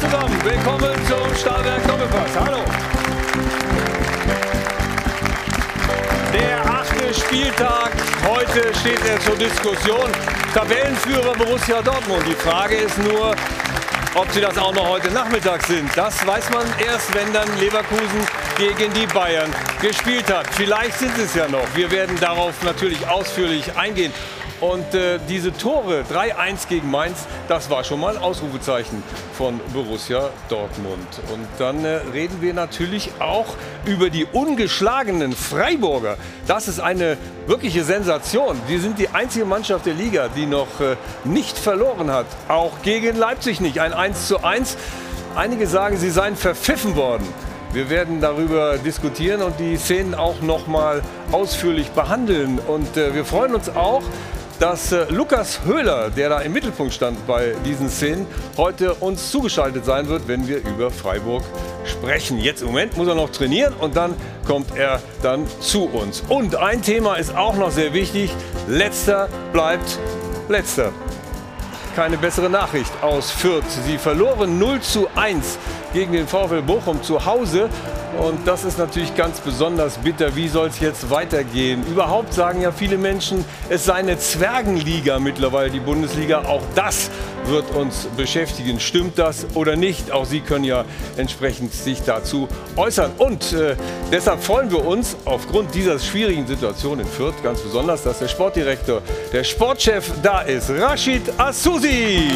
Zusammen. Willkommen zum Stahlwerk Doppelpass. Hallo. Der achte Spieltag. Heute steht er zur Diskussion. Tabellenführer Borussia Dortmund. Die Frage ist nur, ob sie das auch noch heute Nachmittag sind. Das weiß man erst, wenn dann Leverkusen gegen die Bayern gespielt hat. Vielleicht sind es ja noch. Wir werden darauf natürlich ausführlich eingehen. Und äh, diese Tore, 3-1 gegen Mainz, das war schon mal ein Ausrufezeichen von Borussia Dortmund. Und dann äh, reden wir natürlich auch über die ungeschlagenen Freiburger. Das ist eine wirkliche Sensation. Die sind die einzige Mannschaft der Liga, die noch äh, nicht verloren hat. Auch gegen Leipzig nicht. Ein 1-1. Einige sagen, sie seien verpfiffen worden. Wir werden darüber diskutieren und die Szenen auch noch mal ausführlich behandeln. Und äh, wir freuen uns auch, dass äh, Lukas Höhler, der da im Mittelpunkt stand bei diesen Szenen, heute uns zugeschaltet sein wird, wenn wir über Freiburg sprechen. Jetzt im Moment muss er noch trainieren und dann kommt er dann zu uns. Und ein Thema ist auch noch sehr wichtig. Letzter bleibt letzter. Keine bessere Nachricht aus Fürth. Sie verloren 0 zu 1 gegen den VfL Bochum zu Hause. Und das ist natürlich ganz besonders bitter. Wie soll es jetzt weitergehen? Überhaupt sagen ja viele Menschen, es sei eine Zwergenliga mittlerweile, die Bundesliga. Auch das wird uns beschäftigen. Stimmt das oder nicht? Auch Sie können ja entsprechend sich dazu äußern. Und äh, deshalb freuen wir uns aufgrund dieser schwierigen Situation in Fürth ganz besonders, dass der Sportdirektor, der Sportchef da ist, Rashid Assouzi.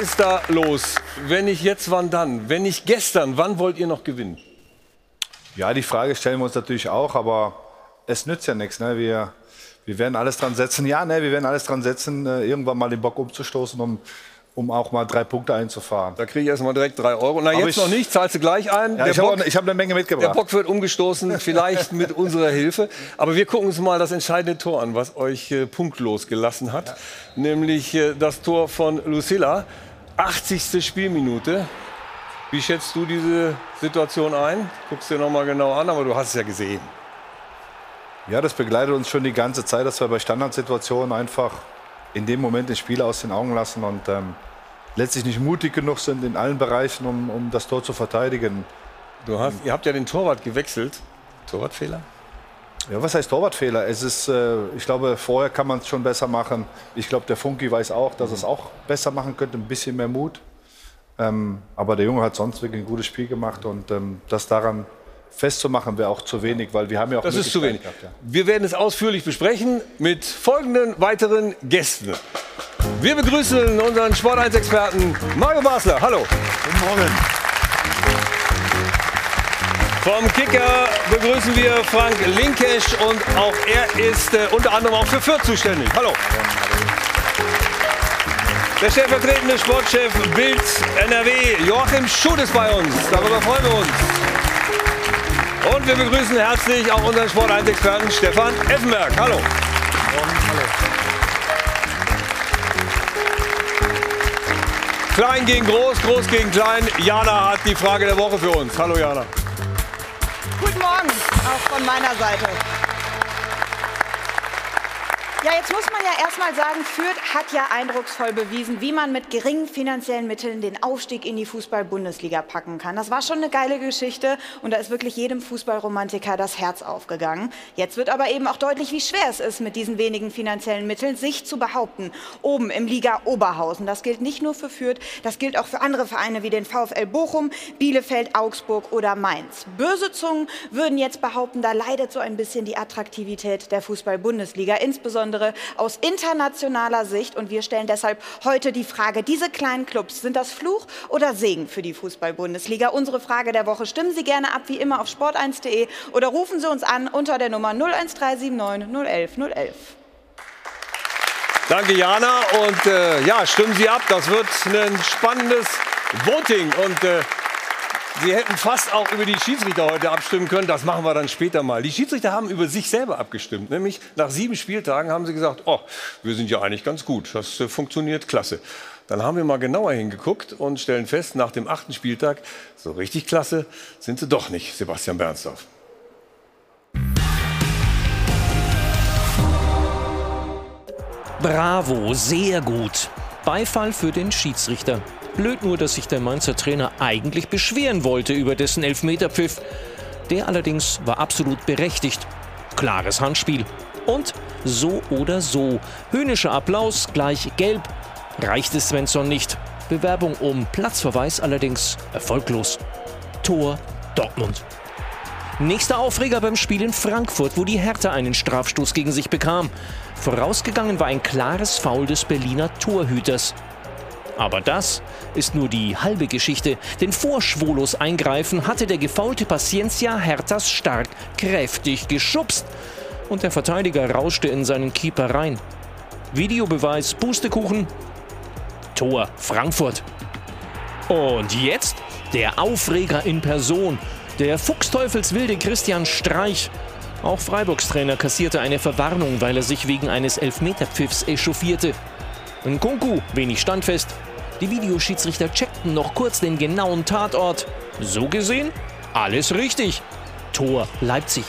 Ist da los? Wenn nicht jetzt, wann dann? Wenn nicht gestern, wann wollt ihr noch gewinnen? Ja, die Frage stellen wir uns natürlich auch, aber es nützt ja nichts. Ne? Wir, wir werden alles dran setzen. Ja, ne, wir werden alles dran setzen, äh, irgendwann mal den Bock umzustoßen, um, um auch mal drei Punkte einzufahren. Da kriege ich erstmal direkt drei Euro. Na, Aber jetzt ich- noch nicht, zahlst du gleich ein. Ja, Der ich habe hab eine Menge Der mitgebracht. Bock wird umgestoßen, vielleicht mit unserer Hilfe. Aber wir gucken uns mal das entscheidende Tor an, was euch äh, punktlos gelassen hat. Nämlich äh, das Tor von Lucilla. 80. Spielminute. Wie schätzt du diese Situation ein? Guckst dir noch mal genau an, aber du hast es ja gesehen. Ja, das begleitet uns schon die ganze Zeit, dass wir bei Standardsituationen einfach in dem Moment den Spieler aus den Augen lassen und ähm, letztlich nicht mutig genug sind in allen Bereichen, um, um das Tor zu verteidigen. Du hast, ihr habt ja den Torwart gewechselt. Torwartfehler? Ja, was heißt Torwartfehler? Es ist, äh, ich glaube, vorher kann man es schon besser machen. Ich glaube, der Funky weiß auch, dass es auch besser machen könnte, ein bisschen mehr Mut. Ähm, aber der Junge hat sonst wirklich ein gutes Spiel gemacht und ähm, das daran festzumachen wäre auch zu wenig, weil wir haben ja auch Das ist zu wenig. Gehabt, Wir werden es ausführlich besprechen mit folgenden weiteren Gästen. Wir begrüßen unseren Sport 1 Experten Mario Basler. Hallo. Guten Morgen. Vom Kicker begrüßen wir Frank Linkesch und auch er ist äh, unter anderem auch für Fürth zuständig. Hallo. Der stellvertretende Sportchef Bild NRW, Joachim Schutt ist bei uns. Darüber freuen wir uns. Und wir begrüßen herzlich auch unseren Sport 1 Experten Stefan Effenberg. Hallo. Klein gegen Groß, Groß gegen Klein. Jana hat die Frage der Woche für uns. Hallo Jana. Von meiner Seite. Ja, jetzt muss man ja erstmal sagen, Fürth hat ja eindrucksvoll bewiesen, wie man mit geringen finanziellen Mitteln den Aufstieg in die Fußball-Bundesliga packen kann. Das war schon eine geile Geschichte und da ist wirklich jedem Fußballromantiker das Herz aufgegangen. Jetzt wird aber eben auch deutlich, wie schwer es ist, mit diesen wenigen finanziellen Mitteln sich zu behaupten. Oben im Liga Oberhausen. Das gilt nicht nur für Fürth, das gilt auch für andere Vereine wie den VfL Bochum, Bielefeld, Augsburg oder Mainz. Böse Zungen würden jetzt behaupten, da leidet so ein bisschen die Attraktivität der Fußball-Bundesliga, insbesondere aus internationaler Sicht. Und wir stellen deshalb heute die Frage, diese kleinen Clubs, sind das Fluch oder Segen für die Fußball-Bundesliga? Unsere Frage der Woche. Stimmen Sie gerne ab, wie immer, auf sport1.de oder rufen Sie uns an unter der Nummer 01379 011 011. Danke, Jana. Und äh, ja, stimmen Sie ab. Das wird ein spannendes Voting. Und äh, Sie hätten fast auch über die Schiedsrichter heute abstimmen können. Das machen wir dann später mal. Die Schiedsrichter haben über sich selber abgestimmt. Nämlich nach sieben Spieltagen haben sie gesagt, oh, wir sind ja eigentlich ganz gut. Das äh, funktioniert klasse. Dann haben wir mal genauer hingeguckt und stellen fest, nach dem achten Spieltag, so richtig klasse sind sie doch nicht, Sebastian Bernsdorf. Bravo, sehr gut. Beifall für den Schiedsrichter. Blöd nur, dass sich der Mainzer Trainer eigentlich beschweren wollte über dessen Elfmeterpfiff. Der allerdings war absolut berechtigt. Klares Handspiel. Und so oder so. Höhnischer Applaus gleich gelb. Reicht es Svensson nicht. Bewerbung um Platzverweis allerdings erfolglos. Tor Dortmund. Nächster Aufreger beim Spiel in Frankfurt, wo die Hertha einen Strafstoß gegen sich bekam. Vorausgegangen war ein klares Foul des Berliner Torhüters. Aber das ist nur die halbe Geschichte, denn vor Schwolos Eingreifen hatte der gefaulte Paciencia Herthas stark kräftig geschubst und der Verteidiger rauschte in seinen Keeper rein. Videobeweis Pustekuchen. Tor Frankfurt. Und jetzt der Aufreger in Person. Der Fuchsteufelswilde Christian Streich. Auch Freiburgs Trainer kassierte eine Verwarnung, weil er sich wegen eines Elfmeterpfiffs echauffierte. Nkunku wenig standfest, die Videoschiedsrichter checkten noch kurz den genauen Tatort. So gesehen, alles richtig. Tor Leipzig.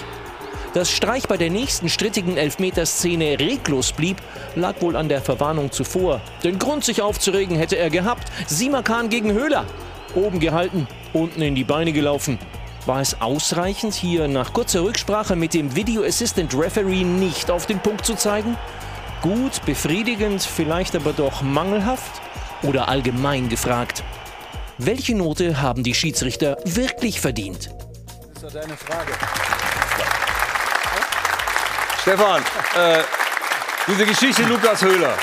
Dass Streich bei der nächsten strittigen Elfmeterszene reglos blieb, lag wohl an der Verwarnung zuvor. Den Grund, sich aufzuregen, hätte er gehabt. Simakan gegen Höhler. Oben gehalten, unten in die Beine gelaufen. War es ausreichend, hier nach kurzer Rücksprache mit dem Video Assistant Referee nicht auf den Punkt zu zeigen? Gut, befriedigend, vielleicht aber doch mangelhaft? Oder allgemein gefragt, welche Note haben die Schiedsrichter wirklich verdient? Das ist ja deine Frage. Stefan, äh, diese Geschichte Lukas Höhler.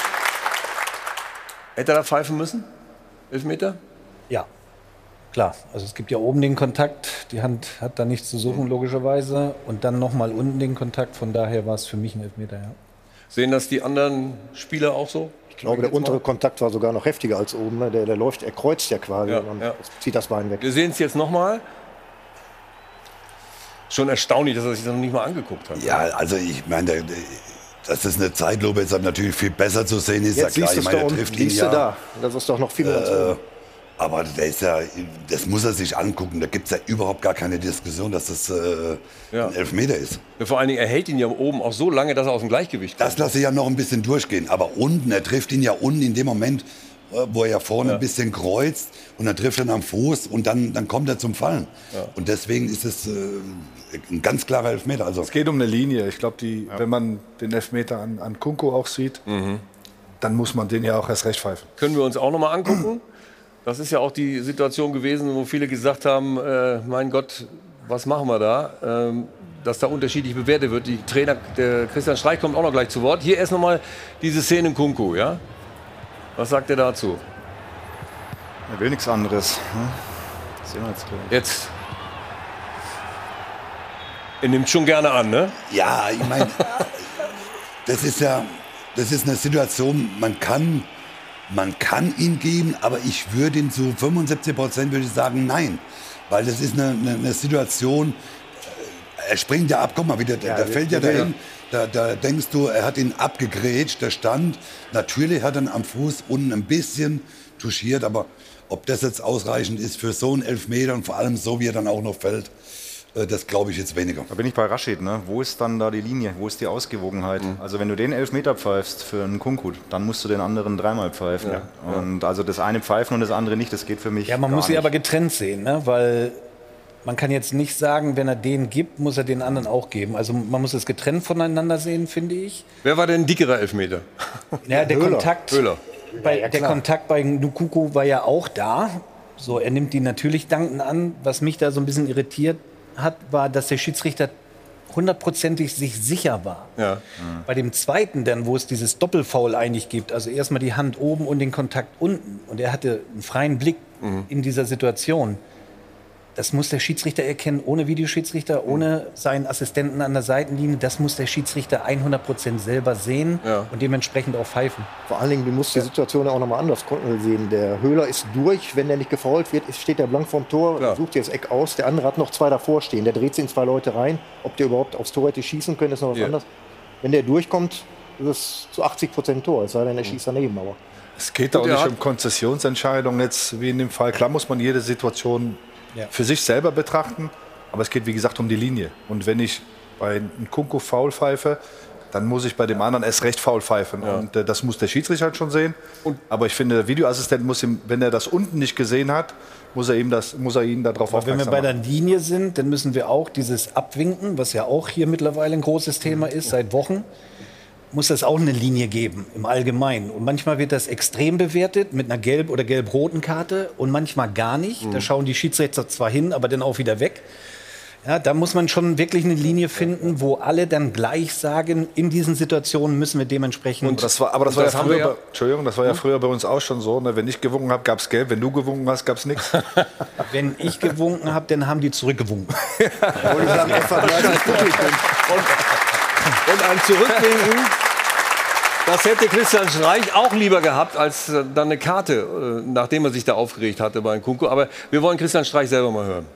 Hätte er da pfeifen müssen? Elfmeter? Ja, klar. Also es gibt ja oben den Kontakt, die Hand hat da nichts zu suchen, logischerweise. Und dann nochmal unten den Kontakt, von daher war es für mich ein Elfmeter, ja. Sehen das die anderen Spieler auch so? Ich glaube, der untere Kontakt war sogar noch heftiger als oben. Ne? Der, der läuft, er kreuzt ja quasi Ja, und ja. zieht das Bein weg. Wir sehen es jetzt nochmal. Schon erstaunlich, dass er sich das noch nicht mal angeguckt hat. Ja, also ich meine, dass das eine Zeitlupe ist, natürlich viel besser zu sehen ist. Jetzt ja klar, siehst du ich meine, da unten, trifft ihn siehst du ja. da. Das ist doch noch viel mehr als oben. Aber der ist ja, das muss er sich angucken. Da gibt es ja überhaupt gar keine Diskussion, dass das äh, Ja. ein Elfmeter ist. Vor allen Dingen, er hält ihn ja oben auch so lange, dass er aus dem Gleichgewicht kommt. Das lasse ich ja noch ein bisschen durchgehen. Aber unten, er trifft ihn ja unten in dem Moment, äh, wo er ja vorne ein bisschen kreuzt und dann trifft er ihn am Fuß und dann, dann kommt er zum Fallen. Und deswegen ist es äh, ein ganz klarer Elfmeter. Also Es geht um eine Linie. Ich glaube, die, wenn man den Elfmeter an, an Kunko auch sieht, dann muss man den ja auch erst recht pfeifen. Können wir uns auch noch mal angucken. Das ist ja auch die Situation gewesen, wo viele gesagt haben, äh, mein Gott, was machen wir da? Ähm, dass da unterschiedlich bewertet wird. Die Trainer, der Christian Streich kommt auch noch gleich zu Wort. Hier erst noch mal diese Szene in Kunku, ja? Was sagt er dazu? Er will nichts anderes. Ne? Das sehen wir jetzt gleich. Jetzt. Er nimmt schon gerne an, ne? Ja, ich meine, das ist ja, das ist eine Situation, man kann, man kann ihn geben, aber ich würde ihn zu 75 Prozent würde ich sagen, nein. Weil das ist eine, eine, eine Situation, äh, er springt ja ab, guck mal, wie der, der, der fällt ja dahin. Da, da denkst du, er hat ihn abgegrätscht, der stand. Natürlich hat er am Fuß unten ein bisschen touchiert, aber ob das jetzt ausreichend ist für so einen Elfmeter und vor allem so, wie er dann auch noch fällt, das glaube ich jetzt weniger. Da bin ich bei Rashid. Ne? Wo ist dann da die Linie? Wo ist die Ausgewogenheit? Mhm. Also wenn du den Elfmeter pfeifst für einen Kunkut, dann musst du den anderen dreimal pfeifen. Und also das eine pfeifen und das andere nicht, das geht für mich Ja, man gar muss sie nicht. aber getrennt sehen, ne? weil man kann jetzt nicht sagen, wenn er den gibt, muss er den anderen auch geben. Also man muss es getrennt voneinander sehen, finde ich. Wer war denn ein dickerer Elfmeter? Ja, der Kontakt, Höhler. Bei, der Kontakt bei Nukuku war ja auch da. So, er nimmt die natürlich dankend an. Was mich da so ein bisschen irritiert hat, war, dass der Schiedsrichter hundertprozentig sich sicher war. Ja. Bei dem zweiten dann, wo es dieses Doppelfoul eigentlich gibt, also erstmal die Hand oben und den Kontakt unten und er hatte einen freien Blick in dieser Situation, das muss der Schiedsrichter erkennen, ohne Videoschiedsrichter, ohne seinen Assistenten an der Seitenlinie. Das muss der Schiedsrichter 100 Prozent selber sehen Ja. und dementsprechend auch pfeifen. Vor allen Dingen, du musst die Situation auch nochmal anders sehen. Der Höhler ist durch, wenn der nicht gefault wird, steht der blank vorm Tor, Klar. sucht jetzt Eck aus. Der andere hat noch zwei davor stehen. Der dreht sich in zwei Leute rein. Ob der überhaupt aufs Tor hätte schießen können, ist noch was Ja. anderes. Wenn der durchkommt, ist es zu 80 Prozent Tor, es sei denn, er schießt daneben. Aber Es geht auch nicht um Konzessionsentscheidungen jetzt wie in dem Fall. Klar muss man jede Situation Ja. für sich selber betrachten, aber es geht wie gesagt um die Linie. Und wenn ich bei einem Kunku faul pfeife, dann muss ich bei dem anderen erst recht faul pfeifen. Und äh, das muss der Schiedsrichter halt schon sehen. aber ich finde, der Videoassistent muss ihm, wenn er das unten nicht gesehen hat, muss er ihm das, muss er ihn darauf Aber wenn wir aufmerksam bei der machen. Linie sind, dann müssen wir auch dieses Abwinken, was ja auch hier mittlerweile ein großes Thema ist, seit Wochen, muss es auch eine Linie geben im Allgemeinen. Und manchmal wird das extrem bewertet mit einer gelb- oder gelb-roten Karte und manchmal gar nicht. Da schauen die Schiedsrichter zwar hin, aber dann auch wieder weg. Ja, da muss man schon wirklich eine Linie finden, wo alle dann gleich sagen, in diesen Situationen müssen wir dementsprechend. Das war, aber das Und war das ja früher, wir ja- bei, Entschuldigung, das war ja früher bei uns auch schon so. Ne? Wenn ich gewunken habe, gab es gelb. Wenn du gewunken hast, gab es nichts. wenn ich gewunken habe, dann haben die zurückgewunken. wollte ich sagen, extra 30 Publikum. Und ein Zurückwinken, das hätte Christian Streich auch lieber gehabt, als äh, dann eine Karte, äh, nachdem er sich da aufgeregt hatte bei Kunko. Aber wir wollen Christian Streich selber mal hören.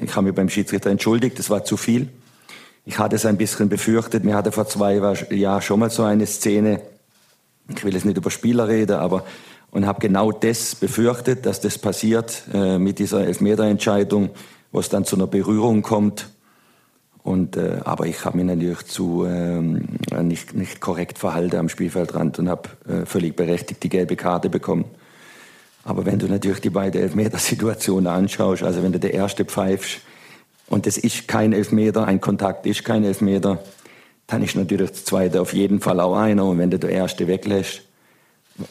Ich habe mich beim Schiedsrichter entschuldigt, das war zu viel. Ich hatte es ein bisschen befürchtet. Mir hatte vor zwei Jahren schon mal so eine Szene. Ich will jetzt nicht über Spieler reden, aber und habe genau das befürchtet, dass das passiert äh, mit dieser Elfmeterentscheidung, wo es dann zu einer Berührung kommt. Und, äh, aber ich habe mich natürlich zu ähm, nicht, nicht korrekt verhalten am Spielfeldrand und habe äh, völlig berechtigt die gelbe Karte bekommen. Aber wenn du natürlich die beiden Elfmetersituationen anschaust, also wenn du der erste pfeifst und das ist kein Elfmeter, ein Kontakt ist kein Elfmeter, dann ist natürlich der zweite auf jeden Fall auch einer. Und wenn du der erste weglässt,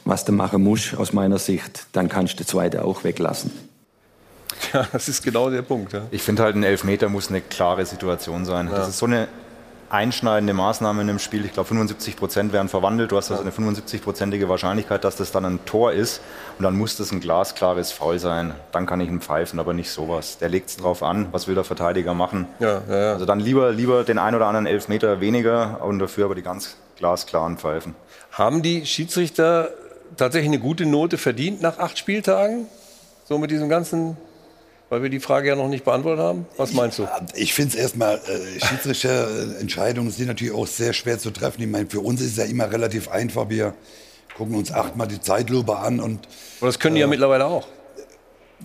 was du machen musst aus meiner Sicht, dann kannst du der zweite auch weglassen. Ja, das ist genau der Punkt. Ja. Ich finde halt, ein Elfmeter muss eine klare Situation sein. Das ist so eine einschneidende Maßnahme in einem Spiel. Ich glaube, 75 Prozent werden verwandelt. Du hast also eine 75-prozentige Wahrscheinlichkeit, dass das dann ein Tor ist. Und dann muss das ein glasklares Foul sein. Dann kann ich ihn pfeifen, aber nicht sowas. Der legt es drauf an. Was will der Verteidiger machen? Ja, ja, ja. Also dann lieber, lieber den ein oder anderen Elfmeter weniger und dafür aber die ganz glasklaren Pfeifen. Haben die Schiedsrichter tatsächlich eine gute Note verdient nach acht Spieltagen? So mit diesem ganzen, weil wir die Frage ja noch nicht beantwortet haben? Was meinst du? Ich finde es erstmal, äh, Schiedsrichterentscheidungen sind natürlich auch sehr schwer zu treffen. Ich meine, für uns ist es ja immer relativ einfach. Wir gucken uns achtmal die Zeitlupe an und Aber das können die ja mittlerweile auch.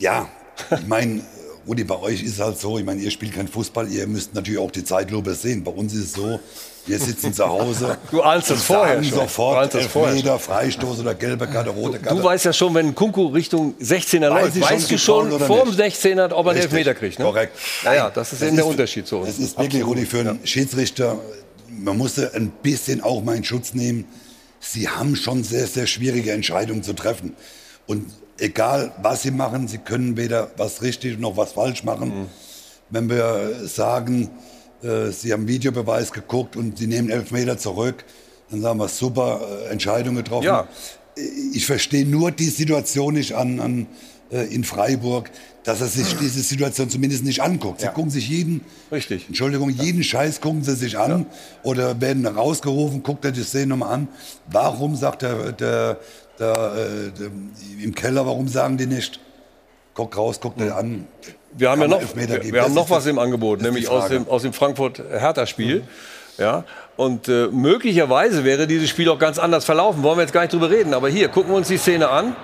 ja, ich meine, Rudi, bei euch ist es halt so, ich meine, ihr spielt kein Fußball, ihr müsst natürlich auch die Zeitlupe sehen. Bei uns ist es so, wir sitzen zu Hause. Du ahnst das und vorher schon. Sofort das Elfmeter, Freistoß oder gelbe Karte, rote Karte. Du weißt ja schon, wenn Kunku Richtung 16er Weiß läuft, weißt du schon vor dem nicht? 16er, ob er Richtig, Elfmeter kriegt. Ne? Korrekt. Naja, das ist Das eben der ist- Unterschied zu uns. Es ist wirklich, Rudi, für einen Schiedsrichter, man musste ein bisschen auch mal in Schutz nehmen. Sie haben schon sehr, sehr schwierige Entscheidungen zu treffen. Und egal, was sie machen, sie können weder was richtig noch was falsch machen. Mhm. Wenn wir sagen, äh, sie haben Videobeweis geguckt und sie nehmen elf Meter zurück, dann sagen wir, super äh, Entscheidung getroffen. Ja. Ich verstehe nur die Situation nicht an, an äh, in Freiburg, dass er sich diese Situation zumindest nicht anguckt. Sie gucken sich jeden, Richtig. Entschuldigung, jeden Scheiß gucken sie sich an oder werden rausgerufen, guckt er die Szene nochmal an. Warum sagt der, der, der, äh, der im Keller, warum sagen die nicht? Guck raus, guck dir an. Wir haben ja noch, wir, wir haben noch was im Angebot, nämlich aus dem, aus dem Frankfurt-Hertha-Spiel. Ja, und äh, möglicherweise wäre dieses Spiel auch ganz anders verlaufen. Wollen wir jetzt gar nicht drüber reden. Aber hier, gucken wir uns die Szene an.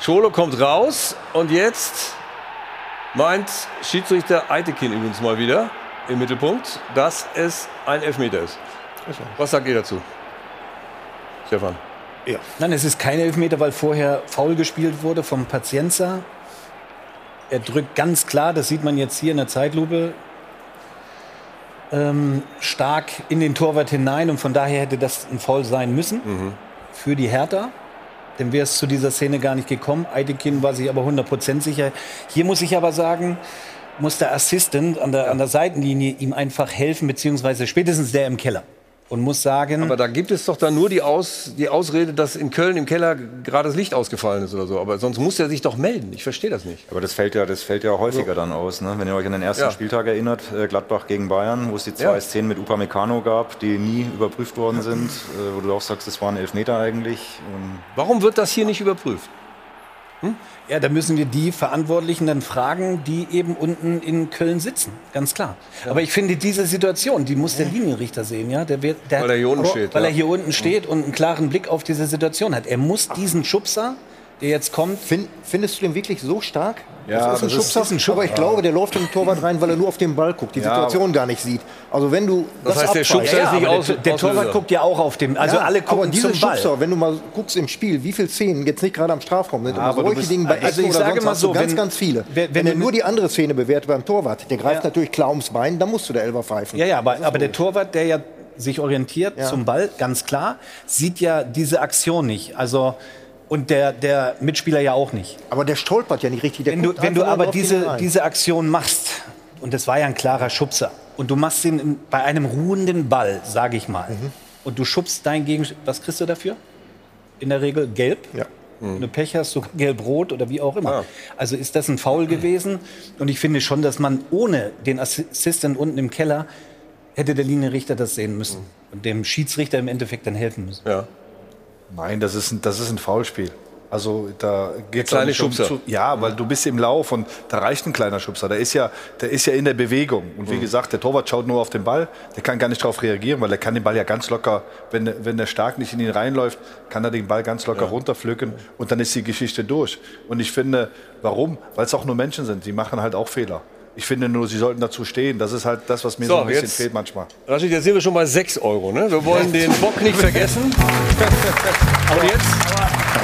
Scholo kommt raus und jetzt meint Schiedsrichter Eitekin übrigens mal wieder im Mittelpunkt, dass es ein Elfmeter ist. Was sagt ihr dazu? Stefan. Nein, es ist kein Elfmeter, weil vorher faul gespielt wurde vom Pazienza. Er drückt ganz klar, das sieht man jetzt hier in der Zeitlupe, ähm, stark in den Torwart hinein und von daher hätte das ein Foul sein müssen für die Hertha. Dann wäre es zu dieser Szene gar nicht gekommen. Eidekin war sich aber 100% sicher. Hier muss ich aber sagen, muss der Assistent an der, an der Seitenlinie ihm einfach helfen, beziehungsweise spätestens der im Keller. Und muss sagen, Aber da gibt es doch dann nur die, Aus, die Ausrede, dass in Köln im Keller gerade das Licht ausgefallen ist oder so. Aber sonst muss er sich doch melden. Ich verstehe das nicht. Aber das fällt ja, das fällt ja häufiger dann aus. Ne? Wenn ihr euch an den ersten Ja. Spieltag erinnert, äh, Gladbach gegen Bayern, wo es die zwei Ja. Szenen mit Upamecano gab, die nie überprüft worden sind, äh, wo du auch sagst, das waren Elfmeter eigentlich. Ähm, Warum wird das hier nicht überprüft? Ja, da müssen wir die Verantwortlichen dann fragen, die eben unten in Köln sitzen, ganz klar. Aber ich finde diese Situation, die muss der Linienrichter sehen, ja, der wird, der Weil er hier unten steht, weil ja. er hier unten steht und einen klaren Blick auf diese Situation hat. Er muss diesen Schubser, der jetzt kommt, Fin- Findest du den wirklich so stark? Ja, das ist ein das Schubser, ist ein Schub- aber ich glaube, der läuft in den Torwart rein, weil er nur auf den Ball guckt, die Ja, Situation gar nicht sieht. Also wenn du Das heißt, der Schubser ist nicht aber aus- der, der Auslöser. Torwart guckt ja auch auf dem, also Ja, alle aber gucken diese zum Ball. Schubser, wenn du mal guckst im Spiel, wie viele Szenen jetzt nicht gerade am Strafraum sind, aber aber solche bist- Dinge bei also Ecken ich oder sage sonst mal so, ganz, wenn- ganz viele. wenn- Wenn, wenn er du nur die andere Szene bewertet beim Torwart, der greift Ja. natürlich klar ums Bein, dann musst du der Elfer pfeifen. Ja, ja, aber, aber der Torwart, der ja sich orientiert Ja. zum Ball, ganz klar, sieht ja diese Aktion nicht. Also und der, der Mitspieler ja auch nicht. Aber der stolpert ja nicht richtig. Der Wenn du, wenn du aber diese, diese Aktion machst, und das war ja ein klarer Schubser, und du machst ihn bei einem ruhenden Ball, sage ich mal, Mhm. und du schubst dein Gegenspieler, was kriegst du dafür? In der Regel gelb. Ja. Wenn du Pech hast, sogar gelb-rot oder wie auch immer. Also ist das ein Foul gewesen. Und ich finde schon, dass man ohne den Assistent unten im Keller hätte der Linienrichter das sehen müssen. Und dem Schiedsrichter im Endeffekt dann helfen müssen. Ja. Nein, das ist ein, das ist ein Foulspiel. Also da geht Kleine Schubser. ja, weil du bist im Lauf und da reicht ein kleiner Schubser. Der ist ja, der ist ja in der Bewegung. Und wie gesagt, der Torwart schaut nur auf den Ball. Der kann gar nicht darauf reagieren, weil er kann den Ball ja ganz locker, wenn, wenn der stark nicht in ihn reinläuft, kann er den Ball ganz locker runterpflücken und dann ist die Geschichte durch. Und ich finde, warum? Weil es auch nur Menschen sind. Die machen halt auch Fehler. Ich finde nur, sie sollten dazu stehen. Das ist halt das, was mir so, So, ein bisschen jetzt- fehlt manchmal. Rashid, jetzt sind wir schon bei 6 Euro. Ne? Wir wollen den Bock nicht vergessen. Und jetzt?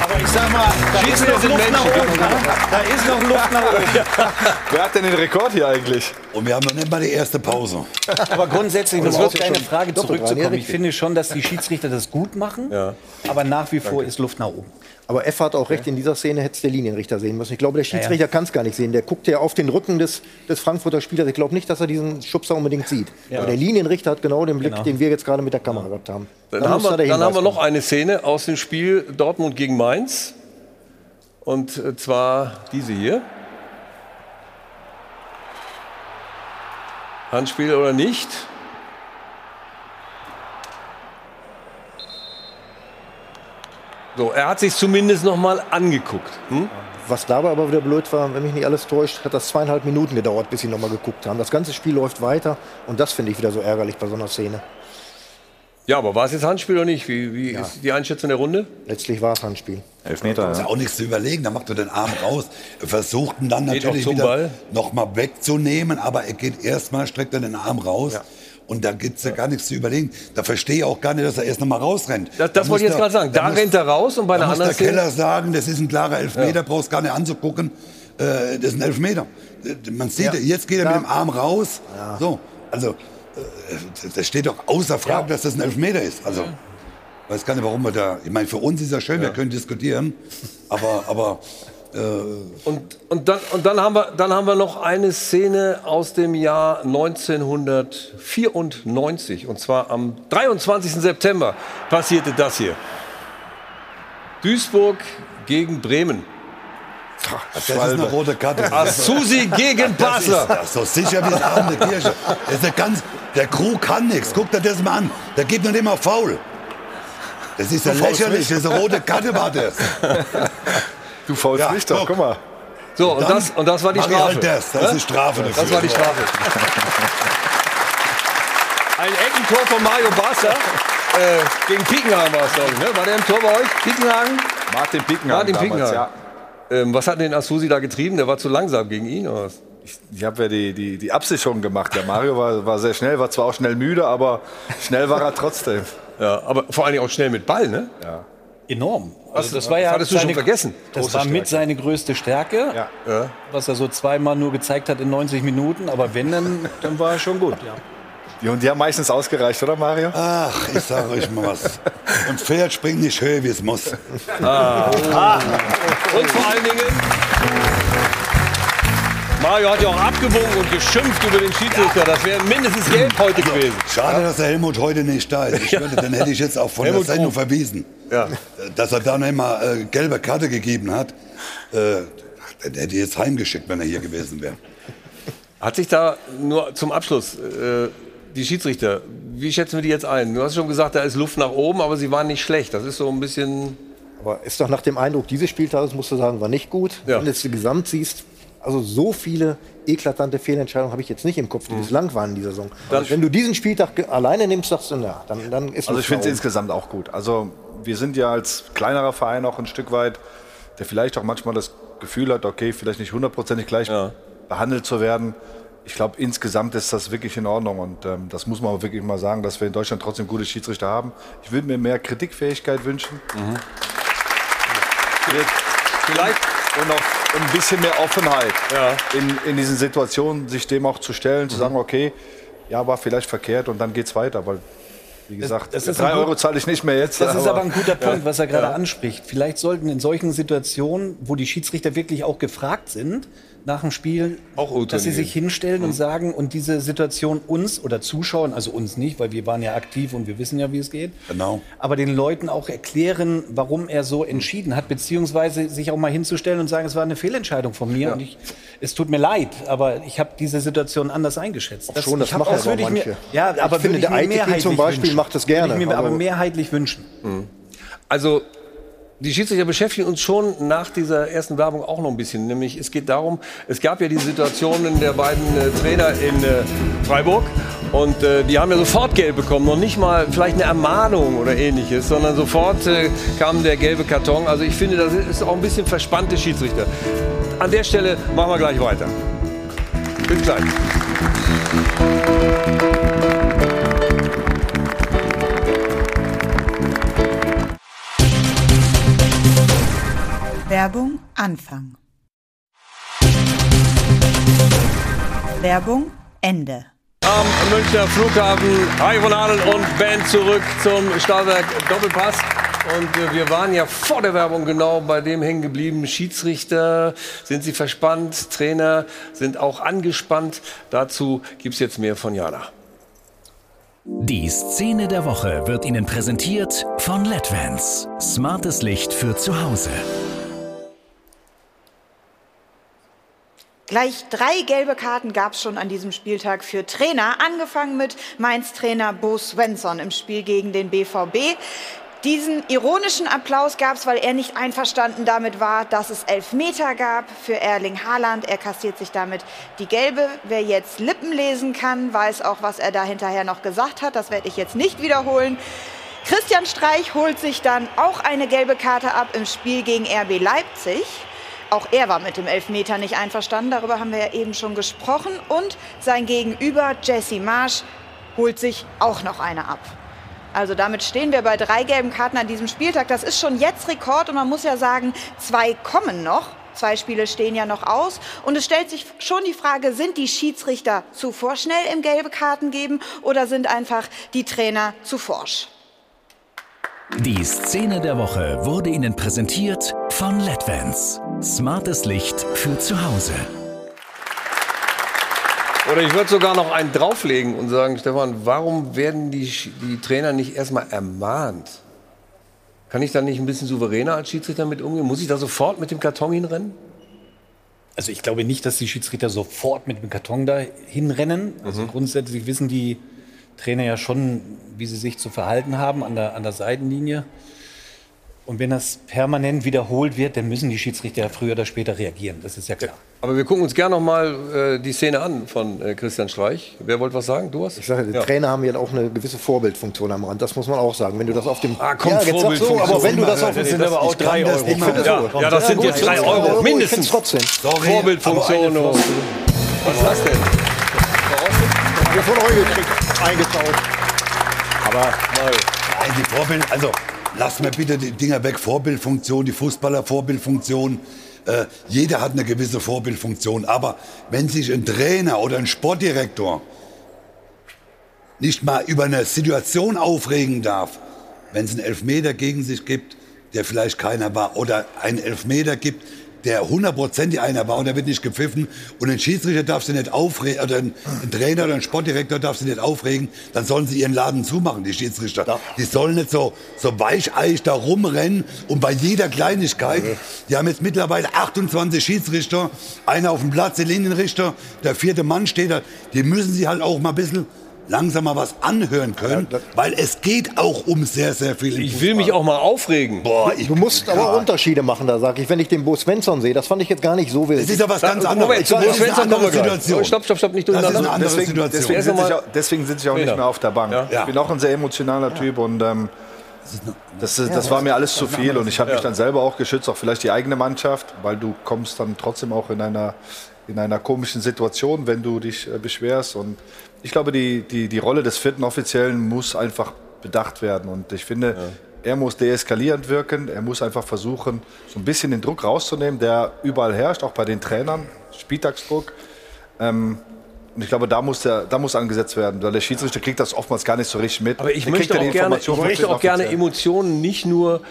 Aber ich sag mal, da ist noch sind Luft nach oben. ne? Da ist noch Luft nach oben. Wer hat denn den Rekord hier eigentlich? Und wir haben noch nicht mal die erste Pause. Aber grundsätzlich, um das auf wird deine Frage zurückzukommen, ich finde schon, dass die Schiedsrichter das gut machen. Ja. Aber nach wie vor ist Luft nach oben. Aber F hat auch recht, in dieser Szene hätte es der Linienrichter sehen müssen. Ich glaube, der Schiedsrichter kann es gar nicht sehen. Der guckt ja auf den Rücken des, des Frankfurter Spielers. Ich glaube nicht, dass er diesen Schubser unbedingt sieht. Aber der Linienrichter hat genau den Blick, Genau. den wir jetzt gerade mit der Kamera gehabt haben. Dann, Da haben, wir, dann haben wir noch eine Szene aus dem Spiel Dortmund gegen Mainz. Und äh, zwar diese hier. Handspiel oder nicht? So, er hat sich zumindest noch mal angeguckt. Hm? Was dabei aber wieder blöd war, wenn mich nicht alles täuscht, hat das zweieinhalb Minuten gedauert, bis sie nochmal geguckt haben. Das ganze Spiel läuft weiter und das finde ich wieder so ärgerlich bei so einer Szene. Ja, aber war es jetzt Handspiel oder nicht? Wie, wie ist die Einschätzung der Runde? Letztlich war es Handspiel. Elfmeter, Ist ja. ja auch nichts zu überlegen, da macht er den Arm raus. Er versucht ihn dann natürlich wieder Ball. nochmal wegzunehmen, aber er geht erstmal, streckt er den Arm raus. Und da gibt es ja gar nichts zu überlegen. Da verstehe ich auch gar nicht, dass er erst nochmal rausrennt. Das, Da das muss wollte ich jetzt gerade sagen. Da muss- rennt er raus und bei Da einer muss der anderen. Keller sagen, das ist ein klarer Elfmeter, brauchst gar nicht anzugucken. Äh, das ist ein Elfmeter. Man sieht, jetzt geht er mit dem Arm raus. So, also, äh, das steht doch außer Frage, dass das ein Elfmeter ist. Also, weiß gar nicht, warum wir da. Ich meine, für uns ist ja schön, wir können diskutieren. Aber, aber Und, und, dann, und dann, haben wir, dann haben wir noch eine Szene aus dem Jahr 1994. Und zwar am 23. September passierte das hier. Duisburg gegen Bremen. das ist eine rote Karte. Asusi gegen Das ist, das ist so sicher wie der Kirche. Das ist eine ganz, der Crew kann nichts. Guck dir das mal an. Der gibt noch immer faul. Das ist ja lächerlich. Das ist eine rote Karte, war das. Du faulst Ja, nicht doch, guck. mal. So, und Dann das, und das war die Strafe. Halt das. das ist Strafe dafür. Das war die Strafe. Ein Eckentor von Mario Basler. Äh, gegen Piekenhagen war es, glaube ich. Ne? War der im Tor bei euch? Piekenhagen? Martin Pickenhagen Martin damals, Piekenhagen. ja. Ähm, was hat denn Asusi da getrieben? Der war zu langsam gegen ihn? Oder was? Ich, ich habe ja die, die, die Absicherung gemacht. Der Mario war, war sehr schnell, war zwar auch schnell müde, aber schnell war er trotzdem. Ja, aber vor allen Dingen auch schnell mit Ball, ne? Enorm. Also das das war ja hattest du schon seine- vergessen. Das Große war mit Stärke. seine größte Stärke, Ja. was er so zweimal nur gezeigt hat in 90 Minuten. Aber wenn, dann, dann war er schon gut. Ja. Die, und die haben meistens ausgereicht, oder Mario? Ach, ich sage euch mal was. Ein Pferd springt nicht höher, wie es muss. Und vor allen Dingen Mario hat ja auch abgewunken und geschimpft über den Schiedsrichter. Das wäre mindestens gelb heute gewesen. Schade, dass der Helmut heute nicht da ist. Ich würde, dann hätte ich jetzt auch von Helmut der Sendung verwiesen. Ja. Dass er da nicht mal äh, gelbe Karte gegeben hat. Äh, der hätte jetzt heimgeschickt, wenn er hier gewesen wäre. Hat sich da nur zum Abschluss äh, die Schiedsrichter, wie schätzen wir die jetzt ein? Du hast schon gesagt, da ist Luft nach oben, aber sie waren nicht schlecht. Das ist so ein bisschen. Aber ist doch nach dem Eindruck dieses Spieltages, musst du sagen, war nicht gut. Ja. Wenn du jetzt gesamt siehst, also so viele eklatante Fehlentscheidungen habe ich jetzt nicht im Kopf, die bislang waren in dieser Saison. Dann- Wenn du diesen Spieltag alleine nimmst, sagst du, na, dann, dann ist Also ich finde es insgesamt auch gut. Also wir sind ja als kleinerer Verein auch ein Stück weit, der vielleicht auch manchmal das Gefühl hat, okay, vielleicht nicht hundertprozentig gleich Ja. behandelt zu werden. Ich glaube, insgesamt ist das wirklich in Ordnung und ähm, das muss man wirklich mal sagen, dass wir in Deutschland trotzdem gute Schiedsrichter haben. Ich würde mir mehr Kritikfähigkeit wünschen Vielleicht. Und auch ein bisschen mehr Offenheit Ja. in, in diesen Situationen, sich dem auch zu stellen, zu sagen, okay, ja, war vielleicht verkehrt und dann geht's weiter, weil wie gesagt, das ist drei Euro zahle ich nicht mehr jetzt. Das ist aber ein guter Punkt, was er gerade anspricht. Vielleicht sollten in solchen Situationen, wo die Schiedsrichter wirklich auch gefragt sind, nach dem Spiel, Auch dass sie sich hinstellen und sagen und diese Situation uns oder Zuschauern, also uns nicht, weil wir waren ja aktiv und wir wissen ja, wie es geht, Genau. aber den Leuten auch erklären, warum er so entschieden hat, beziehungsweise sich auch mal hinzustellen und sagen, es war eine Fehlentscheidung von mir und ich, es tut mir leid, aber ich habe diese Situation anders eingeschätzt. schon, das machen aber würde ich mir, manche. ja, aber finde, ich der mir ITP mehrheitlich zum Beispiel wünschen. macht das gerne, Würde ich mir aber aber- mehrheitlich wünschen. Also die Schiedsrichter beschäftigen uns schon nach dieser ersten Werbung auch noch ein bisschen. Nämlich es geht darum, es gab ja die Situationen der beiden äh, Trainer in äh, Freiburg und äh, die haben ja sofort Geld bekommen. Noch nicht mal vielleicht eine Ermahnung oder ähnliches, sondern sofort äh, kam der gelbe Karton. Also ich finde, das ist auch ein bisschen verspannte Schiedsrichter. An der Stelle machen wir gleich weiter. Bis gleich. Werbung Anfang. Werbung Ende. Am Münchner Flughafen Harry von Adel und Band zurück zum Stahlwerk Doppelpass. Und äh, wir waren ja vor der Werbung genau bei dem hängen geblieben. Schiedsrichter, sind sie verspannt? Trainer sind auch angespannt? Dazu gibt es jetzt mehr von Jana. Die Szene der Woche wird Ihnen präsentiert von LEDVANCE. Smartes Licht für zu Hause. Gleich drei gelbe Karten gab es schon an diesem Spieltag für Trainer, angefangen mit Mainz-Trainer Bo Svensson im Spiel gegen den BVB. Diesen ironischen Applaus gab es, weil er nicht einverstanden damit war, dass es Elfmeter gab für Erling Haaland. Er kassiert sich damit die gelbe. Wer jetzt Lippen lesen kann, weiß auch, was er da hinterher noch gesagt hat. Das werde ich jetzt nicht wiederholen. Christian Streich holt sich dann auch eine gelbe Karte ab im Spiel gegen RB Leipzig. Auch er war mit dem Elfmeter nicht einverstanden, darüber haben wir ja eben schon gesprochen. Und sein Gegenüber, Jesse Marsch, holt sich auch noch eine ab. Also damit stehen wir bei drei gelben Karten an diesem Spieltag. Das ist schon jetzt Rekord und man muss ja sagen, zwei kommen noch. Zwei Spiele stehen ja noch aus. Und es stellt sich schon die Frage, sind die Schiedsrichter zu vorschnell im gelbe Karten geben oder sind einfach die Trainer zu forsch? Die Szene der Woche wurde Ihnen präsentiert von LEDVANCE. Smartes Licht für zu Hause. Oder ich würde sogar noch einen drauflegen und sagen, Stefan, warum werden die, die Trainer nicht erstmal ermahnt? Kann ich da nicht ein bisschen souveräner als Schiedsrichter mit umgehen? Muss ich da sofort mit dem Karton hinrennen? Also ich glaube nicht, dass die Schiedsrichter sofort mit dem Karton da hinrennen. Also grundsätzlich wissen die Trainer ja schon, wie sie sich zu verhalten haben an der, an der Seitenlinie. Und wenn das permanent wiederholt wird, dann müssen die Schiedsrichter ja früher oder später reagieren. Das ist ja klar. Aber wir gucken uns gerne noch mal äh, die Szene an von äh, Christian Streich. Wer wollte was sagen? Du hast? Ich sage, die Ja. Trainer haben ja auch eine gewisse Vorbildfunktion am Rand. Das muss man auch sagen. Wenn du das auf dem Ah, komm, ja, jetzt sag so, Vorbildfunktion. aber wenn du das auf Das dem sind aber auch drei Euro. Ich finde das Ja, so. ja, das sind jetzt drei Euro, Ich mindestens. trotzdem. Vorbildfunktion. und- Was ist das denn? Wir von euch gekriegt, eingetauscht. Aber nein, die Vorbild, also lass mir bitte die Dinger weg. Vorbildfunktion, die Fußballer Vorbildfunktion. Äh, jeder hat eine gewisse Vorbildfunktion. Aber wenn sich ein Trainer oder ein Sportdirektor nicht mal über eine Situation aufregen darf, wenn es einen Elfmeter gegen sich gibt, der vielleicht keiner war, oder einen Elfmeter gibt, der hundertprozentig einer war und der wird nicht gepfiffen. Und ein Schiedsrichter darf sie nicht aufregen, oder ein, ein Trainer oder ein Sportdirektor darf sie nicht aufregen, dann sollen sie ihren Laden zumachen, die Schiedsrichter. Die sollen nicht so, so weicheich da rumrennen und bei jeder Kleinigkeit, die haben jetzt mittlerweile 28 Schiedsrichter, einer auf dem Platz, der Linienrichter, der vierte Mann steht da, die müssen sie halt auch mal ein bisschen langsam mal was anhören können, weil es geht auch um sehr, sehr viel. Ich will mich auch mal aufregen. Boah, ich, Du musst aber ja. Unterschiede machen, da sag ich. Wenn ich den Bo Svensson sehe, das fand ich jetzt gar nicht so wild. Das ist ja was ganz anderes. Moment, zu Das Bo Svensson kommen wir andere gleich. Situation. Oh, Stopp, stopp, stopp, nicht Das ist durcheinander. eine andere Deswegen, Situation. deswegen, sitze auch, deswegen sitze ich auch nicht mehr auf der Bank. Ja. Ich bin auch ein sehr emotionaler Typ und ähm, das, ist, das war mir alles zu viel und ich habe mich dann selber auch geschützt, auch vielleicht die eigene Mannschaft, weil du kommst dann trotzdem auch in einer, in einer komischen Situation, wenn du dich äh, beschwerst und ich glaube, die, die, die Rolle des vierten Offiziellen muss einfach bedacht werden und ich finde, er muss deeskalierend wirken, er muss einfach versuchen, so ein bisschen den Druck rauszunehmen, der überall herrscht, auch bei den Trainern, Spieltagsdruck. Ähm, und ich glaube, da muss, der, da muss angesetzt werden, weil der Schiedsrichter kriegt das oftmals gar nicht so richtig mit. Aber ich Der möchte ja auch gerne, ich möchte auch gerne. Emotionen nicht nur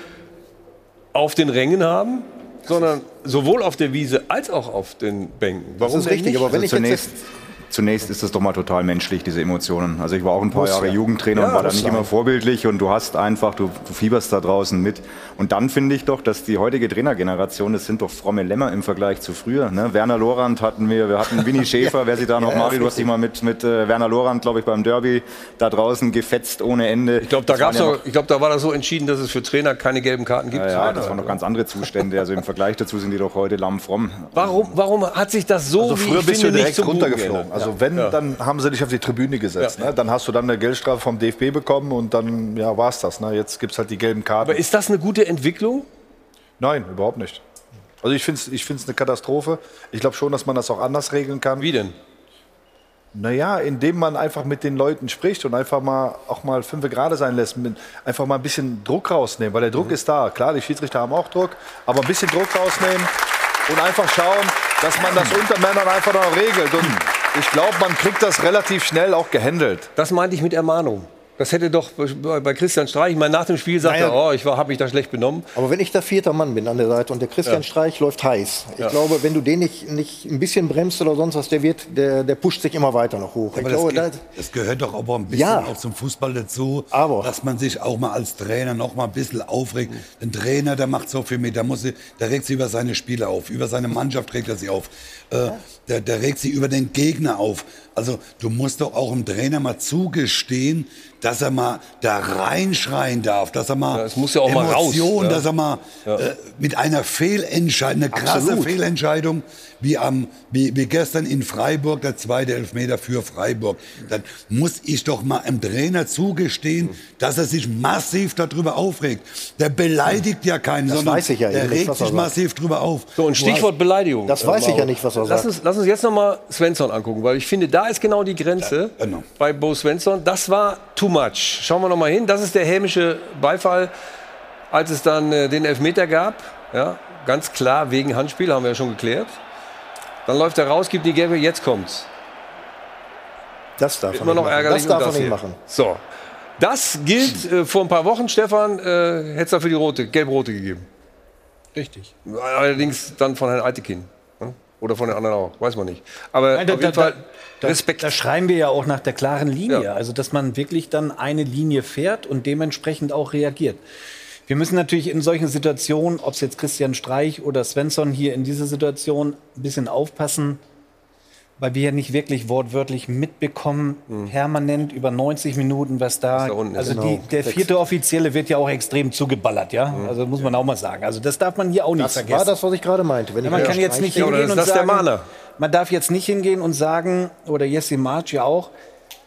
auf den Rängen haben, sondern sowohl auf der Wiese als auch auf den Bänken. Warum ist denn richtig, nicht? aber wenn Also ich jetzt zunächst, ist es doch mal total menschlich, diese Emotionen. Also ich war auch ein paar Jahre ja. Jugendtrainer und Ja, war da muss nicht sein. immer vorbildlich und du hast einfach, du, du fieberst da draußen mit. Und dann finde ich doch, dass die heutige Trainergeneration, das sind doch fromme Lämmer im Vergleich zu früher. Ne? Werner Lorand hatten wir, wir hatten Winnie Schäfer, wer sich da noch, Mari, du hast dich mal mit, mit äh, Werner Lorand, glaube ich, beim Derby da draußen gefetzt ohne Ende. Ich glaube, da, Das gab's ja noch- ich glaub, da war das so entschieden, dass es für Trainer keine gelben Karten gibt. ja, ja, das waren noch ganz andere Zustände. Also im Vergleich dazu sind die doch heute lammfromm. Warum, warum hat sich das so, Also wie früher ich bist finde, du nicht direkt runtergeflogen. Also Ja. wenn, Ja. dann haben sie dich auf die Tribüne gesetzt. Ja. Ne? Dann hast du dann eine Geldstrafe vom DFB bekommen und dann ja, war es das. Ne? Jetzt gibt es halt die gelben Karten. Aber ist das eine gute Entwicklung? Nein, überhaupt nicht. Also ich finde es ich find's eine Katastrophe. Ich glaube schon, dass man das auch anders regeln kann. Wie denn? Naja, indem man einfach mit den Leuten spricht und einfach mal auch mal fünf gerade sein lässt. Einfach mal ein bisschen Druck rausnehmen, weil der Druck ist da. Klar, die Schiedsrichter haben auch Druck, aber ein bisschen Druck rausnehmen und einfach schauen, dass man das unter Männern einfach noch regelt. Und ich glaube, man kriegt das relativ schnell auch gehandelt. Das meinte ich mit Ermahnung. Das hätte doch bei Christian Streich, ich meine, nach dem Spiel sagt Naja. er, oh, ich habe mich da schlecht benommen. Aber wenn ich der vierter Mann bin an der Seite und der Christian Ja. Streich läuft heiß, ich Ja. glaube, wenn du den nicht, nicht ein bisschen bremst oder sonst was, der wird, der, der pusht sich immer weiter noch hoch. Ich Aber das, glaube, ge- da, das gehört doch aber ein bisschen Ja. auch zum Fußball dazu, Aber- dass man sich auch mal als Trainer noch mal ein bisschen aufregt. Ein Trainer, der macht so viel mit, der, muss, der regt sich über seine Spieler auf, über seine Mannschaft regt er sich auf, äh, der, der regt sich über den Gegner auf. Also du musst doch auch dem Trainer mal zugestehen, dass er mal da reinschreien darf, dass er mal Ja, es muss ja auch mal raus, ja. dass er mal äh, mit einer Fehlentscheidung, eine krasse Absolut. Fehlentscheidung, wie, am, wie, wie gestern in Freiburg, der zweite Elfmeter für Freiburg. Dann muss ich doch mal einem Trainer zugestehen, dass er sich massiv darüber aufregt. Der beleidigt ja keinen, Das sondern weiß ich ja der nicht, regt was er sich sagt. massiv drüber auf. So, und Stichwort Beleidigung. das weiß ich ja nicht, was er Lass sagt. uns, lass uns jetzt noch mal Svensson angucken, weil ich finde, da ist genau die Grenze Ja, genau. bei Bo Svensson. Das war too much. Schauen wir noch mal hin. Das ist der hämische Beifall, als es dann äh, den Elfmeter gab. Ja, ganz klar wegen Handspiel, haben wir ja schon geklärt. Dann läuft er raus, gibt die gelbe, jetzt kommt's. Das darf er Immer nicht noch machen. ärgerlich. Das darf und er nicht machen. So. Das gilt äh, vor ein paar Wochen, Stefan, äh, hätte es dafür die rote, gelb-rote gegeben. Richtig. Allerdings dann von Herrn Eitekin. ne? Oder von den anderen auch, weiß man nicht. Aber Nein, da- auf jeden da- Fall Da, Respekt. da schreiben wir ja auch nach der klaren Linie. Ja. Also, dass man wirklich dann eine Linie fährt und dementsprechend auch reagiert. Wir müssen natürlich in solchen Situationen, ob es jetzt Christian Streich oder Svensson hier in dieser Situation, ein bisschen aufpassen, weil wir ja nicht wirklich wortwörtlich mitbekommen, permanent über 90 Minuten, was da. Mhm. da unten ist. also Genau. die, der vierte Offizielle wird ja auch extrem zugeballert, ja. Mhm. Also muss man auch mal sagen. Also das darf man hier auch nicht Das vergessen. war das, was ich gerade meinte. Wenn Ja, ich man kann jetzt nicht Ja, oder hingehen ist und das der sagen, Mahner? man darf jetzt nicht hingehen und sagen, oder Jesse March ja auch,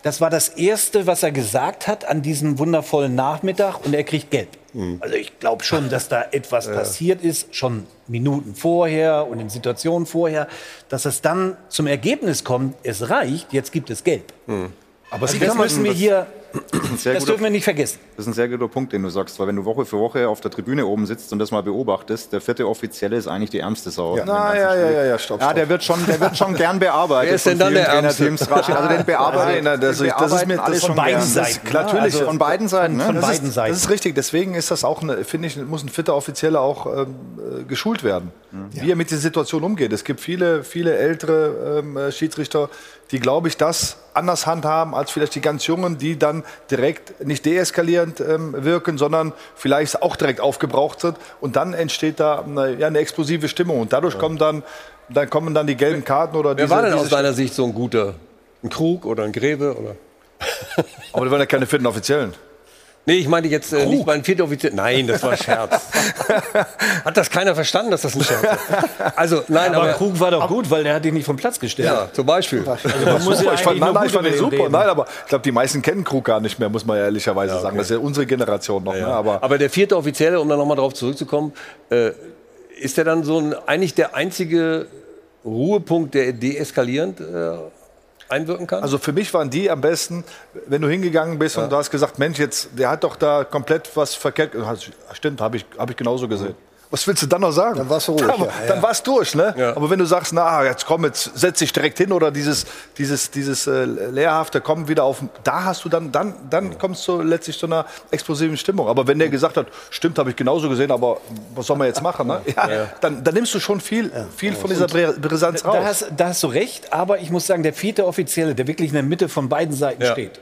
das war das Erste, was er gesagt hat an diesem wundervollen Nachmittag und er kriegt gelb. Mhm. Also ich glaube schon, dass da etwas passiert ist, schon Minuten vorher und in Situationen vorher, dass es dann zum Ergebnis kommt, es reicht, jetzt gibt es gelb. Mhm. Aber Also das müssen wir hier das guter- dürfen wir nicht vergessen. Das ist ein sehr guter Punkt, den du sagst, weil wenn du Woche für Woche auf der Tribüne oben sitzt und das mal beobachtest, der vierte Offizielle ist eigentlich die ärmste Sau. Ja. Na, ja, ja, ja, ja, stopp, Ja, stopp. der wird schon, der wird schon gern bearbeitet. Wer ist denn von dann der vielen Ärmste? Also den bearbeiten, Nein, nein, das- den das ist mir- das von schon beiden gern. Seiten. Das- Natürlich, Also von beiden Seiten. von ne? Das beiden ist, Seiten. Das ist richtig. Deswegen ist das auch, finde ich, muss ein fitter Offizieller auch ähm, äh, geschult werden, wie er mit der Situation umgeht. Es gibt viele, viele ältere ähm, äh, Schiedsrichter, die, glaube ich, das anders handhaben als vielleicht die ganz Jungen, die dann direkt nicht deeskalierend ähm, wirken, sondern vielleicht auch direkt aufgebraucht sind. Und dann entsteht da eine, ja, eine explosive Stimmung. Und dadurch kommen dann, dann kommen dann die gelben Karten oder Wer diese, war denn aus deiner Sicht so ein guter? Ein Krug oder ein Grebe? Oder? Aber das waren ja keine vierten Offiziellen. Nee, ich meinte jetzt äh, nicht mein vierter Offizier. Nein, das war ein Scherz. Hat das keiner verstanden, dass das ein Scherz ist? Also, nein, Aber aber. Krug war doch gut, weil der hat dich nicht vom Platz gestellt. ja, zum Beispiel. Also muss ja ich fand, nein, nein, ich fand den super. reden. Nein, aber ich glaube, die meisten kennen Krug gar nicht mehr, muss man ja ehrlicherweise Ja, okay. sagen. Das ist ja unsere Generation noch. Ne? Ja. Aber, Aber, der vierte Offizielle, um dann nochmal darauf zurückzukommen, äh, ist der dann so ein, eigentlich der einzige Ruhepunkt, der deeskalierend äh, einwirken kann? also für mich waren die am besten, wenn du hingegangen bist und du hast gesagt, Mensch, jetzt, der hat doch da komplett was verkehrt. gemacht. Stimmt, habe ich, hab ich genauso gesehen. Was willst du dann noch sagen? Dann warst du ruhig, Dann, ja. dann warst du durch, ne? Ja. Aber wenn du sagst, na, jetzt komm, jetzt setz dich direkt hin oder dieses, dieses, dieses äh, lehrhafte, komm wieder auf, da hast du dann, dann, dann kommst du letztlich zu einer explosiven Stimmung. Aber wenn der gesagt hat, stimmt, habe ich genauso gesehen, aber was soll man jetzt machen, ne? Ja, Dann, dann nimmst du schon viel, viel von dieser Brä- Brisanz raus. Da hast, da hast du recht, aber ich muss sagen, der vierte Offizielle, der wirklich in der Mitte von beiden Seiten Ja. steht,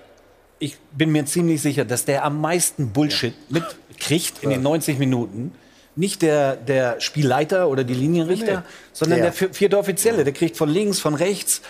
ich bin mir ziemlich sicher, dass der am meisten Bullshit mitkriegt in den 90 Minuten. Nicht der, der Spielleiter oder die Linienrichter, sondern Der. der vi- vierte Offizielle. Der kriegt von links, von rechts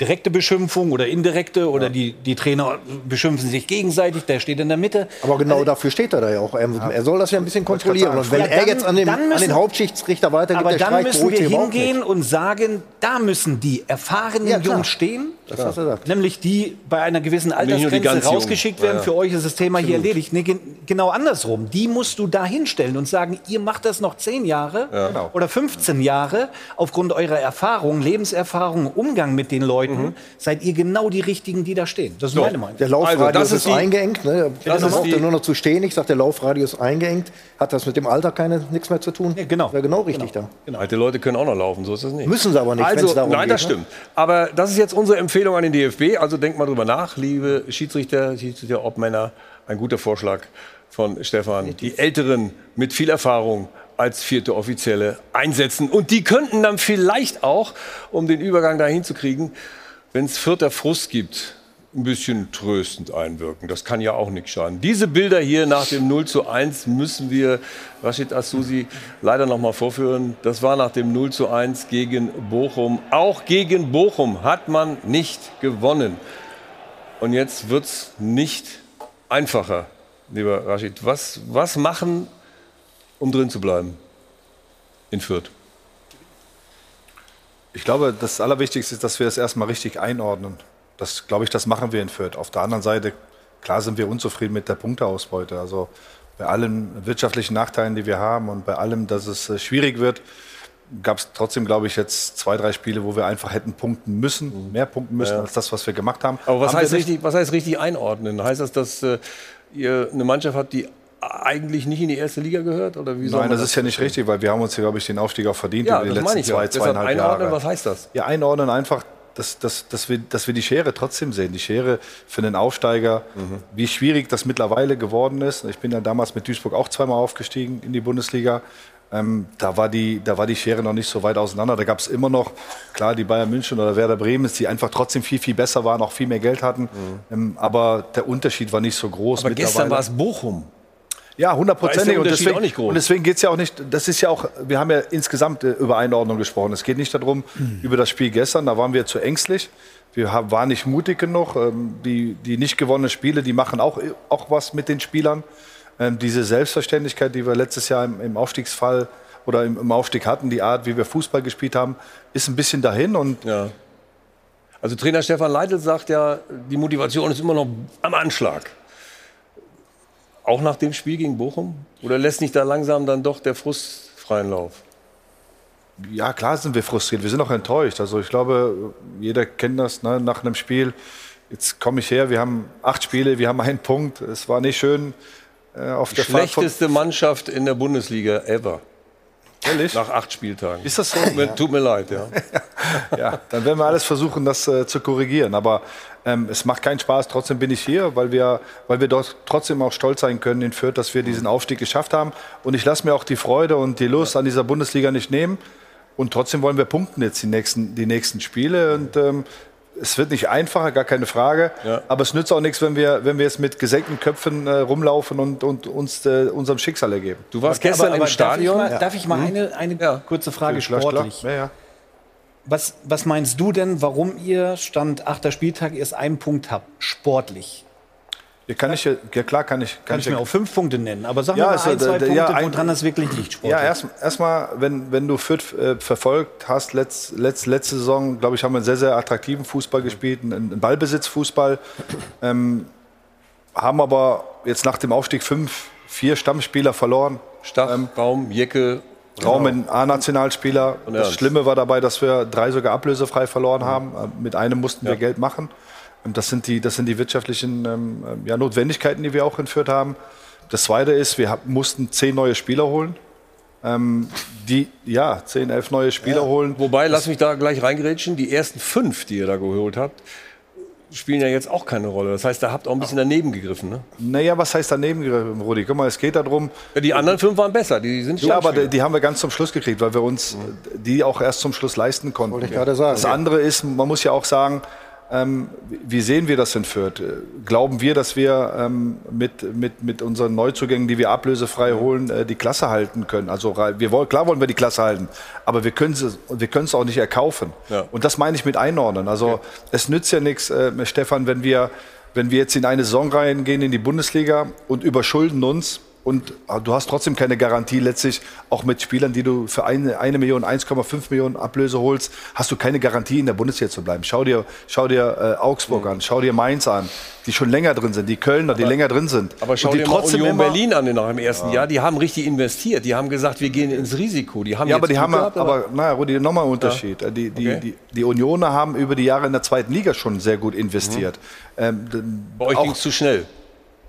direkte Beschimpfung oder indirekte oder die, die Trainer beschimpfen sich gegenseitig, der steht in der Mitte. Aber genau dafür steht er da ja auch. Er, er soll das ja ein bisschen kontrollieren. Und wenn Ja, er dann- jetzt an, dem, dann an müssen- den Hauptschiedsrichter weitergibt, Aber der dann streicht, müssen wir hingehen und sagen, da müssen die erfahrenen Ja. Jungs stehen. Das, was er sagt. Nämlich die bei einer gewissen Altersgrenze rausgeschickt werden. Ja, ja. Für euch ist das Thema hier erledigt. Nee, gen genau andersrum. Die musst du da hinstellen und sagen, ihr macht das noch 10 Jahre oder 15 Jahre. Aufgrund eurer Erfahrung, Lebenserfahrung, Umgang mit den Leuten, seid ihr genau die Richtigen, die da stehen. Das ist meine Meinung. Der Laufradius Also, das ist, ist die- eingeengt. Ne? das Der ist braucht die- ja nur noch zu stehen. Ich sage, der Laufradius ist eingeengt. Hat das mit dem Alter keine nichts mehr zu tun? Ja, genau. Wäre genau richtig da. Alte Leute können auch noch laufen, so ist das nicht. Müssen sie aber nicht, wenn Also, es darum nein, geht. das ne? stimmt. Aber das ist jetzt unsere Empfehlung an den DFB. Also denkt mal drüber nach, liebe Schiedsrichter, Schiedsrichter, Obmänner. Ein guter Vorschlag von Stefan. Die Älteren mit viel Erfahrung als vierte Offizielle einsetzen. Und die könnten dann vielleicht auch, um den Übergang dahin zu kriegen, wenn es vierter Frust gibt, ein bisschen tröstend einwirken. Das kann ja auch nicht schaden. Diese Bilder hier nach dem 0 zu 1 müssen wir Rashid Assouzi leider noch mal vorführen. Das war nach dem 0 zu 1 gegen Bochum. Auch gegen Bochum hat man nicht gewonnen. Und jetzt wird es nicht einfacher, lieber Rashid. Was, was machen, um drin zu bleiben in Fürth? Ich glaube, das Allerwichtigste ist, dass wir es erstmal richtig einordnen. Das, glaube ich, das machen wir in Fürth. Auf der anderen Seite, klar sind wir unzufrieden mit der Punkteausbeute. Also bei allen wirtschaftlichen Nachteilen, die wir haben und bei allem, dass es äh, schwierig wird, gab es trotzdem, glaube ich, jetzt zwei, drei Spiele, wo wir einfach hätten punkten müssen, mehr punkten müssen als das, was wir gemacht haben. Aber was Haben heißt, richtig, was heißt richtig einordnen? Heißt das, dass äh, ihr eine Mannschaft habt, die eigentlich nicht in die erste Liga gehört? Oder wie Nein, man das ist ja nicht richtig, weil wir haben uns hier, glaube ich, den Aufstieg auch verdient Ja, über die das letzten ja. zwei, Deshalb zweieinhalb einordnen, Jahre. was heißt das? Ja, einordnen einfach, dass, dass, dass, wir, dass wir die Schere trotzdem sehen. Die Schere für den Aufsteiger, Mhm. wie schwierig das mittlerweile geworden ist. Ich bin ja damals mit Duisburg auch zweimal aufgestiegen in die Bundesliga. Ähm, da, war die, da war die Schere noch nicht so weit auseinander. Da gab es immer noch, klar, die Bayern München oder Werder Bremen, die einfach trotzdem viel, viel besser waren, auch viel mehr Geld hatten. Ähm, aber der Unterschied war nicht so groß. Mhm. Aber gestern war es Bochum. Ja, hundertprozentig. der Und deswegen, auch nicht groß. und deswegen geht es ja auch nicht, das ist ja auch, wir haben ja insgesamt äh, über Einordnung gesprochen. Es geht nicht darum, Hm. über das Spiel gestern, da waren wir zu ängstlich. Wir haben, waren nicht mutig genug. Ähm, Die, die nicht gewonnenen Spiele, die machen auch, auch was mit den Spielern. Ähm, Diese Selbstverständlichkeit, die wir letztes Jahr im, im Aufstiegsfall oder im, im Aufstieg hatten, die Art, wie wir Fußball gespielt haben, ist ein bisschen dahin. Und Ja. Also Trainer Stefan Leitl sagt ja, die Motivation ist immer noch am Anschlag. Auch nach dem Spiel gegen Bochum? Oder lässt nicht da langsam dann doch der Frust freien Lauf? Ja, klar sind wir frustriert. Wir sind auch enttäuscht. Also ich glaube, jeder kennt das ne? nach einem Spiel. jetzt komme ich her, wir haben acht Spiele, wir haben einen Punkt. Es war nicht schön äh, auf der Fahrt von- Schlechteste Mannschaft in der Bundesliga ever. Ehrlich? Nach acht Spieltagen. Ist das so? Mir- Tut mir leid, ja. ja, dann werden wir alles versuchen, das äh, zu korrigieren. Aber ähm, es macht keinen Spaß. Trotzdem bin ich hier, weil wir, weil wir dort trotzdem auch stolz sein können in Fürth, dass wir diesen Aufstieg geschafft haben. Und ich lasse mir auch die Freude und die Lust an dieser Bundesliga nicht nehmen. Und trotzdem wollen wir punkten jetzt die nächsten, die nächsten Spiele. Und ähm, es wird nicht einfacher, gar keine Frage. Aber es nützt auch nichts, wenn wir, wenn wir jetzt mit gesenkten Köpfen äh, rumlaufen und, und uns äh, unserem Schicksal ergeben. Du warst gestern im Stadion. Darf ich mal, darf ich mal eine, eine kurze Frage sportlich? Ja, ja. Was, was meinst du denn, warum ihr Stand achter Spieltag erst einen Punkt habt, sportlich? Ja, kann ich, ja klar kann ich. Kann ich mir auch fünf Punkte nennen, aber sag Ja, mir mal also, ein, zwei da- Punkte, ja, ein- woran das wirklich liegt, sportlich. Ja, erst- erstmal, wenn, wenn du Fürth äh, verfolgt hast, letz, letz, letzte Saison, glaube ich, haben wir einen sehr, sehr attraktiven Fußball gespielt, einen, einen Ballbesitzfußball. Ähm, haben aber jetzt nach dem Aufstieg fünf, vier Stammspieler verloren. Stach, Raum, Jecke. Raum in A-Nationalspieler. Das. Schlimme war dabei, dass wir drei sogar ablösefrei verloren haben. Mit einem mussten wir Ja. Geld machen. Das sind die, das sind die wirtschaftlichen ähm, ähm, ja, Notwendigkeiten, die wir auch entführt haben. Das Zweite ist, wir hab, mussten zehn neue Spieler holen. Ähm, die, ja, zehn, elf neue Spieler holen. Wobei, lass mich da gleich reingerätschen, die ersten fünf, die ihr da geholt habt, spielen ja jetzt auch keine Rolle. Das heißt, da habt ihr auch ein bisschen daneben gegriffen. Ne? Naja, was heißt daneben, gegriffen, Rudi? Guck mal, es geht darum. Ja, die anderen fünf waren besser, die sind Ja, aber die, die haben wir ganz zum Schluss gekriegt, weil wir uns äh, die auch erst zum Schluss leisten konnten. Wollte ich gerade sagen. Das andere ist, man muss ja auch sagen, ähm, wie sehen wir das in Fürth? Glauben wir, dass wir ähm, mit, mit, mit unseren Neuzugängen, die wir ablösefrei holen, äh, die Klasse halten können? Also wir wollen, klar wollen wir die Klasse halten, aber wir können es wir auch nicht erkaufen. Ja. Und das meine ich mit einordnen. Also es nützt ja nichts, äh, Stefan, wenn wir, wenn wir jetzt in eine Saison reingehen in die Bundesliga und überschulden uns und äh, du hast trotzdem keine Garantie letztlich, auch mit Spielern, die du für eine, eine Million, 1,5 Millionen Ablöse holst, hast du keine Garantie in der Bundesliga zu bleiben. Schau dir, schau dir äh, Augsburg an, schau dir Mainz an, die schon länger drin sind, die Kölner, die länger drin sind. Aber schau dir mal Union immer- Berlin an nach dem ersten Jahr. Die haben richtig investiert. Die haben gesagt, wir gehen ins Risiko. Die haben Ja, aber die haben ja, gehabt, aber naja, Rudi, nochmal ein Unterschied. Die, die, Okay. die, die Unioner haben über die Jahre in der zweiten Liga schon sehr gut investiert. Ähm, d- bei euch ging es zu schnell.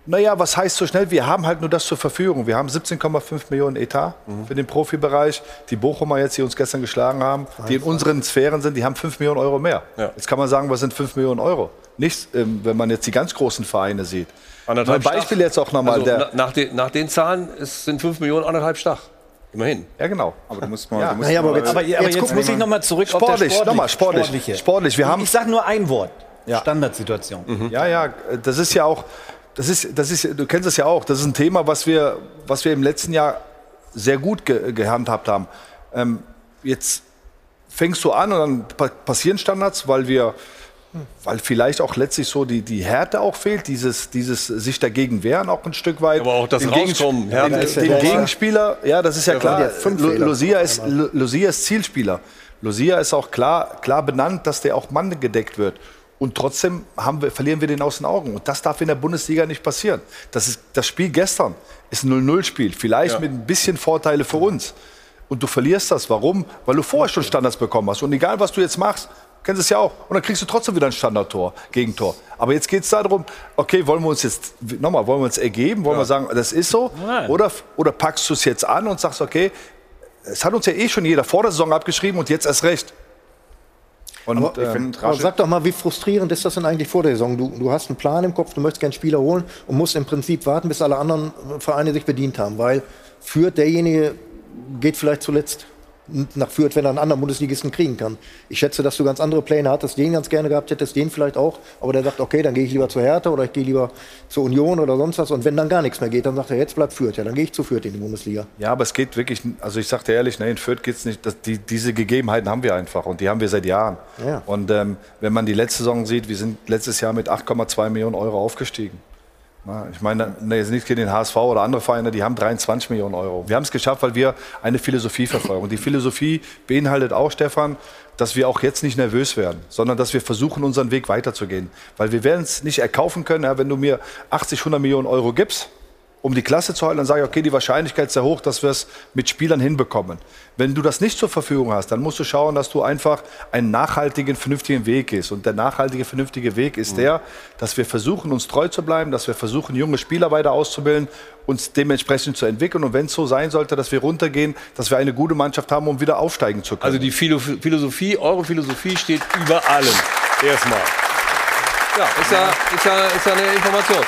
Naja, was heißt so schnell? Wir haben halt nur das zur Verfügung. Wir haben 17,5 Millionen Etat Mhm. für den Profibereich. Die Bochumer jetzt, die uns gestern geschlagen haben, die in unseren Sphären sind, die haben 5 Millionen Euro mehr. Ja. Jetzt kann man sagen, was sind 5 Millionen Euro? Nichts, ähm, wenn man jetzt die ganz großen Vereine sieht. Anderthalb Ein Beispiel Stach. jetzt auch nochmal. Also, der, na, nach, den, nach den Zahlen es sind 5 Millionen anderthalb Stach. Immerhin. ja, genau. Aber du musst mal. Ja. Du musst Naja, aber mal jetzt- Aber, aber jetzt, muss ich noch mal zurück auf Sportlich, Sportlich, nochmal, sportlich. Sportliche. Sportlich, wir haben- ich sage nur ein Wort. Ja. Standardsituation. Mhm. Ja, ja, das ist ja auch, das ist, das ist, du kennst es ja auch, das ist ein Thema, was wir, was wir im letzten Jahr sehr gut ge gehandhabt haben. Ähm, jetzt fängst du an und dann pa passieren Standards, weil wir, weil vielleicht auch letztlich so die, die Härte auch fehlt, dieses, dieses sich dagegen wehren auch ein Stück weit. Aber auch das Den Rauskommen, Gegens- Härte Den, ist ja den der- Gegenspieler, ja, das ist ja klar. Lucia ist, Lu- Lucia ist Zielspieler. Lucia ist auch klar, klar benannt, dass der auch Mann gedeckt wird. Und trotzdem wir, verlieren wir den aus den Augen. Und das darf in der Bundesliga nicht passieren. Das, ist, das Spiel gestern ist ein 0-0-Spiel. Vielleicht Ja. mit ein bisschen Vorteile für uns. Und du verlierst das. Warum? Weil du vorher schon Standards bekommen hast. Und egal, was du jetzt machst, kennst es ja auch. Und dann kriegst du trotzdem wieder ein Standardtor, Gegentor. Aber jetzt geht es darum, okay, wollen wir uns jetzt, nochmal, wollen wir uns ergeben? Wollen wir sagen, das ist so? Nein. Oder, oder packst du es jetzt an und sagst, okay, es hat uns ja eh schon jeder vor der Saison abgeschrieben und jetzt erst recht. Und, Aber Ich ähm, finde, Aber sag doch mal, wie frustrierend ist das denn eigentlich vor der Saison? Du, du hast einen Plan im Kopf, du möchtest gerne Spieler holen und musst im Prinzip warten, bis alle anderen Vereine sich bedient haben, weil Fürth derjenige geht vielleicht zuletzt nach Fürth, wenn er einen anderen Bundesligisten kriegen kann. Ich schätze, dass du ganz andere Pläne hattest, den ganz gerne gehabt hättest, den vielleicht auch, aber der sagt, okay, dann gehe ich lieber zur Hertha oder ich gehe lieber zur Union oder sonst was und wenn dann gar nichts mehr geht, dann sagt er, jetzt bleibt Fürth, ja, dann gehe ich zu Fürth in die Bundesliga. Ja, aber es geht wirklich, also ich sag dir ehrlich, ne, in Fürth geht's nicht, das, die, diese Gegebenheiten haben wir einfach und die haben wir seit Jahren. Ja. Und ähm, wenn man die letzte Saison sieht, wir sind letztes Jahr mit 8,2 Millionen Euro aufgestiegen. Ich meine, ne, jetzt nicht gegen den HSV oder andere Vereine, die haben 23 Millionen Euro. Wir haben es geschafft, weil wir eine Philosophie verfolgen. Und die Philosophie beinhaltet auch, Stefan, dass wir auch jetzt nicht nervös werden, sondern dass wir versuchen, unseren Weg weiterzugehen. Weil wir werden es nicht erkaufen können, ja, wenn du mir 80, 100 Millionen Euro gibst, um die Klasse zu halten, dann sage ich, okay, die Wahrscheinlichkeit ist sehr hoch, dass wir es mit Spielern hinbekommen. Wenn du das nicht zur Verfügung hast, dann musst du schauen, dass du einfach einen nachhaltigen, vernünftigen Weg gehst. Und der nachhaltige, vernünftige Weg ist der, dass wir versuchen, uns treu zu bleiben, dass wir versuchen, junge Spieler weiter auszubilden, uns dementsprechend zu entwickeln. Und wenn es so sein sollte, dass wir runtergehen, dass wir eine gute Mannschaft haben, um wieder aufsteigen zu können. Also die Philo- Philosophie, eure Philosophie steht über allem. Erstmal. Ja, ist ja, ist ja, ist ja eine Information.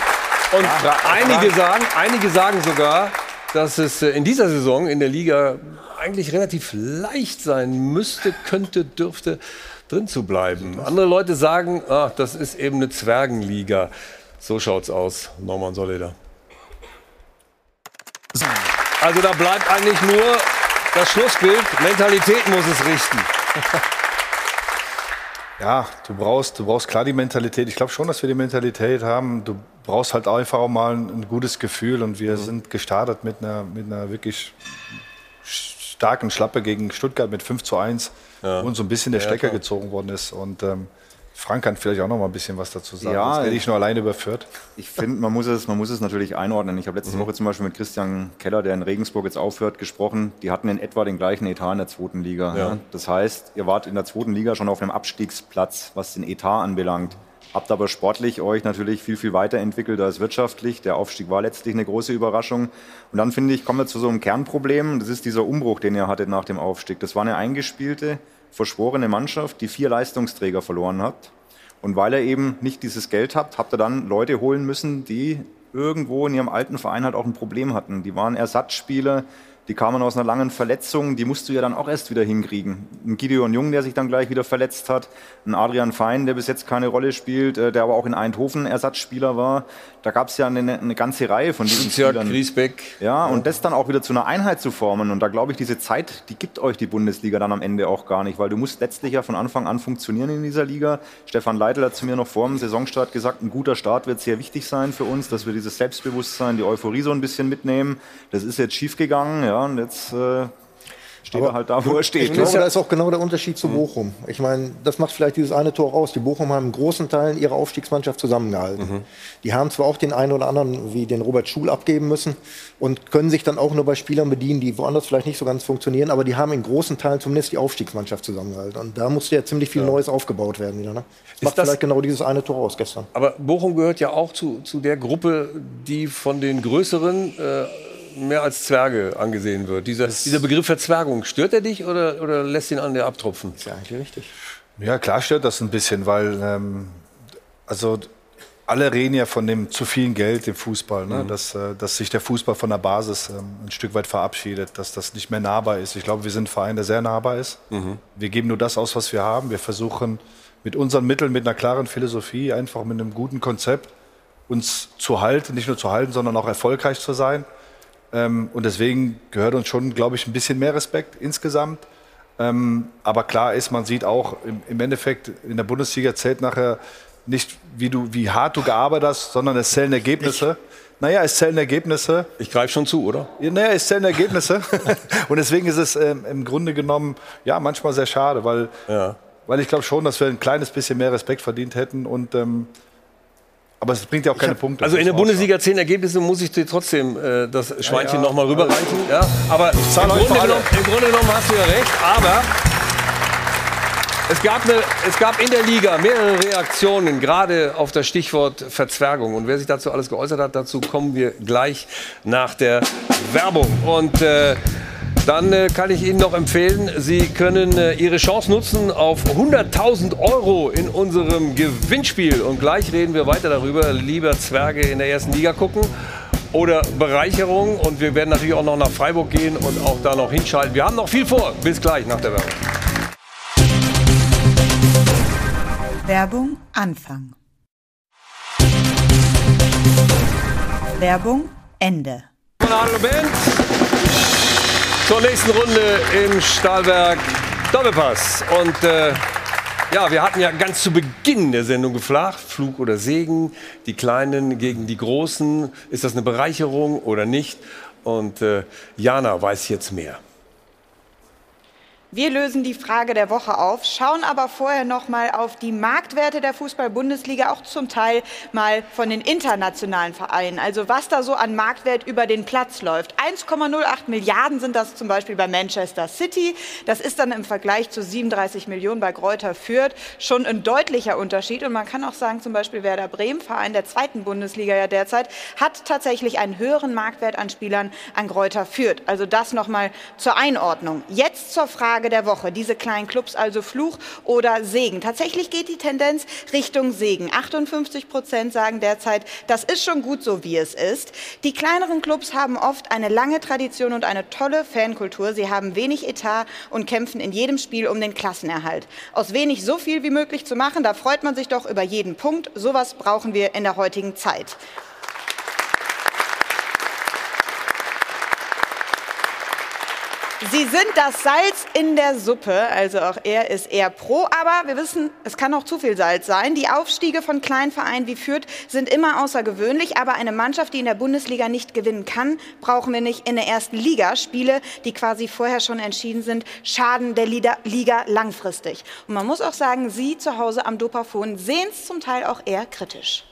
Und einige, sagen, einige sagen sogar, dass es äh, in dieser Saison in der Liga eigentlich relativ leicht sein müsste, könnte, dürfte, drin zu bleiben. Andere Leute sagen, ach, das ist eben eine Zwergenliga. So schaut's aus, Norman Soleder. Also da bleibt eigentlich nur das Schlussbild. Mentalität muss es richten. Ja, du brauchst, du brauchst klar die Mentalität. Ich glaube schon, dass wir die Mentalität haben. Du brauchst halt einfach auch mal ein, gutes Gefühl. Und wir sind gestartet mit einer, mit einer wirklich starken Schlappe gegen Stuttgart mit 5 zu 1, Ja. wo uns so ein bisschen der Ja, Stecker klar. gezogen worden ist. Und ähm, Frank kann vielleicht auch noch mal ein bisschen was dazu sagen. Ja, rede ich nur alleine über Fürth. Ich finde, man, muss es- man muss es natürlich einordnen. Ich habe letzte Woche zum Beispiel mit Christian Keller, der in Regensburg jetzt aufhört, gesprochen. Die hatten in etwa den gleichen Etat in der zweiten Liga. Ja. ne? Das heißt, ihr wart in der zweiten Liga schon auf einem Abstiegsplatz, was den Etat anbelangt. Habt aber sportlich euch natürlich viel, viel weiterentwickelt als wirtschaftlich. Der Aufstieg war letztlich eine große Überraschung. Und dann finde ich, kommen wir zu so einem Kernproblem. Das ist dieser Umbruch, den ihr hattet nach dem Aufstieg. Das war eine eingespielte, verschworene Mannschaft, die vier Leistungsträger verloren hat. Und weil ihr eben nicht dieses Geld habt, habt ihr dann Leute holen müssen, die irgendwo in ihrem alten Verein halt auch ein Problem hatten. Die waren Ersatzspieler, die kamen aus einer langen Verletzung, die musst du ja dann auch erst wieder hinkriegen. Ein Gideon Jung, der sich dann gleich wieder verletzt hat, ein Adrian Fein, der bis jetzt keine Rolle spielt, äh, der aber auch in Eindhoven Ersatzspieler war. Da gab es ja eine, eine ganze Reihe von diesen Jörg Spielern. Griesbeck. Ja, und das dann auch wieder zu einer Einheit zu formen. Und da glaube ich, diese Zeit, die gibt euch die Bundesliga dann am Ende auch gar nicht, weil du musst letztlich ja von Anfang an funktionieren in dieser Liga. Stefan Leitl hat zu mir noch vor dem Saisonstart gesagt, ein guter Start wird sehr wichtig sein für uns, dass wir dieses Selbstbewusstsein, die Euphorie so ein bisschen mitnehmen. Das ist jetzt schiefgegangen, ja, und jetzt äh, steht er halt da, wo er steht. Ich glaube, da ist auch genau der Unterschied zu Bochum. Ich meine, das macht vielleicht dieses eine Tor aus. Die Bochum haben in großen Teilen ihre Aufstiegsmannschaft zusammengehalten. Die haben zwar auch den einen oder anderen, wie den Robert Schul, abgeben müssen und können sich dann auch nur bei Spielern bedienen, die woanders vielleicht nicht so ganz funktionieren, aber die haben in großen Teilen zumindest die Aufstiegsmannschaft zusammengehalten. Und da musste ja ziemlich viel Neues aufgebaut werden wieder. Ne? Das macht das- vielleicht genau dieses eine Tor aus gestern. Aber Bochum gehört ja auch zu, zu der Gruppe, die von den Größeren äh, mehr als Zwerge angesehen wird. Dieser, dieser Begriff Verzwergung, stört er dich oder, oder lässt ihn an dir abtropfen? Ist ja eigentlich richtig. Ja, klar stört das ein bisschen, weil ähm, also alle reden ja von dem zu vielen Geld im Fußball, ne? dass, äh, dass sich der Fußball von der Basis ähm, ein Stück weit verabschiedet, dass das nicht mehr nahbar ist. Ich glaube, wir sind ein Verein, der sehr nahbar ist. Wir geben nur das aus, was wir haben. Wir versuchen mit unseren Mitteln, mit einer klaren Philosophie, einfach mit einem guten Konzept uns zu halten, nicht nur zu halten, sondern auch erfolgreich zu sein. Ähm, und deswegen gehört uns schon, glaube ich, ein bisschen mehr Respekt insgesamt. Ähm, aber klar ist, man sieht auch im, Endeffekt in der Bundesliga zählt nachher nicht, wie, du, wie hart du gearbeitet hast, sondern es zählen Ergebnisse. Naja, es zählen Ergebnisse. Ich greife schon zu, oder? Ja, naja, es zählen Ergebnisse. und deswegen ist es ähm, im Grunde genommen ja manchmal sehr schade, weil, Ja. weil ich glaube schon, dass wir ein kleines bisschen mehr Respekt verdient hätten. Und, aber es bringt ja auch keine Punkte. Also in der Bundesliga 10 Ergebnisse muss ich dir trotzdem äh, das Schweinchen ja. noch mal rüberreichen. Ja, aber im Grunde, genommen, im Grunde genommen hast du ja recht. Aber es gab, eine, es gab in der Liga mehrere Reaktionen, gerade auf das Stichwort Verzwergung. Und wer sich dazu alles geäußert hat, dazu kommen wir gleich nach der Werbung. Und äh, dann äh, kann ich Ihnen noch empfehlen, Sie können äh, Ihre Chance nutzen auf 100.000 Euro in unserem Gewinnspiel. Und gleich reden wir weiter darüber, lieber Zwerge in der ersten Liga gucken oder Bereicherung. Und wir werden natürlich auch noch nach Freiburg gehen und auch da noch hinschalten. Wir haben noch viel vor. Bis gleich nach der Werbung. Werbung Anfang. Werbung Ende. Hallo Band. Zur nächsten Runde im Stahlberg Doppelpass. Und äh, ja, wir hatten ja ganz zu Beginn der Sendung gefragt, Flug oder Segen, die Kleinen gegen die Großen. Ist das eine Bereicherung oder nicht? Und äh, Jana weiß jetzt mehr. Wir lösen die Frage der Woche auf, schauen aber vorher noch mal auf die Marktwerte der Fußball-Bundesliga, auch zum Teil mal von den internationalen Vereinen. Also was da so an Marktwert über den Platz läuft. 1,08 Milliarden sind das zum Beispiel bei Manchester City. Das ist dann im Vergleich zu 37 Millionen bei Greuther Fürth schon ein deutlicher Unterschied. Und man kann auch sagen, zum Beispiel Werder Bremen, Verein der zweiten Bundesliga ja derzeit, hat tatsächlich einen höheren Marktwert an Spielern an Greuther Fürth. Also das noch mal zur Einordnung. Jetzt zur Frage der Woche. Diese kleinen Clubs, also Fluch oder Segen. Tatsächlich geht die Tendenz Richtung Segen. 58 Prozent sagen derzeit, das ist schon gut so, wie es ist. Die kleineren Clubs haben oft eine lange Tradition und eine tolle Fankultur. Sie haben wenig Etat und kämpfen in jedem Spiel um den Klassenerhalt. Aus wenig so viel wie möglich zu machen, da freut man sich doch über jeden Punkt. Sowas brauchen wir in der heutigen Zeit. Sie sind das Salz in der Suppe, also auch er ist eher pro, aber wir wissen, es kann auch zu viel Salz sein. Die Aufstiege von kleinen Vereinen wie Fürth sind immer außergewöhnlich, aber eine Mannschaft, die in der Bundesliga nicht gewinnen kann, brauchen wir nicht in der ersten Liga. Spiele, die quasi vorher schon entschieden sind, schaden der Liga langfristig. Und man muss auch sagen, Sie zu Hause am Dopafon sehen es zum Teil auch eher kritisch.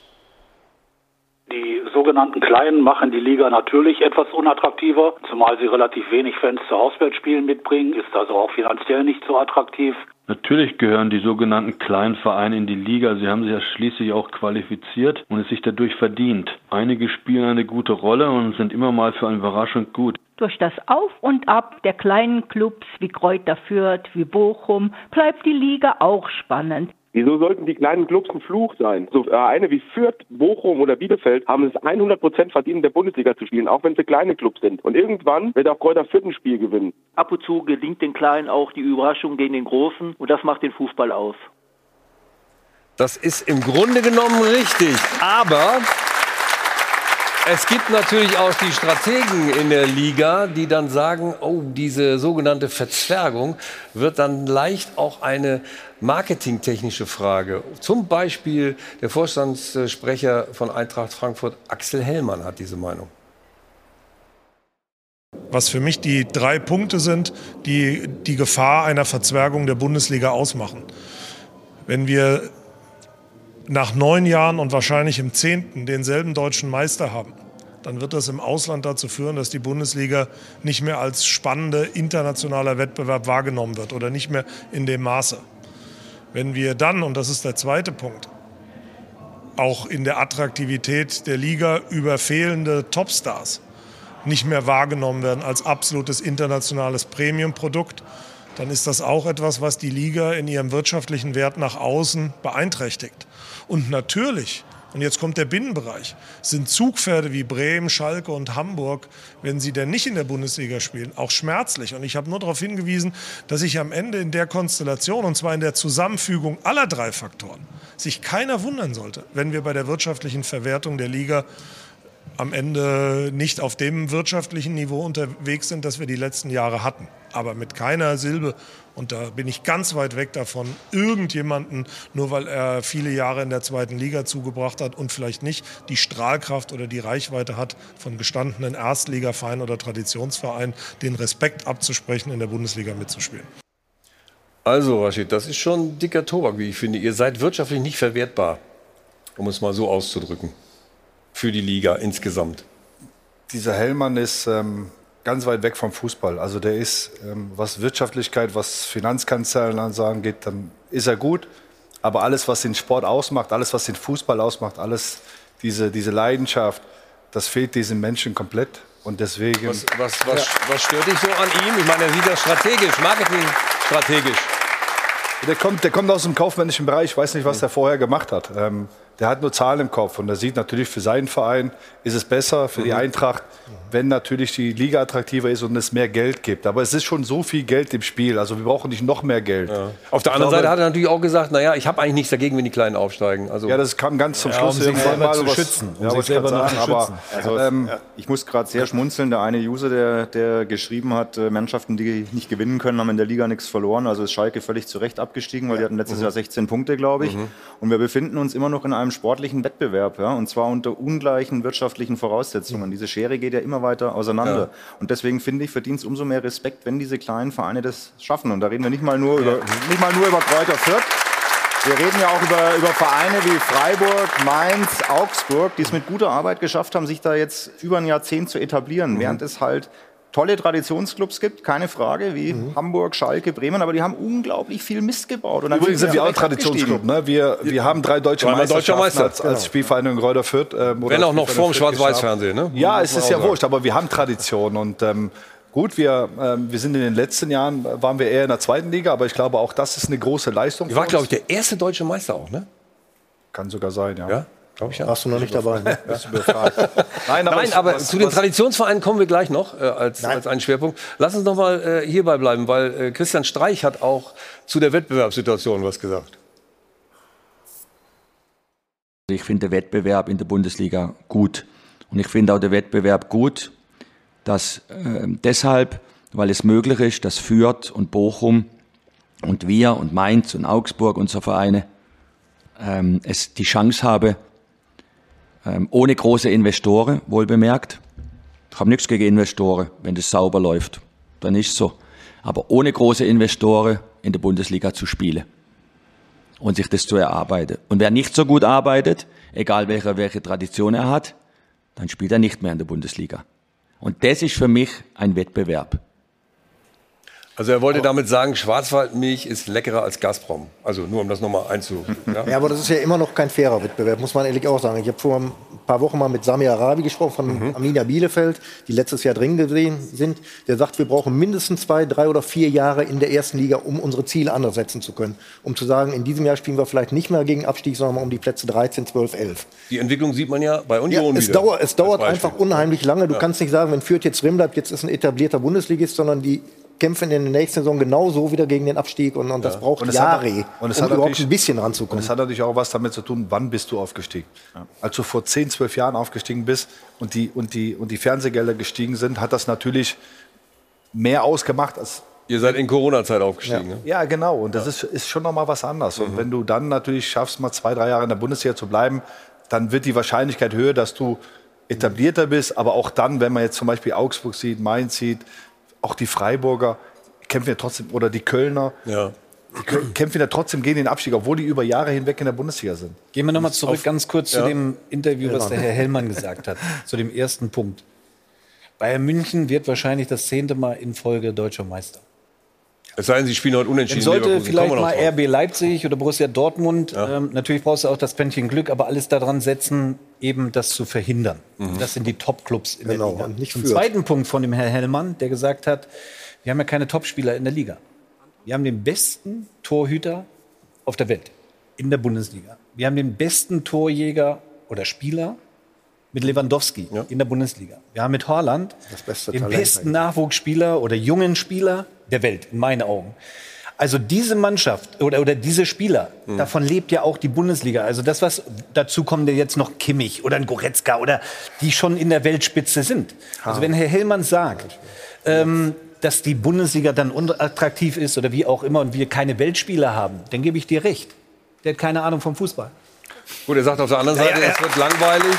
Die sogenannten Kleinen machen die Liga natürlich etwas unattraktiver, zumal sie relativ wenig Fans zu Auswärtsspielen mitbringen, ist also auch finanziell nicht so attraktiv. Natürlich gehören die sogenannten kleinen Vereine in die Liga. Sie haben sich ja schließlich auch qualifiziert und es sich dadurch verdient. Einige spielen eine gute Rolle und sind immer mal für eine Überraschung gut. Durch das Auf und Ab der kleinen Clubs wie Kräuter Fürth, wie Bochum bleibt die Liga auch spannend. Wieso sollten die kleinen Clubs ein Fluch sein? So eine wie Fürth, Bochum oder Bielefeld haben es 100 Prozent verdient, in der Bundesliga zu spielen, auch wenn sie kleine Clubs sind. Und irgendwann wird auch Kräuter Fürth ein Spiel gewinnen. Ab und zu gelingt den Kleinen auch die Überraschung gegen den Großen und das macht den Fußball aus. Das ist im Grunde genommen richtig, aber es gibt natürlich auch die Strategen in der Liga, die dann sagen, oh, diese sogenannte Verzwergung wird dann leicht auch eine marketingtechnische Frage. Zum Beispiel der Vorstandssprecher von Eintracht Frankfurt, Axel Hellmann, hat diese Meinung. Was für mich die drei Punkte sind, die die Gefahr einer Verzwergung der Bundesliga ausmachen. Wenn wir nach neun Jahren und wahrscheinlich im zehnten denselben deutschen Meister haben, dann wird das im Ausland dazu führen, dass die Bundesliga nicht mehr als spannender internationaler Wettbewerb wahrgenommen wird oder nicht mehr in dem Maße. Wenn wir dann, und das ist der zweite Punkt, auch in der Attraktivität der Liga über fehlende Topstars nicht mehr wahrgenommen werden als absolutes internationales Premiumprodukt, dann ist das auch etwas, was die Liga in ihrem wirtschaftlichen Wert nach außen beeinträchtigt. Und natürlich, und jetzt kommt der Binnenbereich, sind Zugpferde wie Bremen, Schalke und Hamburg, wenn sie denn nicht in der Bundesliga spielen, auch schmerzlich. Und ich habe nur darauf hingewiesen, dass sich am Ende in der Konstellation, und zwar in der Zusammenfügung aller drei Faktoren, sich keiner wundern sollte, wenn wir bei der wirtschaftlichen Verwertung der Liga am Ende nicht auf dem wirtschaftlichen Niveau unterwegs sind, das wir die letzten Jahre hatten. Aber mit keiner Silbe, und da bin ich ganz weit weg davon, irgendjemanden, nur weil er viele Jahre in der zweiten Liga zugebracht hat und vielleicht nicht die Strahlkraft oder die Reichweite hat von gestandenen Erstligavereinen oder Traditionsvereinen, den Respekt abzusprechen, in der Bundesliga mitzuspielen. Also, Rashid, das ist schon dicker Tobak, wie ich finde. Ihr seid wirtschaftlich nicht verwertbar, um es mal so auszudrücken für die Liga insgesamt? Dieser Hellmann ist ähm, ganz weit weg vom Fußball. Also der ist, ähm, was Wirtschaftlichkeit, was Finanzkanzleien angeht, dann ist er gut. Aber alles, was den Sport ausmacht, alles, was den Fußball ausmacht, alles, diese, diese Leidenschaft, das fehlt diesen Menschen komplett. Und deswegen. Was, was, was, ja. was stört dich so an ihm? Ich meine, er sieht das strategisch, Marketing strategisch. Der kommt, der kommt aus dem kaufmännischen Bereich, ich weiß nicht, was er vorher gemacht hat. Ähm, der hat nur Zahlen im Kopf und er sieht natürlich für seinen Verein ist es besser, für die mhm. Eintracht, wenn natürlich die Liga attraktiver ist und es mehr Geld gibt. Aber es ist schon so viel Geld im Spiel, also wir brauchen nicht noch mehr Geld. Ja. Auf der anderen glaube, Seite hat er natürlich auch gesagt, naja, ich habe eigentlich nichts dagegen, wenn die Kleinen aufsteigen. Also ja, das kam ganz zum ja, Schluss um irgendwann mal zu schützen. Um ja, sich selber sagen, zu aber, also, ähm, ich muss gerade sehr schmunzeln. Der eine User, der, der geschrieben hat, äh, Mannschaften, die nicht gewinnen können, haben in der Liga nichts verloren. Also ist Schalke völlig zu Recht abgestiegen, weil die hatten letztes mhm. Jahr 16 Punkte, glaube ich. Mhm. Und wir befinden uns immer noch in einem sportlichen Wettbewerb, ja, und zwar unter ungleichen wirtschaftlichen Voraussetzungen. Diese Schere geht ja immer weiter auseinander. Ja. Und deswegen finde ich, verdient es umso mehr Respekt, wenn diese kleinen Vereine das schaffen. Und da reden wir nicht mal nur über, nicht mal nur über Kräuter Fürth. Wir reden ja auch über, über Vereine wie Freiburg, Mainz, Augsburg, die es mit guter Arbeit geschafft haben, sich da jetzt über ein Jahrzehnt zu etablieren, Mhm. während es halt tolle Traditionsclubs gibt, keine Frage, wie Hamburg, Schalke, Bremen, aber die haben unglaublich viel Mist gebaut. Und Übrigens sind wir auch ein. Traditionsclub. Ne? Wir, wir haben drei deutsche Dreimal Meister, als, als genau. Spielvereinigung Kräuter Fürth. Ähm, oder Wenn auch noch vorm Schwarz-Weiß-Fernsehen, ne? Ja, es ist ja wurscht, aber wir haben Tradition. Und ähm, gut, wir, ähm, wir sind in den letzten Jahren, äh, waren wir eher in der zweiten Liga, aber ich glaube auch, das ist eine große Leistung. Ihr war, glaube ich, der erste deutsche Meister auch, ne? Kann sogar sein, ja. Ja, glaube ich ja. Warst du noch nicht dabei? Ne? Bist du befragt. Nein, aber, Nein, aber was- zu den Traditionsvereinen kommen wir gleich noch äh, als, als einen Schwerpunkt. Lass uns noch mal äh, hierbei bleiben, weil äh, Christian Streich hat auch zu der Wettbewerbssituation was gesagt. Ich finde den Wettbewerb in der Bundesliga gut. Und ich finde auch den Wettbewerb gut, dass äh, deshalb, weil es möglich ist, dass Fürth und Bochum und wir und Mainz und Augsburg, unsere Vereine, ähm, es die Chance habe, ähm, ohne große Investoren, wohl bemerkt. Ich habe nichts gegen Investoren, wenn das sauber läuft. Dann ist so. Aber ohne große Investoren in der Bundesliga zu spielen und sich das zu erarbeiten. Und wer nicht so gut arbeitet, egal welche, welche Tradition er hat, dann spielt er nicht mehr in der Bundesliga. Und das ist für mich ein Wettbewerb. Also er wollte damit sagen, Schwarzwaldmilch ist leckerer als Gazprom. Also nur um das nochmal einzu... Ja? Ja, aber das ist ja immer noch kein fairer Wettbewerb, muss man ehrlich auch sagen. Ich habe vor ein paar Wochen mal mit Sami Arabi gesprochen von Arminia Bielefeld, die letztes Jahr drin gesehen sind. Der sagt, wir brauchen mindestens zwei, drei oder vier Jahre in der ersten Liga, um unsere Ziele anders setzen zu können. Um zu sagen, in diesem Jahr spielen wir vielleicht nicht mehr gegen Abstieg, sondern mal um die Plätze 13, 12, 11. Die Entwicklung sieht man ja bei Ja, Union es, wieder. dauert, es dauert einfach unheimlich lange. Du Ja. kannst nicht sagen, wenn Fürth jetzt drin bleibt, jetzt ist ein etablierter Bundesligist, sondern die kämpfen in der nächsten Saison genauso wieder gegen den Abstieg und, und das braucht Und Jahre, hat, und es um hat überhaupt ein bisschen Und ranzukommen. es hat natürlich auch was damit zu tun, wann bist du aufgestiegen. Als du vor 10, 12 Jahren aufgestiegen bist und die, und, die, und die Fernsehgelder gestiegen sind, hat das natürlich mehr ausgemacht als. Ihr seid in Corona-Zeit aufgestiegen. Ne? Ja, genau. Und das ist, ist schon noch mal was anderes. Und wenn du dann natürlich schaffst, mal zwei, drei Jahre in der Bundesliga zu bleiben, dann wird die Wahrscheinlichkeit höher, dass du etablierter bist. Aber auch dann, wenn man jetzt zum Beispiel Augsburg sieht, Mainz sieht, auch die Freiburger kämpfen ja trotzdem, oder die Kölner, Ja. die kämpfen ja trotzdem gegen den Abstieg, obwohl die über Jahre hinweg in der Bundesliga sind. Gehen wir nochmal zurück Auf- ganz kurz Ja. zu dem Interview, was Ja. der Herr Hellmann gesagt hat, zu dem ersten Punkt. Bayern München wird wahrscheinlich das zehnte Mal in Folge deutscher Meister. Es sei denn, sie spielen heute Dann unentschieden. sollte Leverkusen. vielleicht mal drauf. RB Leipzig oder Borussia Dortmund, ähm, natürlich brauchst du auch das Bändchen Glück, aber alles daran setzen, eben das zu verhindern. Mhm. Das sind die Top-Clubs in Genau, der Liga. und nicht Zum zweiten Punkt von dem Herrn Hellmann, der gesagt hat, wir haben ja keine Topspieler in der Liga. Wir haben den besten Torhüter auf der Welt in der Bundesliga. Wir haben den besten Torjäger oder Spieler mit Lewandowski in der Bundesliga. Wir haben mit Haaland beste den Talent besten Nachwuchsspieler oder jungen Spieler der Welt, in meinen Augen. Also diese Mannschaft oder, oder diese Spieler, Mhm. davon lebt ja auch die Bundesliga. Also das, was dazu kommt, ja jetzt noch Kimmich oder ein Goretzka oder die schon in der Weltspitze sind. Also wenn Herr Hellmann sagt, ähm, dass die Bundesliga dann unattraktiv ist oder wie auch immer und wir keine Weltspieler haben, dann gebe ich dir recht. Der hat keine Ahnung vom Fußball. Gut, er sagt auf der anderen Ja, Seite, ja, ja. es wird langweilig,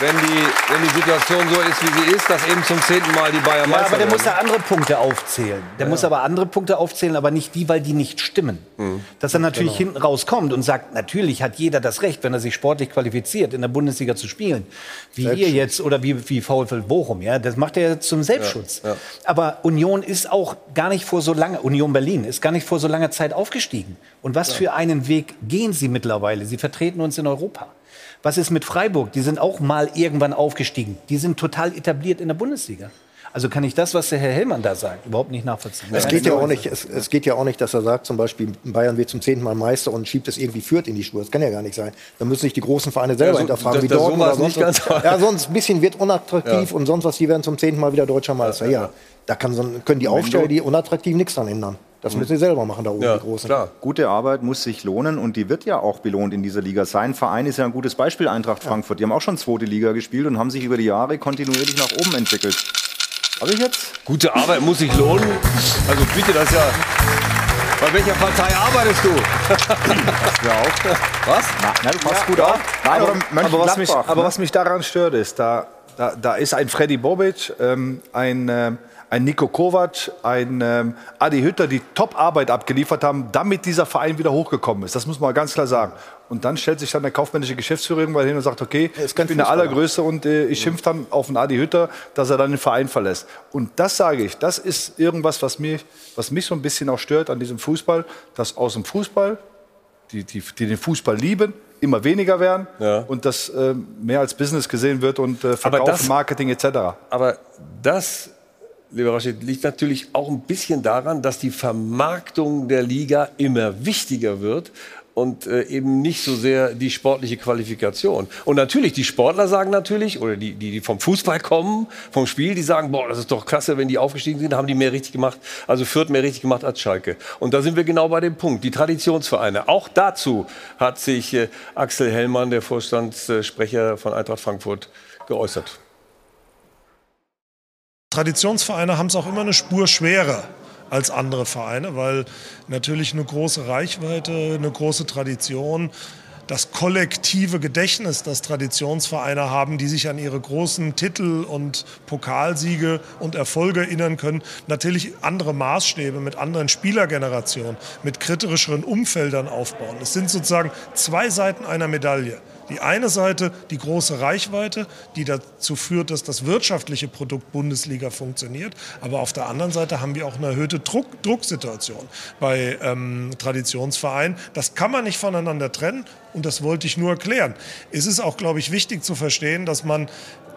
wenn die, wenn die Situation so ist, wie sie ist, dass eben zum zehnten Mal die Bayern Ja, Meister aber der werden. muss ja andere Punkte aufzählen. Der muss aber andere Punkte aufzählen, aber nicht die, weil die nicht stimmen. Mhm. Dass er natürlich Genau. hinten rauskommt und sagt, natürlich hat jeder das Recht, wenn er sich sportlich qualifiziert, in der Bundesliga zu spielen. Wie ihr jetzt oder wie, wie VfL Bochum. Ja, das macht er zum Selbstschutz. Ja, ja. Aber Union ist auch gar nicht vor so lange, Union Berlin ist gar nicht vor so langer Zeit aufgestiegen. Und was für einen Weg gehen sie mittlerweile? Sie vertreten uns in Europa. Was ist mit Freiburg? Die sind auch mal irgendwann aufgestiegen. Die sind total etabliert in der Bundesliga. Also kann ich das, was der Herr Hellmann da sagt, überhaupt nicht nachvollziehen. Es geht, ja auch nicht, es, es geht ja auch nicht, dass er sagt, zum Beispiel Bayern wird zum zehnten Mal Meister und schiebt es irgendwie Fürth in die Schuhe. Das kann ja gar nicht sein. Da müssen sich die großen Vereine selber Ja, so- hinterfragen, wie Dortmund oder sonst nicht was. Ja, sonst ein bisschen wird unattraktiv Ja. und sonst was, die werden zum zehnten Mal wieder deutscher Meister. Ja, da kann so, können die du- die unattraktiv nichts dran ändern. Das müssen sie selber machen, da oben die Großen. Gute Arbeit muss sich lohnen und die wird ja auch belohnt in dieser Liga. Sein Verein ist ja ein gutes Beispiel, Eintracht Frankfurt. Die haben auch schon zweite Liga gespielt und haben sich über die Jahre kontinuierlich nach oben entwickelt. Habe ich jetzt? Gute Arbeit muss sich lohnen. Also biete das ja. Bei welcher Partei arbeitest du? Ja, auch. Was? Na, na, du passt Ja, gut ja. auf. Nein, aber, aber, was mich, Mönchengladbach, aber ne? was mich daran stört, ist, da, da, da ist ein Freddy Bobic, ähm, ein, ähm, ein Nico Kovac, ein ähm, Adi Hütter, die Top-Arbeit abgeliefert haben, damit dieser Verein wieder hochgekommen ist. Das muss man ganz klar sagen. Und dann stellt sich dann der kaufmännische Geschäftsführer irgendwann hin und sagt, okay, ich bin der Fußballer. Allergrößte und äh, ich schimpf dann auf den Adi Hütter, dass er dann den Verein verlässt. Und das sage ich, das ist irgendwas, was mich, was mich so ein bisschen auch stört an diesem Fußball, dass aus dem Fußball die, die, die den Fußball lieben, immer weniger werden und das äh, mehr als Business gesehen wird und äh, Verkauf, das- Marketing etc. Aber das, lieber Rashid, liegt natürlich auch ein bisschen daran, dass die Vermarktung der Liga immer wichtiger wird und äh, eben nicht so sehr die sportliche Qualifikation. Und natürlich, die Sportler sagen natürlich, oder die, die, die vom Fußball kommen, vom Spiel, die sagen, boah, das ist doch klasse, wenn die aufgestiegen sind, haben die mehr richtig gemacht, also Fürth mehr richtig gemacht als Schalke. Und da sind wir genau bei dem Punkt, die Traditionsvereine. Auch dazu hat sich äh, Axel Hellmann, der Vorstandssprecher von Eintracht Frankfurt, geäußert. Traditionsvereine haben es auch immer eine Spur schwerer als andere Vereine, weil natürlich eine große Reichweite, eine große Tradition, das kollektive Gedächtnis, das Traditionsvereine haben, die sich an ihre großen Titel und Pokalsiege und Erfolge erinnern können, natürlich andere Maßstäbe mit anderen Spielergenerationen, mit kritischeren Umfeldern aufbauen. Es sind sozusagen zwei Seiten einer Medaille. Die eine Seite die große Reichweite, die dazu führt, dass das wirtschaftliche Produkt Bundesliga funktioniert. Aber auf der anderen Seite haben wir auch eine erhöhte Druck, Drucksituation bei ähm, Traditionsvereinen. Das kann man nicht voneinander trennen und das wollte ich nur erklären. Es ist auch, glaube ich, wichtig zu verstehen, dass man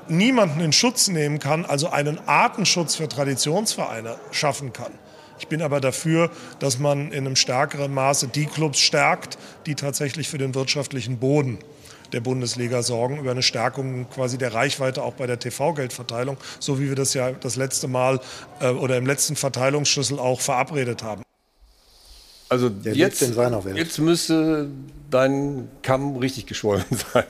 niemanden in Schutz nehmen kann, also einen Artenschutz für Traditionsvereine schaffen kann. Ich bin aber dafür, dass man in einem stärkeren Maße die Clubs stärkt, die tatsächlich für den wirtschaftlichen Boden der Bundesliga sorgen, über eine Stärkung quasi der Reichweite auch bei der TV-Geldverteilung, so wie wir das ja das letzte Mal äh, oder im letzten Verteilungsschlüssel auch verabredet haben. Also Der jetzt, lebt in seiner Welt. jetzt müsste dein Kamm richtig geschwollen sein.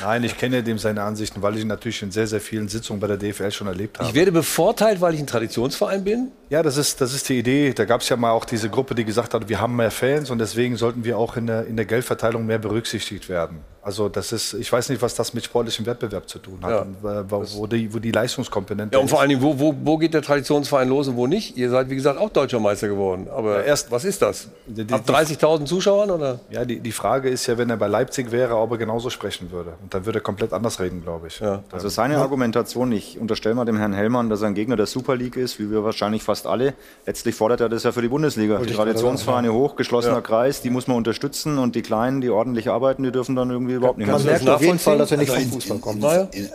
Nein, ich kenne dem seine Ansichten, weil ich ihn natürlich in sehr, sehr vielen Sitzungen bei der DFL schon erlebt habe. Ich werde bevorteilt, weil ich ein Traditionsverein bin. Ja, das ist, das ist die Idee. Da gab es ja mal auch diese Gruppe, die gesagt hat, wir haben mehr Fans und deswegen sollten wir auch in der, in der Geldverteilung mehr berücksichtigt werden. Also das ist, ich weiß nicht, was das mit sportlichem Wettbewerb zu tun hat, Ja. und, äh, wo, die, wo die Leistungskomponente Ja, und vor allen Dingen, wo, wo, wo geht der Traditionsverein los und wo nicht? Ihr seid, wie gesagt, auch Deutscher Meister geworden. Aber Ja, erst- was ist das? Die- die- Ab 30.000 Zuschauern? Oder? Ja, die, die Frage ist ja, wenn er bei Leipzig wäre, ob er genauso sprechen würde. Und dann würde er komplett anders reden, glaube ich. Also seine Argumentation, ich unterstelle mal dem Herrn Hellmann, dass er ein Gegner der Super League ist, wie wir wahrscheinlich fast alle. Letztlich fordert er das ja für die Bundesliga. Traditionsvereine hoch, geschlossener Ja. Kreis, die muss man unterstützen und die Kleinen, die ordentlich arbeiten, die dürfen dann irgendwie überhaupt nicht Man merkt auf jeden Fall, dass er nicht Also vom Fußball in- kommt. in- in-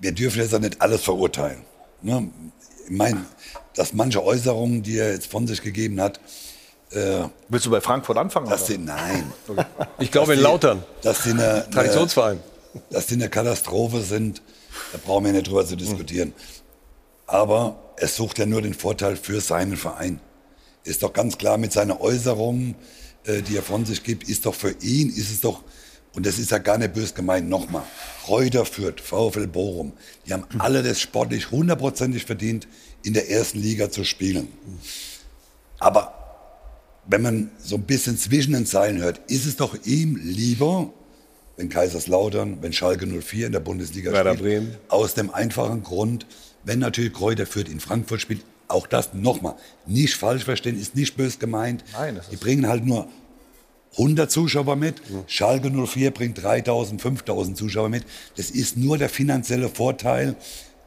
Wir dürfen jetzt auch nicht alles verurteilen. Ne? Ich meine, dass manche Äußerungen, die er jetzt von sich gegeben hat, äh, Willst du bei Frankfurt anfangen? dass oder? sie, nein. Ich glaube Dass in die- Lautern. Dass sie eine, Traditionsverein. Eine, dass sie eine Katastrophe sind, da brauchen wir nicht drüber zu diskutieren. Aber er sucht ja nur den Vorteil für seinen Verein. Ist doch ganz klar mit seiner Äußerung, äh, die er von sich gibt, ist doch für ihn, ist es doch, und das ist ja gar nicht bös gemeint, nochmal, Reuter Fürth, VfL Bochum, die haben alle das sportlich hundertprozentig verdient, in der ersten Liga zu spielen. Aber wenn man so ein bisschen zwischen den Zeilen hört, ist es doch ihm lieber, wenn Kaiserslautern, wenn Schalke 04 in der Bundesliga Werder spielt. Bremen. Aus dem einfachen Grund, wenn natürlich Kräuter Fürth in Frankfurt spielt, auch das nochmal, nicht falsch verstehen, ist nicht bös gemeint. Nein, das Die bringen halt nur 100 Zuschauer mit. Schalke 04 bringt 3000, 5000 Zuschauer mit. Das ist nur der finanzielle Vorteil,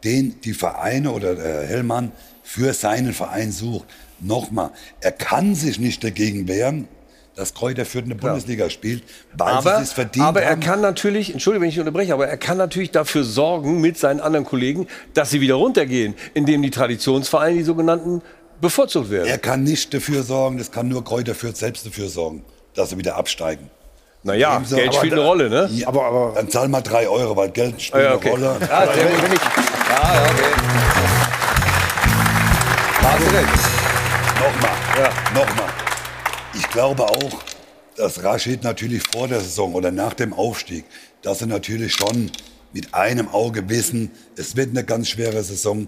den die Vereine oder der Hellmann für seinen Verein sucht. Nochmal, er kann sich nicht dagegen wehren, dass Kräuter Fürth in der Bundesliga spielt, weil aber, sie es verdient aber er haben. kann natürlich, entschuldige, wenn ich unterbreche, aber er kann natürlich dafür sorgen mit seinen anderen Kollegen, dass sie wieder runtergehen, indem die Traditionsvereine, die sogenannten, bevorzugt werden. Er kann nicht dafür sorgen, das kann nur Kräuter Fürth selbst dafür sorgen, dass sie wieder absteigen. Naja, Ebenso- Geld aber spielt eine Rolle, ne? Ja, aber, dann zahl mal drei Euro, weil Geld spielt Ah, ja, eine okay. Rolle. Ja, sehr gut. Ja, ja, okay. Hast du recht. Nochmal, nochmal. Ich glaube auch, dass Rashid natürlich vor der Saison oder nach dem Aufstieg, dass sie natürlich schon mit einem Auge wissen, es wird eine ganz schwere Saison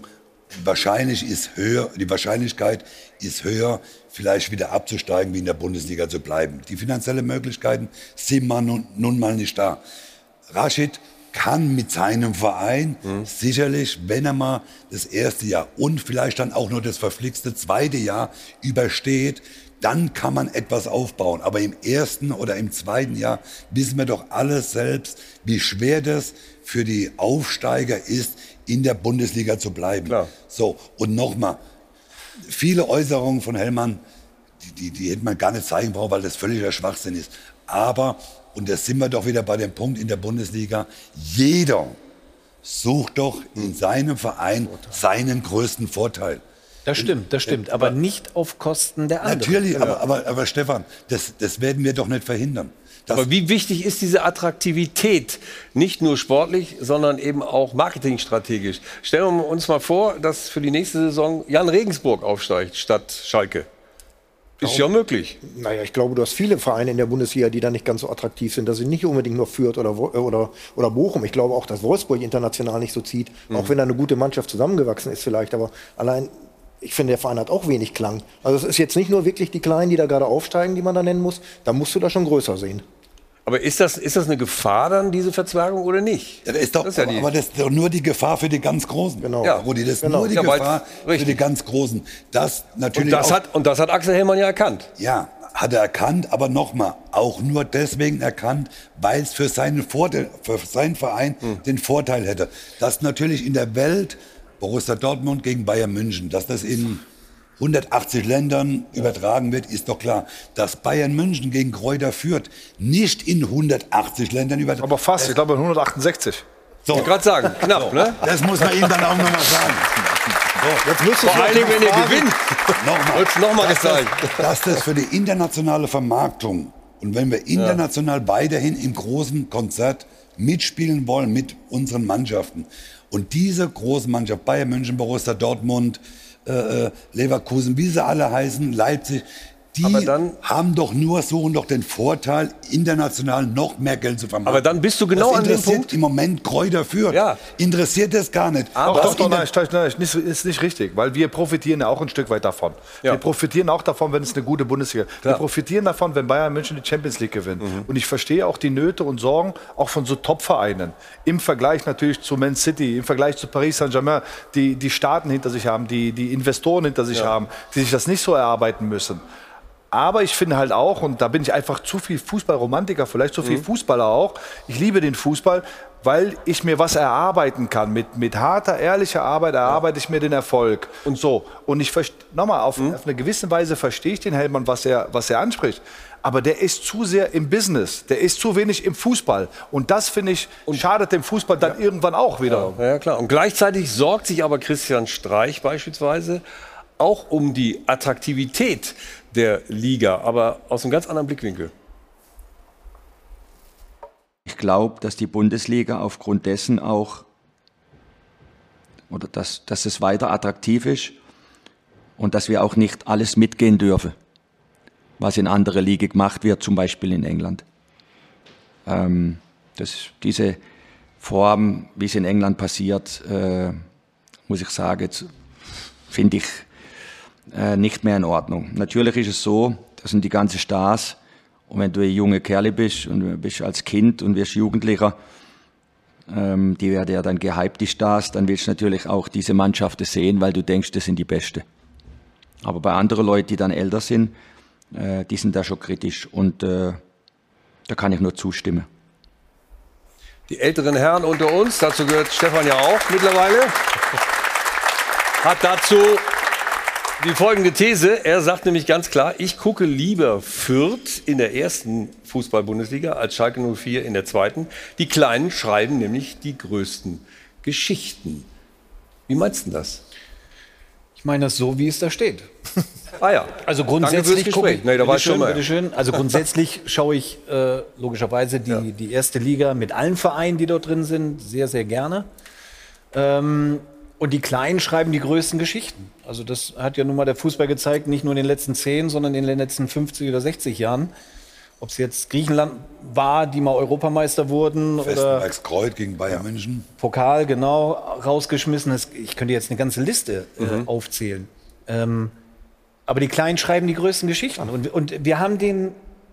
wahrscheinlich ist höher, die Wahrscheinlichkeit ist höher, vielleicht wieder abzusteigen, wie in der Bundesliga zu bleiben. Die finanziellen Möglichkeiten sind man nun, nun mal nicht da. Rashid kann mit seinem Verein mhm. sicherlich, wenn er mal das erste Jahr und vielleicht dann auch nur das verflixte zweite Jahr übersteht, dann kann man etwas aufbauen. Aber im ersten oder im zweiten Jahr wissen wir doch alle selbst, wie schwer das für die Aufsteiger ist, in der Bundesliga zu bleiben. Klar. So, und nochmal, viele Äußerungen von Hellmann, die, die, die hätte man gar nicht zeigen brauchen, weil das völliger Schwachsinn ist. Aber, und da sind wir doch wieder bei dem Punkt in der Bundesliga, jeder sucht doch in seinem Verein seinen größten Vorteil. Das stimmt, das stimmt, aber nicht auf Kosten der anderen. Natürlich, aber, aber, aber Stefan, das, das werden wir doch nicht verhindern. Aber wie wichtig ist diese Attraktivität? Nicht nur sportlich, sondern eben auch marketingstrategisch. Stellen wir uns mal vor, dass für die nächste Saison Jan Regensburg aufsteigt statt Schalke. Ist ja möglich. Naja, ich glaube, du hast viele Vereine in der Bundesliga, die da nicht ganz so attraktiv sind. Das sind nicht unbedingt nur Fürth oder, oder, oder Bochum. Ich glaube auch, dass Wolfsburg international nicht so zieht. Mhm. Auch wenn da eine gute Mannschaft zusammengewachsen ist vielleicht. Aber allein, ich finde, der Verein hat auch wenig Klang. Also es ist jetzt nicht nur wirklich die Kleinen, die da gerade aufsteigen, die man da nennen muss. Da musst du da schon größer sehen. Aber ist das, ist das eine Gefahr dann, diese Verzwergung oder nicht? Ja, das ist doch, das ist ja aber das ist doch nur die Gefahr für die ganz Großen. Genau. Ja, Rudi, das ist genau. nur die ja, Gefahr für die ganz Großen. Das natürlich und, das hat, und das hat Axel Hellmann ja erkannt. Ja, hat er erkannt, aber nochmal, auch nur deswegen erkannt, weil es für seinen, Vorteil, für seinen Verein hm. den Vorteil hätte. Dass natürlich in der Welt Borussia Dortmund gegen Bayern München, dass das in 180 Ländern übertragen wird, ist doch klar. Dass Bayern München gegen Kräuter führt, nicht in 180 Ländern übertragen. Aber fast, ich glaube 168. So. Ich gerade sagen, knapp, ne? Das muss man ihm dann auch nochmal sagen. So, jetzt müsst Vor allen Dingen, wenn ihr gewinnt. Nochmal. Noch mal dass, gezeigt. Das, dass das für die internationale Vermarktung und wenn wir international ja. weiterhin im großen Konzert mitspielen wollen mit unseren Mannschaften und diese große Mannschaft, Bayern München, Borussia Dortmund, äh, äh, Leverkusen, wie sie alle heißen, Leipzig, die haben doch nur, suchen doch den Vorteil, international noch mehr Geld zu vermarkten. Aber dann bist du genau das an dem Punkt. im Moment Kräuter führt. Ja. Interessiert das gar nicht. Aber doch, doch, nein, nein, ist, ist nicht richtig, weil wir profitieren ja auch ein Stück weit davon. Ja. Wir profitieren auch davon, wenn es eine gute Bundesliga ist. Wir profitieren davon, wenn Bayern München die Champions League gewinnt. Mhm. Und ich verstehe auch die Nöte und Sorgen auch von so Top-Vereinen. Im Vergleich natürlich zu Man City, im Vergleich zu Paris Saint-Germain, die die Staaten hinter sich haben, die, die Investoren hinter sich ja. haben, die sich das nicht so erarbeiten müssen. Aber ich finde halt auch, und da bin ich einfach zu viel Fußballromantiker, vielleicht zu viel mhm. Fußballer auch. Ich liebe den Fußball, weil ich mir was erarbeiten kann. Mit, mit harter, ehrlicher Arbeit erarbeite ich mir den Erfolg. Und so. Und ich nochmal, auf, mhm. auf eine gewisse Weise verstehe ich den Hellmann, was er, was er anspricht. Aber der ist zu sehr im Business, der ist zu wenig im Fußball. Und das, finde ich, und schadet dem Fußball dann ja. irgendwann auch wieder. Ja, ja, klar. Und gleichzeitig sorgt sich aber Christian Streich beispielsweise auch um die Attraktivität der Liga, aber aus einem ganz anderen Blickwinkel. Ich glaube, dass die Bundesliga aufgrund dessen auch, oder dass, dass es weiter attraktiv ist und dass wir auch nicht alles mitgehen dürfen, was in andere Ligen gemacht wird, zum Beispiel in England. Ähm, das, diese Form, wie es in England passiert, äh, muss ich sagen, finde ich äh, nicht mehr in Ordnung. Natürlich ist es so, das sind die ganzen Stars. Und wenn du ein junger Kerl bist und bist als Kind und wirst Jugendlicher, ähm, die werden ja dann gehypt, die Stars, dann willst du natürlich auch diese Mannschaften sehen, weil du denkst, das sind die Beste. Aber bei anderen Leuten, die dann älter sind, äh, die sind da schon kritisch und äh, da kann ich nur zustimmen. Die älteren Herren unter uns, dazu gehört Stefan ja auch mittlerweile, hat dazu die folgende These. Er sagt nämlich ganz klar, ich gucke lieber Fürth in der ersten Fußball-Bundesliga als Schalke 04 in der zweiten. Die Kleinen schreiben nämlich die größten Geschichten. Wie meinst du das? Ich meine das so, wie es da steht. Ah ja. Also grundsätzlich gucke ich, nee, da war schön, bitte schön. Also grundsätzlich schaue ich äh, logischerweise die, ja. die erste Liga mit allen Vereinen, die dort drin sind, sehr, sehr gerne. Ähm, und die Kleinen schreiben die größten Geschichten. Also das hat ja nun mal der Fußball gezeigt, nicht nur in den letzten 10, sondern in den letzten 50 oder 60 Jahren. Ob es jetzt Griechenland war, die mal Europameister wurden oder Festenbergs Kreuz gegen Bayern München. Pokal, genau, rausgeschmissen. Ich könnte jetzt eine ganze Liste äh, Mhm. aufzählen. Ähm, aber die Kleinen schreiben die größten Geschichten. Und, und wir haben den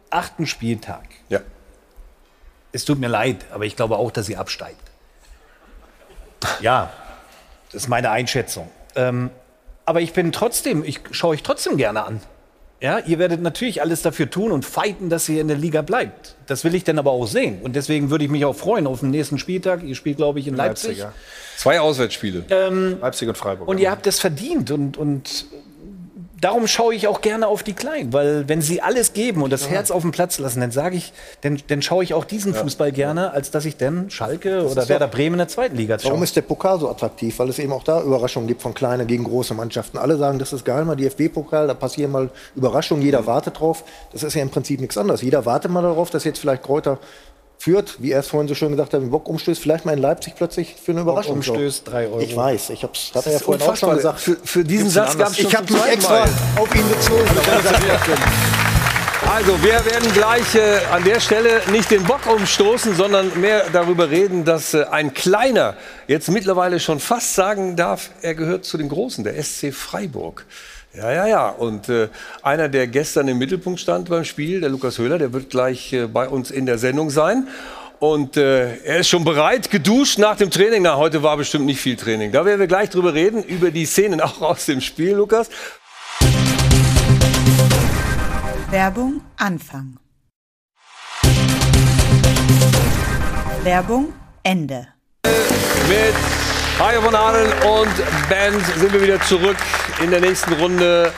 achten Spieltag. Ja. Es tut mir leid, aber ich glaube auch, dass sie absteigt. Ja, das ist meine Einschätzung. Ähm, aber ich bin trotzdem, ich schaue euch trotzdem gerne an. Ja, ihr werdet natürlich alles dafür tun und fighten, dass ihr in der Liga bleibt. Das will ich dann aber auch sehen. Und deswegen würde ich mich auch freuen auf den nächsten Spieltag. Ihr spielt, glaube ich, in Leipzig. ja. Zwei Auswärtsspiele. Ähm, Leipzig und Freiburg. und ihr habt es verdient. Und, und darum schaue ich auch gerne auf die Kleinen. Weil wenn sie alles geben und das Herz auf den Platz lassen, dann sage ich, dann, dann schaue ich auch diesen Fußball gerne, als dass ich dann Schalke oder ist Werder doch- Bremen in der zweiten Liga schaue. Warum ist der Pokal so attraktiv? Weil es eben auch da Überraschungen gibt von kleinen gegen große Mannschaften. Alle sagen, das ist geil, mal DFB-Pokal, da passieren mal Überraschungen, jeder wartet drauf. Das ist ja im Prinzip nichts anderes. Jeder wartet mal darauf, dass jetzt vielleicht Kräuter führt, wie er es vorhin so schön gesagt hat, einen Bock umstößt, vielleicht mal in Leipzig plötzlich für eine Überraschung. umstößt, drei Euro. Ich weiß, ich hab's, hat er ja vorhin auch schon gesagt. Für- für diesen Satz gab's schon Ich habe mich extra Mal. auf ihn bezogen. Also, wir werden gleich äh, an der Stelle nicht den Bock umstoßen, sondern mehr darüber reden, dass äh, ein Kleiner jetzt mittlerweile schon fast sagen darf, er gehört zu den Großen, der SC Freiburg. Ja, ja, ja. Und äh, einer, der gestern im Mittelpunkt stand beim Spiel, der Lukas Höhler, der wird gleich äh, bei uns in der Sendung sein. Und äh, er ist schon bereit, geduscht nach dem Training. Na, heute war bestimmt nicht viel Training. Da werden wir gleich drüber reden, über die Szenen auch aus dem Spiel, Lukas. Werbung Anfang. Werbung Ende. Mit Hajo von Adel und Band sind wir wieder zurück in der nächsten Runde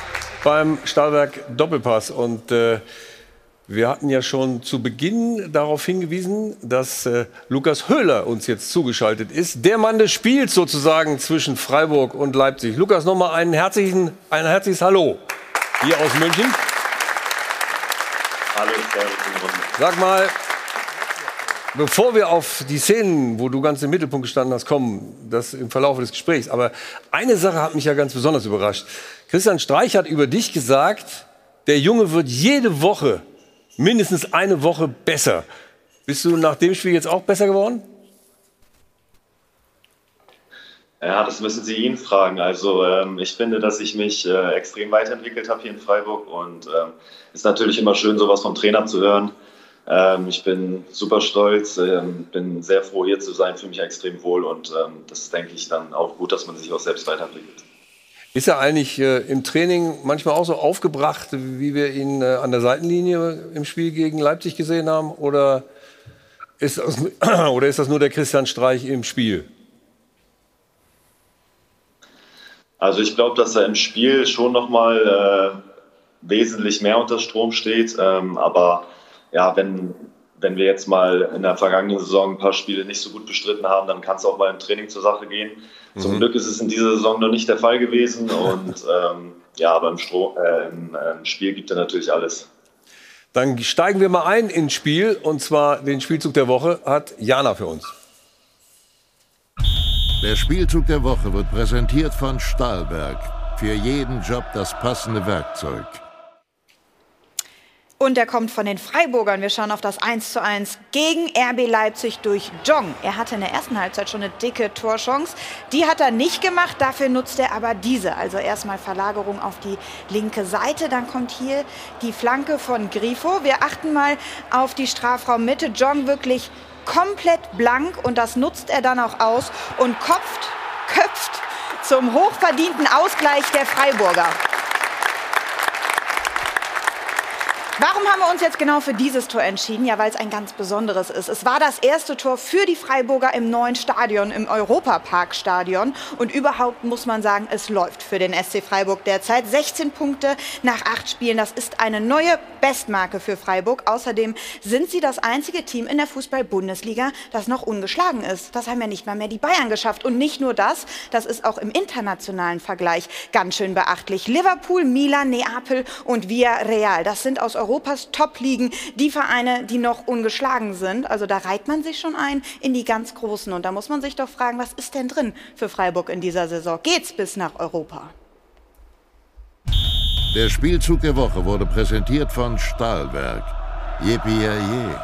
beim Stahlwerk Doppelpass. Und äh, wir hatten ja schon zu Beginn darauf hingewiesen, dass äh, Lukas Höhler uns jetzt zugeschaltet ist. Der Mann des Spiels sozusagen zwischen Freiburg und Leipzig. Lukas, nochmal einen herzlichen, ein herzliches Hallo hier aus München. Hallo. Sag mal, bevor wir auf die Szenen, wo du ganz im Mittelpunkt gestanden hast, kommen, das im Verlauf des Gesprächs. Aber eine Sache hat mich ja ganz besonders überrascht. Christian Streich hat über dich gesagt, der Junge wird jede Woche mindestens eine Woche besser. Bist du nach dem Spiel jetzt auch besser geworden? Ja, das müssen Sie ihn fragen. Also ähm, ich finde, dass ich mich äh, extrem weiterentwickelt habe hier in Freiburg und ähm, ist natürlich immer schön, sowas vom Trainer zu hören. Ähm, ich bin super stolz, ähm, bin sehr froh hier zu sein, fühle mich extrem wohl und ähm, das ist, denke ich, dann auch gut, dass man sich auch selbst weiterentwickelt. Ist er eigentlich äh, im Training manchmal auch so aufgebracht, wie wir ihn äh, an der Seitenlinie im Spiel gegen Leipzig gesehen haben? Oder ist das, oder ist das nur der Christian Streich im Spiel? Also ich glaube, dass er im Spiel schon nochmal äh, wesentlich mehr unter Strom steht. Ähm, aber ja, wenn, wenn wir jetzt mal in der vergangenen Saison ein paar Spiele nicht so gut bestritten haben, dann kann es auch mal im Training zur Sache gehen. Zum Mhm. Glück ist es in dieser Saison noch nicht der Fall gewesen. Und ähm, ja, aber im, Stro äh, im, äh, im Spiel gibt er natürlich alles. Dann steigen wir mal ein ins Spiel. Und zwar den Spielzug der Woche hat Jana für uns. Der Spielzug der Woche wird präsentiert von Stahlberg. Für jeden Job das passende Werkzeug. Und er kommt von den Freiburgern. Wir schauen auf das 1:1 gegen RB Leipzig durch Jong. Er hatte in der ersten Halbzeit schon eine dicke Torchance. Die hat er nicht gemacht, dafür nutzt er aber diese. Also erstmal Verlagerung auf die linke Seite. Dann kommt hier die Flanke von Grifo. Wir achten mal auf die Strafraummitte. Jong wirklich komplett blank und das nutzt er dann auch aus und kopft, köpft zum hochverdienten Ausgleich der Freiburger. Warum haben wir uns jetzt genau für dieses Tor entschieden? Ja, weil es ein ganz besonderes ist. Es war das erste Tor für die Freiburger im neuen Stadion, im Europapark-Stadion. Und überhaupt muss man sagen, es läuft für den SC Freiburg derzeit. 16 Punkte nach acht Spielen. Das ist eine neue Bestmarke für Freiburg. Außerdem sind sie das einzige Team in der Fußball-Bundesliga, das noch ungeschlagen ist. Das haben ja nicht mal mehr die Bayern geschafft. Und nicht nur das, das ist auch im internationalen Vergleich ganz schön beachtlich. Liverpool, Milan, Neapel und Villarreal. Das sind aus Europas Top-Ligen die Vereine, die noch ungeschlagen sind. Also da reiht man sich schon ein in die ganz Großen. Und da muss man sich doch fragen, was ist denn drin für Freiburg in dieser Saison? Geht's bis nach Europa? Der Spielzug der Woche wurde präsentiert von Stahlberg. Yippie je.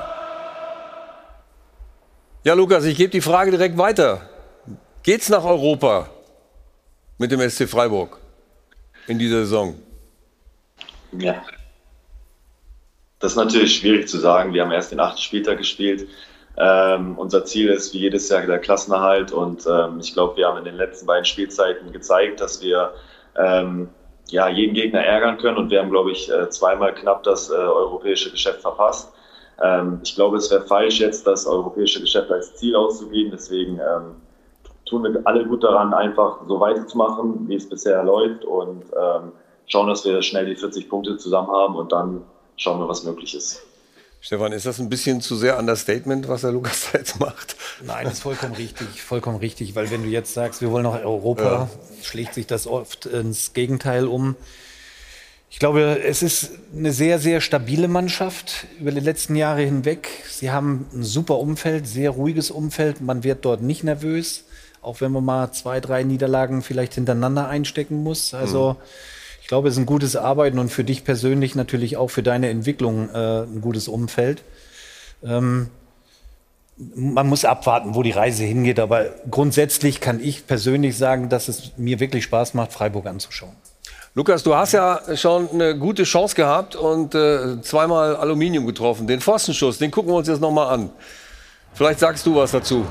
Ja, Lukas, ich gebe die Frage direkt weiter. Geht's nach Europa mit dem SC Freiburg in dieser Saison? Ja. Das ist natürlich schwierig zu sagen. Wir haben erst den achten Spieltag gespielt. Ähm, unser Ziel ist wie jedes Jahr der Klassenerhalt und ähm, ich glaube, wir haben in den letzten beiden Spielzeiten gezeigt, dass wir ähm, ja, jeden Gegner ärgern können und wir haben, glaube ich, äh, zweimal knapp das äh, europäische Geschäft verpasst. Ähm, ich glaube, es wäre falsch, jetzt das europäische Geschäft als Ziel auszugeben. Deswegen ähm, tun wir alle gut daran, einfach so weiterzumachen, wie es bisher läuft und ähm, schauen, dass wir schnell die 40 Punkte zusammen haben und dann schauen wir, was möglich ist. Stefan, ist das ein bisschen zu sehr Understatement, was der Lukas da jetzt macht? Nein, das ist vollkommen richtig, vollkommen richtig, weil wenn du jetzt sagst, wir wollen nach Europa, ja. schlägt sich das oft ins Gegenteil um. Ich glaube, es ist eine sehr, sehr stabile Mannschaft über die letzten Jahre hinweg. Sie haben ein super Umfeld, sehr ruhiges Umfeld. Man wird dort nicht nervös, auch wenn man mal zwei, drei Niederlagen vielleicht hintereinander einstecken muss. Also mhm ich glaube, es ist ein gutes Arbeiten und für dich persönlich natürlich auch für deine Entwicklung äh, ein gutes Umfeld. Ähm, man muss abwarten, wo die Reise hingeht, aber grundsätzlich kann ich persönlich sagen, dass es mir wirklich Spaß macht, Freiburg anzuschauen. Lukas, du hast ja schon eine gute Chance gehabt und äh, zweimal Aluminium getroffen. Den Pfostenschuss, den gucken wir uns jetzt nochmal an. Vielleicht sagst du was dazu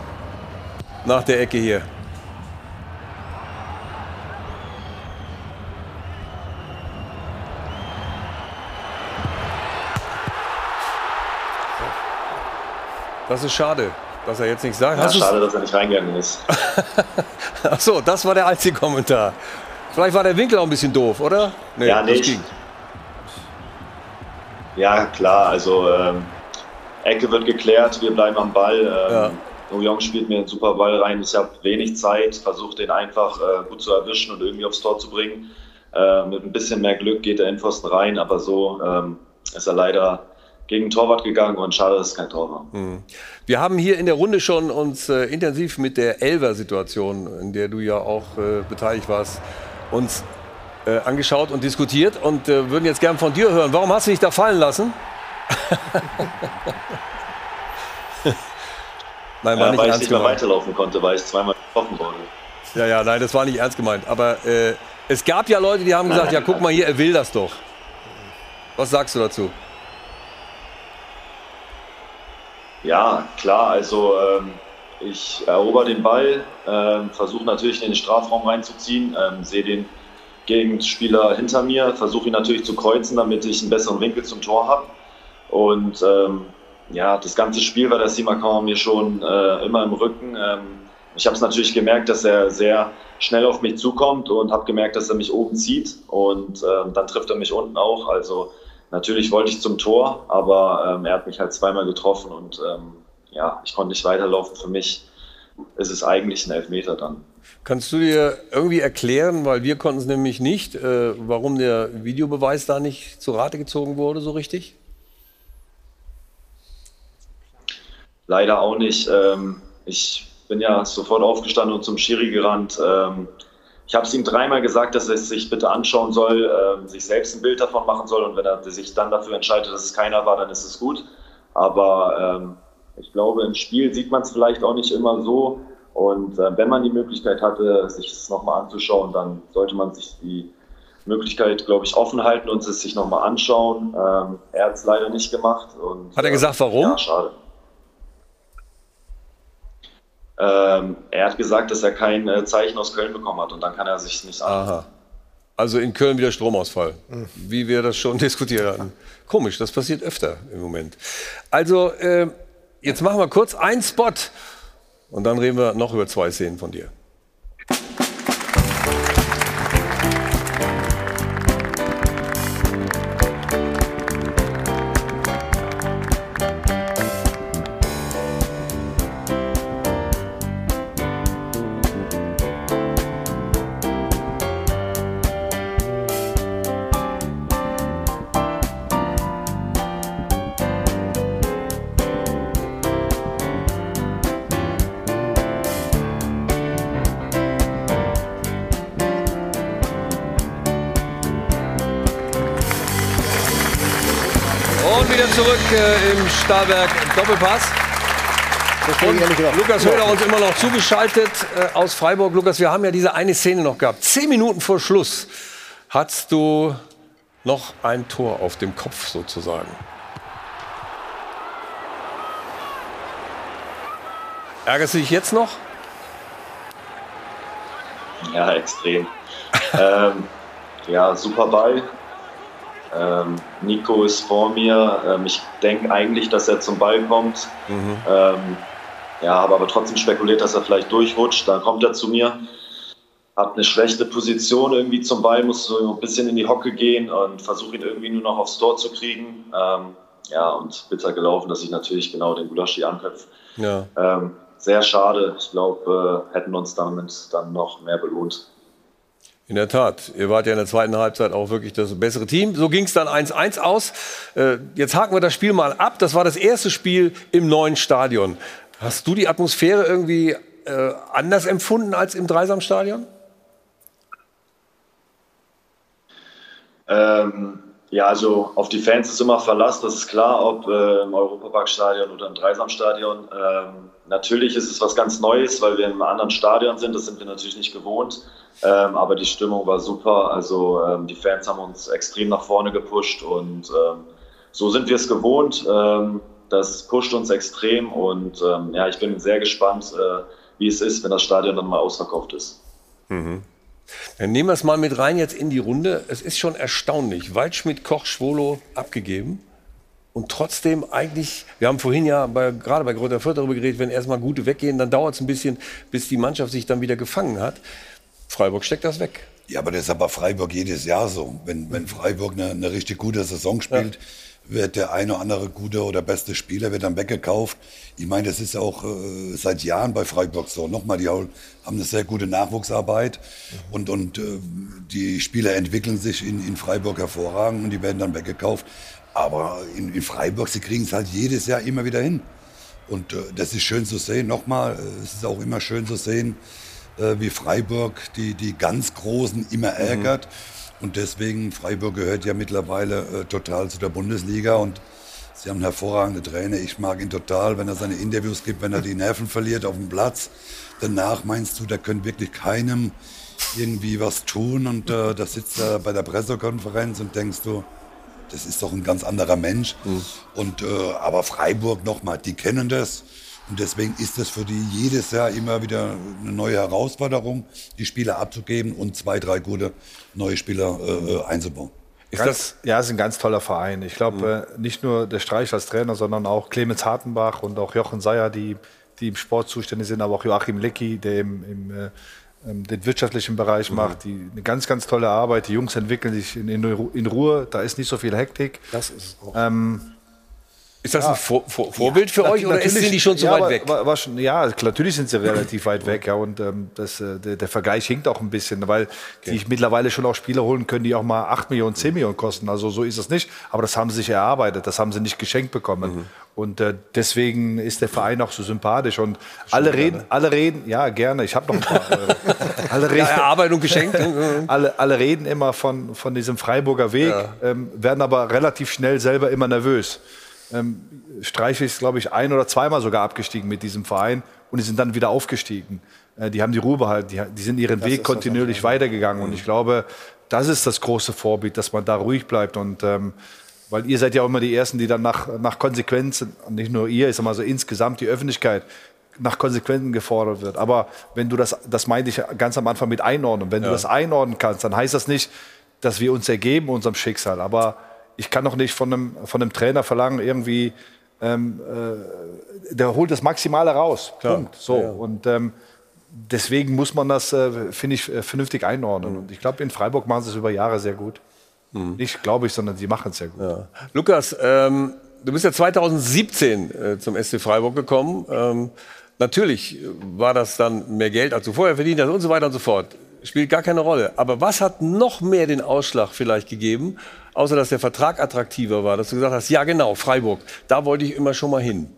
nach der Ecke hier. Das ist schade, dass er jetzt nicht sagt. Ja, schade, dass er nicht reingegangen ist. Ach so, das war der einzige Kommentar. Vielleicht war der Winkel auch ein bisschen doof, oder? Nee, ja, nicht. Ja, klar. Also ähm, Ecke wird geklärt, wir bleiben am Ball. Ähm, ja. Young spielt mir einen super Ball rein. Ich habe wenig Zeit, versuche den einfach äh, gut zu erwischen und irgendwie aufs Tor zu bringen. Äh, mit ein bisschen mehr Glück geht er in Pfosten rein, aber so ähm, ist er leider gegen Torwart gegangen und schade, dass es kein Tor war. Mhm. Wir haben hier in der Runde schon uns äh, intensiv mit der Elver-Situation, in der du ja auch äh, beteiligt warst, uns äh, angeschaut und diskutiert und äh, würden jetzt gern von dir hören. Warum hast du dich da fallen lassen? nein, war ja, nicht weil ich nicht mehr weiterlaufen konnte, weil ich zweimal getroffen wurde. Ja, ja, nein, das war nicht ernst gemeint. Aber äh, es gab ja Leute, die haben gesagt, ja, guck mal hier, er will das doch. Was sagst du dazu? Ja, klar. Also ähm, ich erober den Ball, ähm, versuche natürlich in den Strafraum reinzuziehen, ähm, sehe den Gegenspieler hinter mir, versuche ihn natürlich zu kreuzen, damit ich einen besseren Winkel zum Tor habe. Und ähm, ja, das ganze Spiel war der Simakon mir schon äh, immer im Rücken. Ähm, ich habe es natürlich gemerkt, dass er sehr schnell auf mich zukommt und habe gemerkt, dass er mich oben zieht und ähm, dann trifft er mich unten auch. Also Natürlich wollte ich zum Tor, aber ähm, er hat mich halt zweimal getroffen und ähm, ja, ich konnte nicht weiterlaufen. Für mich ist es eigentlich ein Elfmeter dann. Kannst du dir irgendwie erklären, weil wir konnten es nämlich nicht, äh, warum der Videobeweis da nicht zu Rate gezogen wurde, so richtig? Leider auch nicht. Ähm, ich bin ja sofort aufgestanden und zum Schiri gerannt. Ich habe es ihm dreimal gesagt, dass er es sich bitte anschauen soll, äh, sich selbst ein Bild davon machen soll und wenn er sich dann dafür entscheidet, dass es keiner war, dann ist es gut. Aber ähm, ich glaube, im Spiel sieht man es vielleicht auch nicht immer so. Und äh, wenn man die Möglichkeit hatte, sich es nochmal anzuschauen, dann sollte man sich die Möglichkeit, glaube ich, offen halten und es sich nochmal anschauen. Ähm, er hat es leider nicht gemacht. Und, hat er gesagt, warum? Ja, schade. Ähm, er hat gesagt, dass er kein äh, Zeichen aus Köln bekommen hat und dann kann er sich nicht anschauen. Aha. Also in Köln wieder Stromausfall, mhm. wie wir das schon diskutiert hatten. Komisch, das passiert öfter im Moment. Also äh, jetzt machen wir kurz einen Spot und dann reden wir noch über zwei Szenen von dir. Äh, im Stahlberg Doppelpass. Und Lukas Höhler uns immer noch zugeschaltet äh, aus Freiburg. Lukas, wir haben ja diese eine Szene noch gehabt. Zehn Minuten vor Schluss hattest du noch ein Tor auf dem Kopf sozusagen. Ärgerst du dich jetzt noch? Ja, extrem. ähm, ja, super Ball. Ähm, Nico ist vor mir. Ähm, ich denke eigentlich, dass er zum Ball kommt. Mhm. Ähm, ja, habe aber trotzdem spekuliert, dass er vielleicht durchrutscht. Dann kommt er zu mir, hat eine schlechte Position irgendwie zum Ball, muss so ein bisschen in die Hocke gehen und versuche ihn irgendwie nur noch aufs Tor zu kriegen. Ähm, ja, und bitter gelaufen, dass ich natürlich genau den Gulaschi anköpfe. Ja. Ähm, sehr schade. Ich glaube, äh, hätten uns damit dann noch mehr belohnt. In der Tat. Ihr wart ja in der zweiten Halbzeit auch wirklich das bessere Team. So ging es dann 1-1 aus. Äh, jetzt haken wir das Spiel mal ab. Das war das erste Spiel im neuen Stadion. Hast du die Atmosphäre irgendwie äh, anders empfunden als im Dreisamstadion? Ähm, ja, also auf die Fans ist immer Verlass, das ist klar, ob äh, im Europaparkstadion oder im Dreisamstadion. Ähm, natürlich ist es was ganz Neues, weil wir in einem anderen Stadion sind, das sind wir natürlich nicht gewohnt. Ähm, aber die Stimmung war super, also ähm, die Fans haben uns extrem nach vorne gepusht und ähm, so sind wir es gewohnt. Ähm, das pusht uns extrem und ähm, ja, ich bin sehr gespannt, äh, wie es ist, wenn das Stadion dann mal ausverkauft ist. Mhm. Dann nehmen wir es mal mit rein jetzt in die Runde. Es ist schon erstaunlich. Waldschmidt, Koch, Schwolo abgegeben. Und trotzdem eigentlich, wir haben vorhin ja bei, gerade bei Gröter Fürth darüber geredet, wenn erstmal gute weggehen, dann dauert es ein bisschen, bis die Mannschaft sich dann wieder gefangen hat. Freiburg steckt das weg. Ja, aber das ist aber Freiburg jedes Jahr so. Wenn, wenn Freiburg eine, eine richtig gute Saison spielt, ja. Wird der eine oder andere gute oder beste Spieler wird dann weggekauft. Ich meine, das ist auch äh, seit Jahren bei Freiburg so. Nochmal, die haben eine sehr gute Nachwuchsarbeit mhm. und, und äh, die Spieler entwickeln sich in, in Freiburg hervorragend und die werden dann weggekauft. Aber in, in Freiburg, sie kriegen es halt jedes Jahr immer wieder hin. Und äh, das ist schön zu sehen. Nochmal, äh, es ist auch immer schön zu sehen, äh, wie Freiburg die, die ganz Großen immer mhm. ärgert. Mhm. Und deswegen, Freiburg gehört ja mittlerweile äh, total zu der Bundesliga und sie haben hervorragende Trainer. Ich mag ihn total, wenn er seine Interviews gibt, wenn er die Nerven verliert auf dem Platz. Danach meinst du, da könnte wirklich keinem irgendwie was tun und äh, da sitzt er bei der Pressekonferenz und denkst du, das ist doch ein ganz anderer Mensch. Mhm. Und, äh, aber Freiburg nochmal, die kennen das. Und deswegen ist es für die jedes Jahr immer wieder eine neue Herausforderung, die Spieler abzugeben und zwei, drei gute neue Spieler äh, äh einzubauen. Ist das, ja, es ist ein ganz toller Verein. Ich glaube, mhm. äh, nicht nur der Streich als Trainer, sondern auch Clemens Hartenbach und auch Jochen Seyer, die, die im Sport zuständig sind, aber auch Joachim Lecki, der im, im äh, ähm, den wirtschaftlichen Bereich mhm. macht, die eine ganz, ganz tolle Arbeit. Die Jungs entwickeln sich in, in, in Ruhe, da ist nicht so viel Hektik. Das ist auch. Ähm, ist das ja. ein Vor Vor Vorbild für euch oder sind die schon so ja, weit weg? War, war schon, ja, natürlich sind sie relativ weit weg. Ja, und ähm, das, äh, der, der, Vergleich hinkt auch ein bisschen, weil okay. die mittlerweile schon auch Spieler holen können, die auch mal 8 Millionen, 10 Millionen kosten. Also so ist es nicht. Aber das haben sie sich erarbeitet, das haben sie nicht geschenkt bekommen. Mhm. Und äh, deswegen ist der Verein auch so sympathisch. Und alle reden, alle reden, ja gerne, ich habe noch ein paar Euro. alle reden, ja, Erarbeitung geschenkt. alle, alle reden immer von, von diesem Freiburger Weg, ja. ähm, werden aber relativ schnell selber immer nervös. Ähm, Streich ist, glaube ich, ein oder zweimal sogar abgestiegen mit diesem Verein und die sind dann wieder aufgestiegen. Äh, die haben die Ruhe behalten, die, die sind ihren das Weg kontinuierlich weitergegangen. Mhm. Und ich glaube, das ist das große Vorbild, dass man da ruhig bleibt und ähm, weil ihr seid ja auch immer die Ersten, die dann nach, nach Konsequenzen, nicht nur ihr, ich sag mal so insgesamt die Öffentlichkeit, nach Konsequenzen gefordert wird. Aber wenn du das, das meinte ich ganz am Anfang mit einordnen, wenn ja. du das einordnen kannst, dann heißt das nicht, dass wir uns ergeben unserem Schicksal. Aber ich kann doch nicht von einem, von einem Trainer verlangen, irgendwie, ähm, äh, der holt das Maximale raus. Klar. Punkt. So. Ja. Und ähm, deswegen muss man das, äh, finde ich, äh, vernünftig einordnen. Mhm. Und ich glaube, in Freiburg machen sie es über Jahre sehr gut. Mhm. Nicht glaube ich, sondern sie machen es sehr gut. Ja. Lukas, ähm, du bist ja 2017 äh, zum SC Freiburg gekommen. Ähm, natürlich war das dann mehr Geld, als du vorher verdient hast und so weiter und so fort. Spielt gar keine Rolle. Aber was hat noch mehr den Ausschlag vielleicht gegeben, außer dass der Vertrag attraktiver war, dass du gesagt hast, ja genau, Freiburg, da wollte ich immer schon mal hin?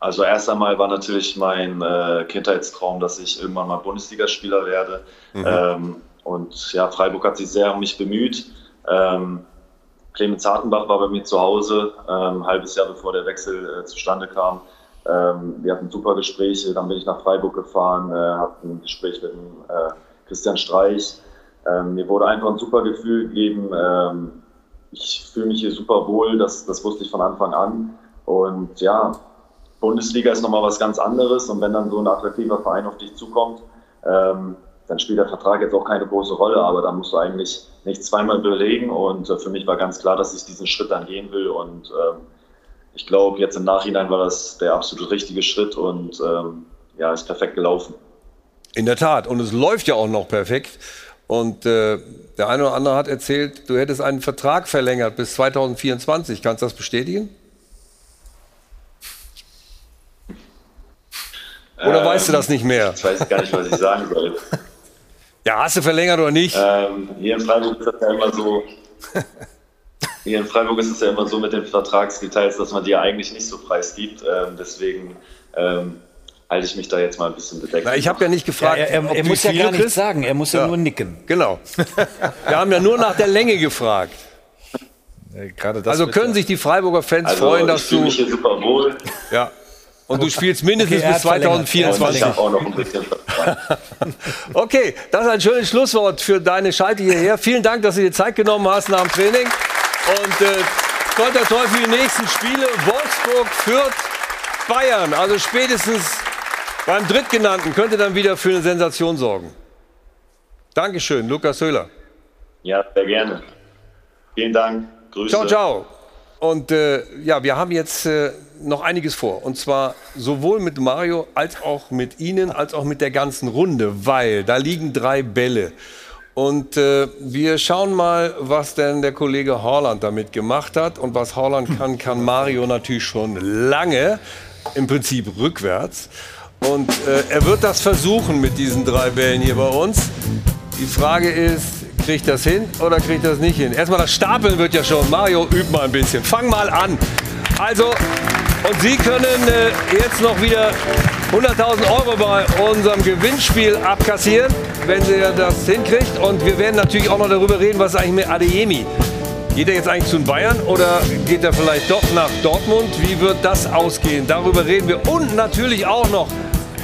Also erst einmal war natürlich mein äh, Kindheitstraum, dass ich irgendwann mal Bundesligaspieler werde. Mhm. Ähm, und ja, Freiburg hat sich sehr um mich bemüht. Ähm, Clemens Hartenbach war bei mir zu Hause, ähm, ein halbes Jahr bevor der Wechsel äh, zustande kam. Ähm, wir hatten super Gespräche, dann bin ich nach Freiburg gefahren, äh, hatte ein Gespräch mit dem, äh, Christian Streich. Ähm, mir wurde einfach ein super Gefühl gegeben. Ähm, ich fühle mich hier super wohl, das, das wusste ich von Anfang an. Und ja, Bundesliga ist nochmal was ganz anderes. Und wenn dann so ein attraktiver Verein auf dich zukommt, ähm, dann spielt der Vertrag jetzt auch keine große Rolle, aber da musst du eigentlich nicht zweimal belegen. Und äh, für mich war ganz klar, dass ich diesen Schritt dann gehen will. Und ähm, ich glaube, jetzt im Nachhinein war das der absolut richtige Schritt und ähm, ja, ist perfekt gelaufen. In der Tat. Und es läuft ja auch noch perfekt. Und äh, der eine oder andere hat erzählt, du hättest einen Vertrag verlängert bis 2024. Kannst du das bestätigen? Oder Ähm, weißt du das nicht mehr? Ich weiß gar nicht, was ich sagen soll. Ja, hast du verlängert oder nicht? Ähm, hier in Freiburg ist das ja immer so. Hier in Freiburg ist es ja immer so mit den Vertragsdetails, dass man die ja eigentlich nicht so preisgibt. Ähm, deswegen ähm, halte ich mich da jetzt mal ein bisschen bedeckt. Na, ich habe ja nicht gefragt, Ja, er- er ob du muss ja gar nichts kriegst. sagen, er muss ja nur nicken. Genau. Wir haben ja nur nach der Länge gefragt. Gerade also können sich die Freiburger Fans Also, freuen, ich dass fühle du mich hier super wohl. ja und du spielst mindestens Okay, er bis hat verlängert. Und 2024. ich habe auch noch ein bisschen. Okay, das ist ein schönes Schlusswort für deine Schalte hierher. Vielen Dank, dass du dir Zeit genommen hast nach dem Training. Und äh, toi, toi, toi für die nächsten Spiele. Wolfsburg, Fürth, Bayern. Also spätestens beim Drittgenannten könnte dann wieder für eine Sensation sorgen. Dankeschön, Lukas Höhler. Ja, sehr gerne. Vielen Dank. Grüße. Ciao, ciao. Und äh, ja, wir haben jetzt äh, noch einiges vor. Und zwar sowohl mit Mario als auch mit Ihnen, als auch mit der ganzen Runde, weil da liegen drei Bälle. Und äh, wir schauen mal, was denn der Kollege Horland damit gemacht hat. Und was Horland kann, kann Mario natürlich schon lange, im Prinzip rückwärts. Und äh, er wird das versuchen mit diesen drei Bällen hier bei uns. Die Frage ist, kriegt das hin oder kriegt das nicht hin? Erstmal das Stapeln wird ja schon. Mario, üb mal ein bisschen. Fang mal an. Also, und Sie können äh, jetzt noch wieder 100.000 Euro bei unserem Gewinnspiel abkassieren, wenn Sie das hinkriegt. Und wir werden natürlich auch noch darüber reden, was eigentlich mit Adeyemi. Geht er jetzt eigentlich zu den Bayern oder geht er vielleicht doch nach Dortmund? Wie wird das ausgehen? Darüber reden wir. Und natürlich auch noch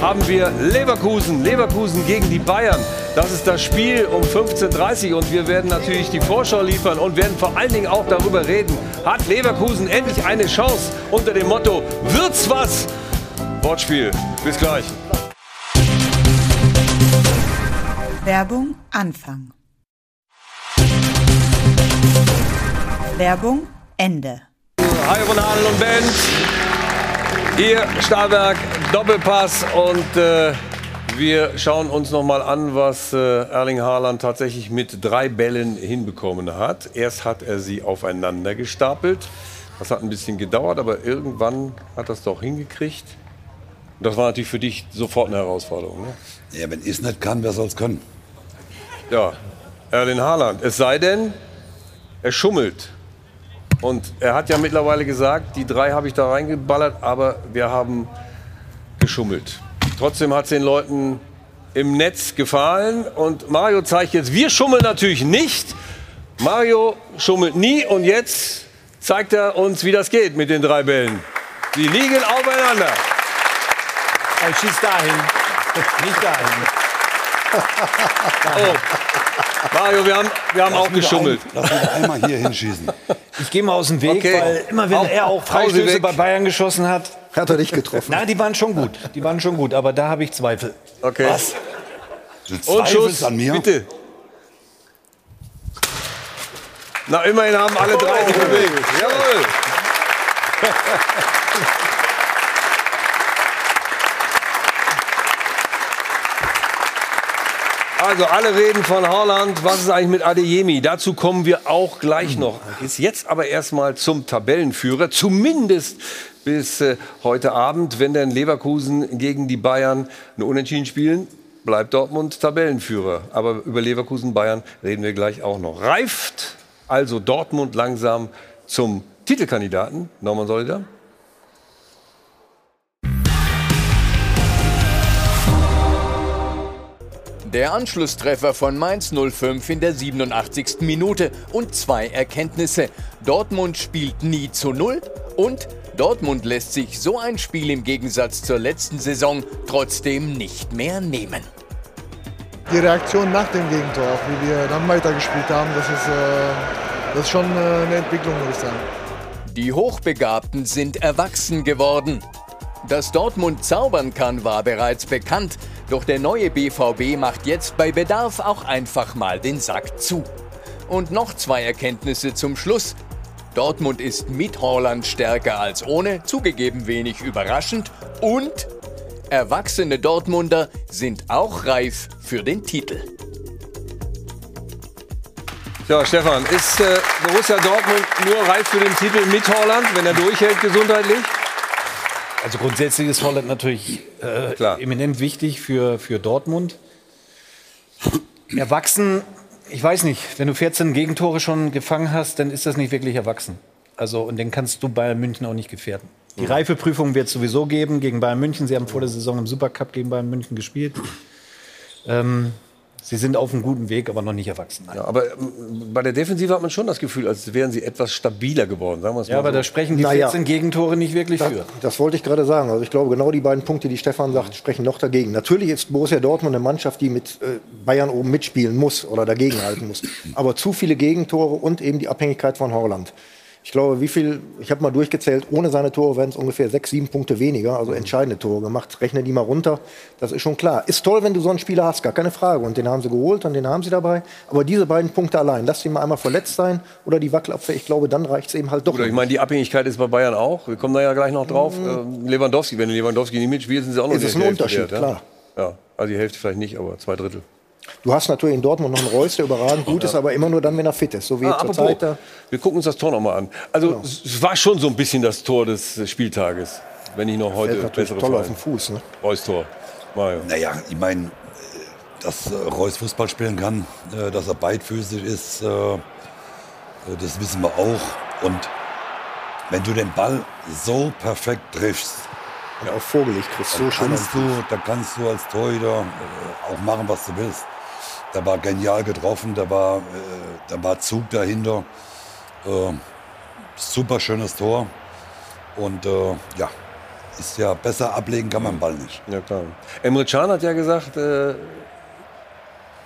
haben wir Leverkusen. Leverkusen gegen die Bayern. Das ist das Spiel um 15.30 Uhr und wir werden natürlich die Vorschau liefern und werden vor allen Dingen auch darüber reden, hat Leverkusen endlich eine Chance unter dem Motto, wird's was? Wortspiel. Bis gleich. Werbung Anfang. Werbung Ende. Hi Adel und Band. Hier Stahlberg, Doppelpass und äh, wir schauen uns noch mal an, was äh, Erling Haaland tatsächlich mit drei Bällen hinbekommen hat. Erst hat er sie aufeinander gestapelt. Das hat ein bisschen gedauert, aber irgendwann hat er es doch hingekriegt. Und das war natürlich für dich sofort eine Herausforderung. Ne? Ja, wenn ich es nicht kann, wer soll es können? Ja, Erling Haaland. Es sei denn, er schummelt. Und er hat ja mittlerweile gesagt, die drei habe ich da reingeballert, aber wir haben geschummelt. Trotzdem hat es den Leuten im Netz gefallen. Und Mario zeigt jetzt, wir schummeln natürlich nicht. Mario schummelt nie und jetzt zeigt er uns, wie das geht mit den drei Bällen. Sie liegen aufeinander. Er schießt dahin, nicht dahin. Oh. Mario, wir haben, wir haben Lass auch geschummelt. Ein, lass wieder einmal hier hinschießen. Ich gehe mal aus dem Weg, Okay. weil immer wenn Auf- er auch Freistöße bei Bayern geschossen hat. Hat er dich getroffen? Na, die waren schon gut. Die waren schon gut, aber da habe ich Zweifel. Okay. Was? Du Und Schuss, an mir? bitte. Na, immerhin haben alle drei sich bewegt. Jawohl. Also alle reden von Haaland. Was ist eigentlich mit Adeyemi? Dazu kommen wir auch gleich noch. Ist jetzt aber erstmal zum Tabellenführer. Zumindest bis äh, heute Abend, wenn dann Leverkusen gegen die Bayern eine Unentschieden spielen, bleibt Dortmund Tabellenführer. Aber über Leverkusen Bayern reden wir gleich auch noch. Reift also Dortmund langsam zum Titelkandidaten? Norman Solida? Der Anschlusstreffer von Mainz 05 in der 87. Minute und zwei Erkenntnisse. Dortmund spielt nie zu Null und Dortmund lässt sich so ein Spiel im Gegensatz zur letzten Saison trotzdem nicht mehr nehmen. Die Reaktion nach dem Gegentor, auch wie wir dann weitergespielt haben, das ist, äh, das ist schon äh, eine Entwicklung, würde ich sagen. Die Hochbegabten sind erwachsen geworden. Dass Dortmund zaubern kann, war bereits bekannt. Doch der neue BVB macht jetzt bei Bedarf auch einfach mal den Sack zu. Und noch zwei Erkenntnisse zum Schluss. Dortmund ist mit Holland stärker als ohne, zugegeben wenig überraschend. Und erwachsene Dortmunder sind auch reif für den Titel. Ja, Stefan, ist äh, Borussia Dortmund nur reif für den Titel mit Holland, wenn er durchhält gesundheitlich? Also grundsätzlich ist Holland natürlich äh, eminent wichtig für, für Dortmund. Erwachsen, ich weiß nicht, wenn du 14 Gegentore schon gefangen hast, dann ist das nicht wirklich erwachsen. Also, und den kannst du Bayern München auch nicht gefährden. Die Reifeprüfung wird es sowieso geben gegen Bayern München. Sie haben vor der Saison im Supercup gegen Bayern München gespielt. Ähm, sie sind auf einem guten Weg, aber noch nicht erwachsen. Ja, aber ähm, bei der Defensive hat man schon das Gefühl, als wären sie etwas stabiler geworden. Sagen wir es Ja, mal aber so. da sprechen die Naja. 14 Gegentore nicht wirklich Das, für. das wollte ich gerade sagen. Also ich glaube, genau die beiden Punkte, die Stefan sagt, sprechen noch dagegen. Natürlich ist Borussia Dortmund eine Mannschaft, die mit äh, Bayern oben mitspielen muss oder dagegenhalten muss. Aber zu viele Gegentore und eben die Abhängigkeit von Holland. Ich glaube, wie viel, ich habe mal durchgezählt, ohne seine Tore wären es ungefähr sechs, sieben Punkte weniger, also entscheidende Tore gemacht. Rechne die mal runter, das ist schon klar. Ist toll, wenn du so einen Spieler hast, gar keine Frage. Und den haben sie geholt und den haben sie dabei. Aber diese beiden Punkte allein, lass ihn mal einmal verletzt sein oder die Wackelabwehr, ich glaube, dann reicht es eben halt doch. Oder ich meine, die Abhängigkeit ist bei Bayern auch. Wir kommen da ja gleich noch drauf. Ähm, Lewandowski, wenn Lewandowski nicht mitspielt, sind sie auch noch Ist die es ein Unterschied, wert, ja? klar. Ja, also die Hälfte vielleicht nicht, aber zwei Drittel. Du hast natürlich in Dortmund noch einen Reus, der überragend gut ist, aber immer nur dann, wenn er fit ist. So wie Ah, zur Zeit da. wir gucken uns das Tor nochmal an. Also es war schon so ein bisschen das Tor des Spieltages, wenn ich noch heute Fällt natürlich bessere toll auf den Fuß. Ne? Reus Tor. Mario. Naja, ich meine, dass äh, Reus Fußball spielen kann, äh, dass er beidfüßig ist, äh, das wissen wir auch. Und wenn du den Ball so perfekt triffst, Und auch vorgelegt kriegst, so dann schön. kannst du, dann kannst du als Torhüter auch machen, was du willst. Da war genial getroffen, da war, äh, da war Zug dahinter. Äh, super schönes Tor. Und äh, ja, ist ja besser ablegen kann man den Ball nicht. Ja, klar. Emre Can hat ja gesagt, äh,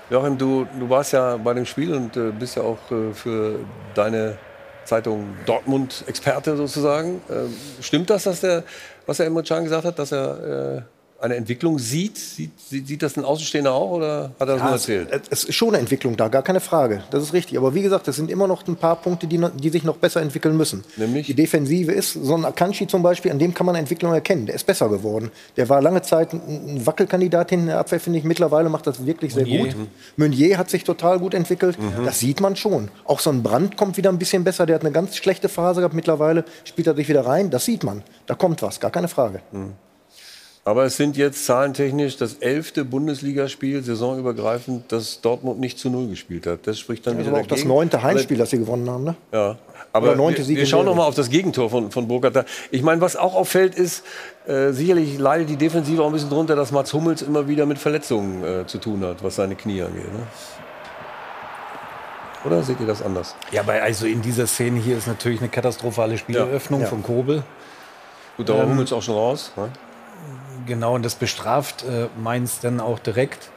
Joachim, du, du warst ja bei dem Spiel und äh, bist ja auch äh, für deine Zeitung Dortmund Experte sozusagen. Ähm, stimmt das, dass der, was der Emre Can gesagt hat, dass er äh, eine Entwicklung sieht? Sieht, sieht? sieht das ein Außenstehender auch oder hat er das nur Ja, erzählt? Es, es ist schon eine Entwicklung da, gar keine Frage. Das ist richtig. Aber wie gesagt, es sind immer noch ein paar Punkte, die, die sich noch besser entwickeln müssen. Nämlich? Die Defensive ist, so ein Akanji zum Beispiel, an dem kann man Entwicklung erkennen. Der ist besser geworden. Der war lange Zeit ein Wackelkandidat in der Abwehr, finde ich. Mittlerweile macht das wirklich sehr Meunier. gut. Meunier hat sich total gut entwickelt. Mhm. Das sieht man schon. Auch so ein Brand kommt wieder ein bisschen besser. Der hat eine ganz schlechte Phase gehabt. Mittlerweile spielt er sich wieder rein. Das sieht man. Da kommt was, gar keine Frage. Aber es sind jetzt zahlentechnisch das elfte Bundesligaspiel, saisonübergreifend, das Dortmund nicht zu Null gespielt hat. Das spricht dann Das wieder war auch das dagegen. neunte Heimspiel, das sie gewonnen haben. Ne? Ja, aber wir, Sieg wir schauen noch mal auf das Gegentor von, von Burkhardt. Da- Ich meine, was auch auffällt, ist, äh, sicherlich leidet die Defensive auch ein bisschen drunter, dass Mats Hummels immer wieder mit Verletzungen äh, zu tun hat, was seine Knie angeht. Ne? Oder seht ihr das anders? Ja, aber also in dieser Szene hier ist natürlich eine katastrophale Spieleröffnung Ja. von Kobel. Gut, da war Ähm, Hummels auch schon raus. Ne? Genau, und das bestraft äh, Mainz dann auch direkt.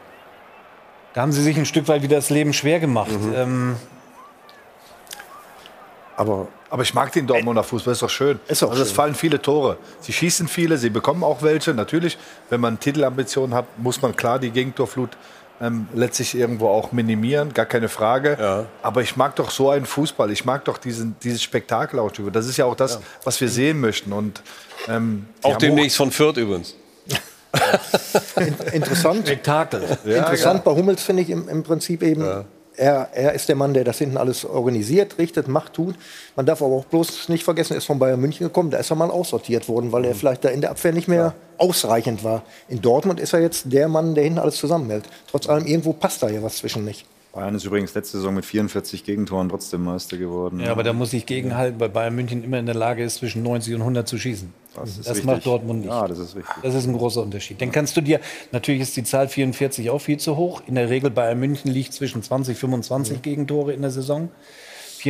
Da haben sie sich ein Stück weit wieder das Leben schwer gemacht. Ähm, Aber, aber ich mag den Dortmunder Fußball, ist doch schön. Ist auch also es fallen viele Tore. Sie schießen viele, sie bekommen auch welche. Natürlich, wenn man Titelambitionen hat, muss man klar die Gegentorflut ähm, letztlich irgendwo auch minimieren, gar keine Frage. Aber ich mag doch so einen Fußball. Ich mag doch diesen, dieses Spektakel auch. Das ist ja auch das, was wir sehen möchten. Und, ähm, Auch demnächst von Fürth übrigens. Interessant. Spektakel. Ja, Interessant ja. bei Hummels finde ich im, im Prinzip eben, er, er ist der Mann, der das hinten alles organisiert, richtet, macht, tut. Man darf aber auch bloß nicht vergessen, er ist von Bayern München gekommen, da ist er mal aussortiert worden, weil er Mhm. vielleicht da in der Abwehr nicht mehr ausreichend war. In Dortmund ist er jetzt der Mann, der hinten alles zusammenhält. Trotz allem, irgendwo passt da ja was zwischen nicht. Bayern ist übrigens letzte Saison mit 44 Gegentoren trotzdem Meister geworden. Ja, aber da muss ich gegenhalten, weil Bayern München immer in der Lage ist, zwischen 90 und 100 zu schießen. Das, ist Das macht Dortmund nicht. Ja, das ist richtig. Das ist ein großer Unterschied. Dann kannst du dir, natürlich ist die Zahl 44 auch viel zu hoch. In der Regel Bayern München liegt zwischen 20 25 Gegentore in der Saison.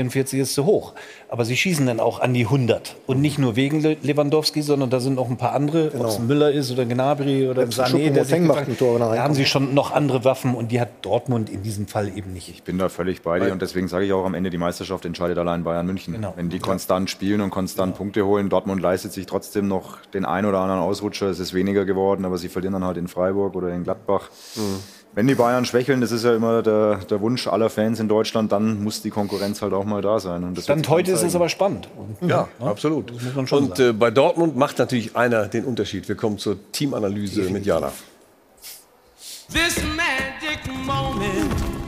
44 ist zu hoch. Aber sie schießen dann auch an die 100. Und nicht nur wegen Le- Lewandowski, sondern da sind noch ein paar andere, ob es ein Müller ist oder ein Gnabry oder Sané. der sich macht ein Tor, Da haben sie schon noch andere Waffen und die hat Dortmund in diesem Fall eben nicht. Ich bin da völlig bei dir und deswegen sage ich auch am Ende, die Meisterschaft entscheidet allein Bayern München. Genau. Wenn die konstant spielen und konstant Punkte holen, Dortmund leistet sich trotzdem noch den ein oder anderen Ausrutscher. Es ist weniger geworden, aber sie verlieren dann halt in Freiburg oder in Gladbach. Wenn die Bayern schwächeln, das ist ja immer der, der Wunsch aller Fans in Deutschland, dann muss die Konkurrenz halt auch mal da sein. Und Stand heute ist es aber spannend. Ja, absolut. Man schon Und äh, bei Dortmund macht natürlich einer den Unterschied. Wir kommen zur Teamanalyse mit Jana.